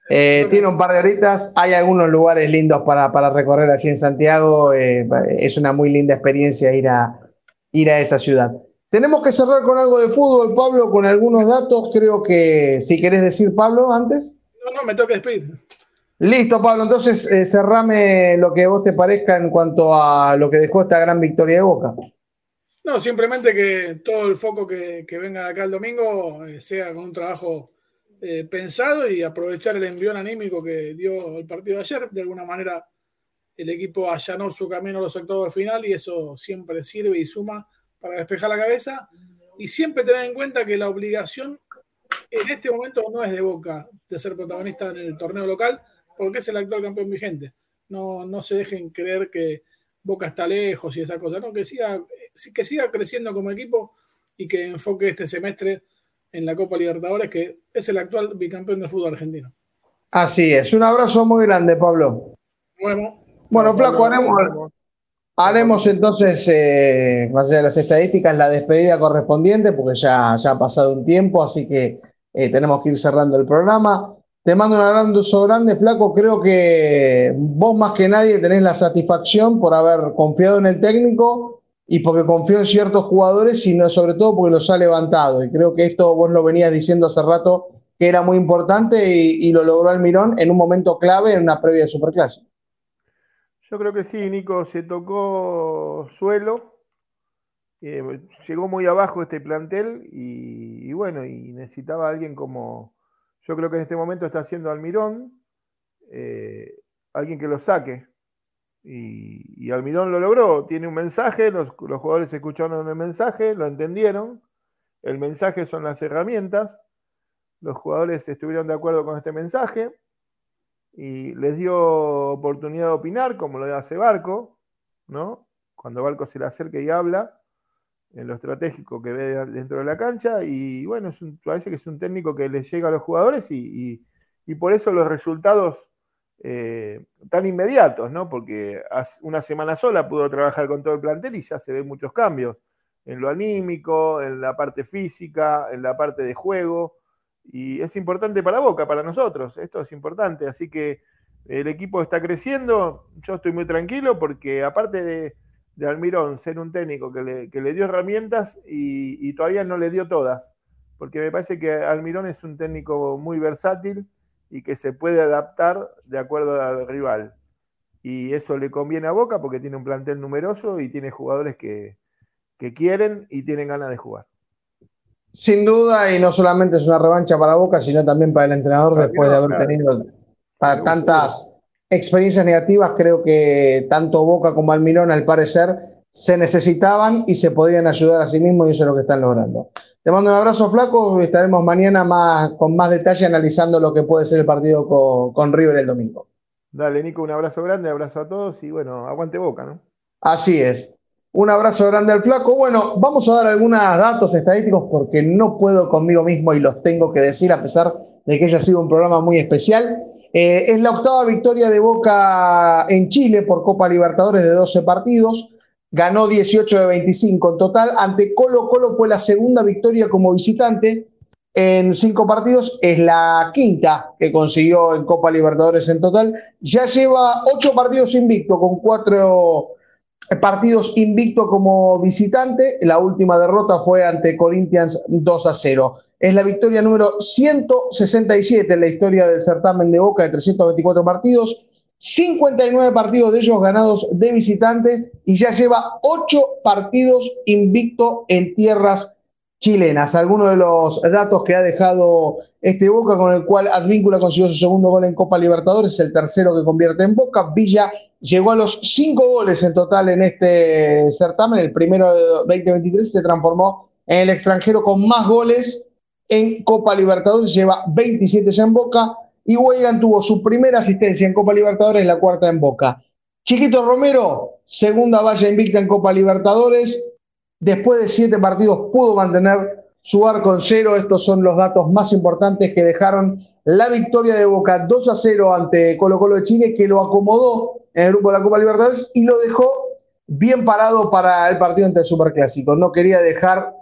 [SPEAKER 2] Eh, tiene un par de horitas, hay algunos lugares lindos para, para recorrer allí en Santiago. eh, es una muy linda experiencia ir a, ir a esa ciudad. Tenemos que cerrar con algo de fútbol, Pablo, con algunos datos. Creo que si querés decir, Pablo, antes.
[SPEAKER 5] No, no, me toca despedir.
[SPEAKER 2] Listo, Pablo. Entonces, eh, cerrame lo que vos te parezca en cuanto a lo que dejó esta gran victoria de Boca.
[SPEAKER 5] No, simplemente que todo el foco que, que venga acá el domingo eh, sea con un trabajo eh, pensado y aprovechar el envión anímico que dio el partido de ayer. De alguna manera, el equipo allanó su camino a los octavos de final y eso siempre sirve y suma para despejar la cabeza. Y siempre tener en cuenta que la obligación en este momento no es de Boca de ser protagonista en el torneo local, porque es el actual campeón vigente. No, no se dejen creer que Boca está lejos y esa cosa, no, que siga, que siga creciendo como equipo y que enfoque este semestre en la Copa Libertadores, que es el actual bicampeón del fútbol argentino.
[SPEAKER 2] Así es. Un abrazo muy grande, Pablo. Bueno,
[SPEAKER 4] Chao,
[SPEAKER 2] Flaco, haremos, Haremos entonces, eh, más allá de las estadísticas, la despedida correspondiente, porque ya, ya ha pasado un tiempo, así que eh, tenemos que ir cerrando el programa. Te mando un abrazo grande, flaco. Creo que vos más que nadie tenés la satisfacción por haber confiado en el técnico y porque confió en ciertos jugadores, sino sobre todo porque los ha levantado. Y creo que esto vos lo venías diciendo hace rato que era muy importante y, y lo logró Almirón en un momento clave en una previa de Superclásico.
[SPEAKER 4] Yo creo que sí, Nico, se tocó suelo, eh, llegó muy abajo este plantel y, bueno, y necesitaba alguien como, yo creo que en este momento está haciendo Almirón, eh, alguien que lo saque. Y, Almirón lo logró, tiene un mensaje, los, los jugadores escucharon el mensaje, lo entendieron, el mensaje son las herramientas, los jugadores estuvieron de acuerdo con este mensaje, y les dio oportunidad de opinar, como lo hace Barco, ¿no? Cuando Barco se le acerca y habla, en lo estratégico que ve dentro de la cancha, y bueno, parece que es un técnico que le llega a los jugadores y, por eso los resultados eh, tan inmediatos, ¿no? Porque una semana sola pudo trabajar con todo el plantel y ya se ven muchos cambios en lo anímico, en la parte física, en la parte de juego. Y es importante para Boca, para nosotros, esto es importante. Así que el equipo está creciendo, yo estoy muy tranquilo porque aparte de, Almirón ser un técnico que le, dio herramientas y, todavía no le dio todas, porque me parece que Almirón es un técnico muy versátil y que se puede adaptar de acuerdo al rival. Y eso le conviene a Boca porque tiene un plantel numeroso y tiene jugadores que quieren y tienen ganas de jugar.
[SPEAKER 2] Sin duda, y no solamente es una revancha para Boca, sino también para el entrenador después de haber tenido tantas experiencias negativas. Creo que tanto Boca como Almirón, al parecer, se necesitaban y se podían ayudar a sí mismos y eso es lo que están logrando. Te mando un abrazo flaco estaremos mañana más, con más detalle analizando lo que puede ser el partido con, con River el domingo.
[SPEAKER 4] Dale, Nico, un abrazo grande, abrazo a todos y bueno, aguante Boca, ¿no?
[SPEAKER 2] Así es. Un abrazo grande al flaco. Bueno, vamos a dar algunos datos estadísticos porque no puedo conmigo mismo y los tengo que decir a pesar de que haya sido un programa muy especial. Eh, es la octava victoria de Boca en Chile por Copa Libertadores de 12 partidos. Ganó 18 de 25 en total. Ante Colo Colo fue la segunda victoria como visitante en cinco partidos. Es la quinta que consiguió en Copa Libertadores en total. Ya lleva ocho partidos invicto con cuatro partidos invicto como visitante. La última derrota fue ante Corinthians 2 a 0. Es la victoria número 167 en la historia del certamen de Boca de 324 partidos. 59 partidos de ellos ganados de visitante y ya lleva 8 partidos invicto en tierras chilenas. Algunos de los datos que ha dejado este Boca con el cual Advíncula consiguió su segundo gol en Copa Libertadores, el tercero que convierte en Boca. Villa llegó a los cinco goles en total en este certamen. El primero de 2023 se transformó en el extranjero con más goles en Copa Libertadores, lleva 27 ya en Boca. Y Weigan tuvo su primera asistencia en Copa Libertadores, la cuarta en Boca. Chiquito Romero, segunda valla invicta en Copa Libertadores. Después de siete partidos pudo mantener su arco en cero. Estos son los datos más importantes que dejaron la victoria de Boca 2 a 0 ante Colo Colo de Chile, que lo acomodó en el grupo de la Copa Libertadores y lo dejó bien parado para el partido ante el Superclásico. No quería dejar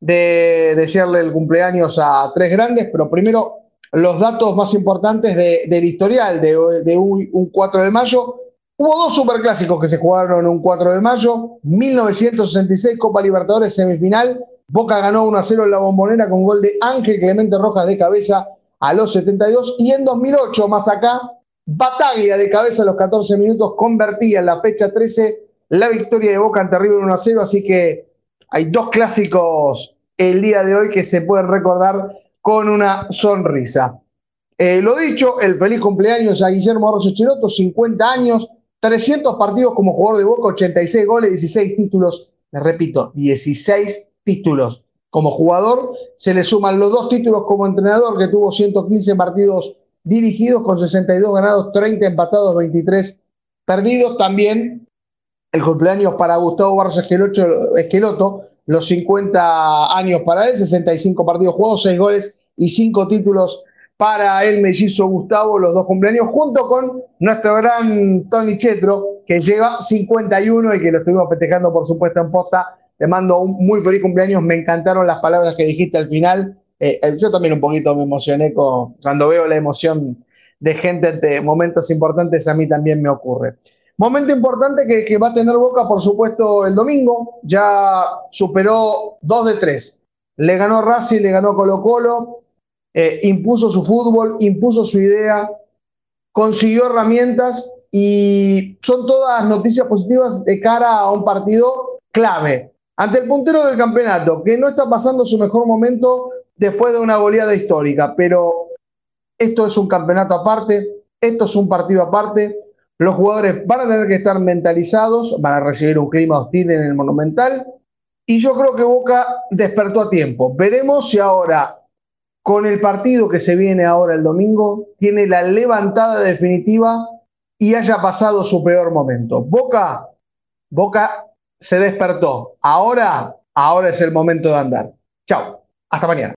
[SPEAKER 2] de desearle el cumpleaños a tres grandes, pero primero los datos más importantes del historial de, un, 4 de mayo. Hubo dos superclásicos que se jugaron un 4 de mayo, 1966 Copa Libertadores semifinal, Boca ganó 1 a 0 en la bombonera con gol de Ángel Clemente Rojas de cabeza a los 72 y en 2008 más acá Bataglia de cabeza a los 14 minutos convertía en la fecha 13 la victoria de Boca ante River 1 a 0, así que hay dos clásicos el día de hoy que se pueden recordar con una sonrisa. Eh, lo dicho, el feliz cumpleaños a Guillermo Arroyo Cheroto, 50 años, 300 partidos como jugador de Boca, 86 goles, 16 títulos, les repito, 16 títulos. Como jugador se le suman los dos títulos como entrenador, que tuvo 115 partidos dirigidos con 62 ganados, 30 empatados, 23 perdidos. También el cumpleaños para Gustavo Barros Esqueloto, los 50 años para él, 65 partidos jugados, 6 goles y 5 títulos para el mellizo Gustavo, los dos cumpleaños, junto con nuestro gran Tony Chetro, que lleva 51 y que lo estuvimos festejando, por supuesto, en posta. Te mando un muy feliz cumpleaños. Me encantaron las palabras que dijiste al final. Eh, eh, yo también un poquito me emocioné cuando veo la emoción de gente ante momentos importantes. A mí también me ocurre. Momento importante que, va a tener Boca, por supuesto, el domingo. Ya superó 2 de 3. Le ganó Racing, le ganó Colo Colo. Eh, impuso su fútbol, impuso su idea, consiguió herramientas y son todas noticias positivas de cara a un partido clave. Ante el puntero del campeonato, que no está pasando su mejor momento después de una goleada histórica, pero esto es un campeonato aparte, esto es un partido aparte, los jugadores van a tener que estar mentalizados, van a recibir un clima hostil en el Monumental, y yo creo que Boca despertó a tiempo. Veremos si ahora con el partido que se viene ahora el domingo, tiene la levantada definitiva y haya pasado su peor momento. Boca, Boca se despertó. Ahora, ahora es el momento de andar. Chao. Hasta mañana.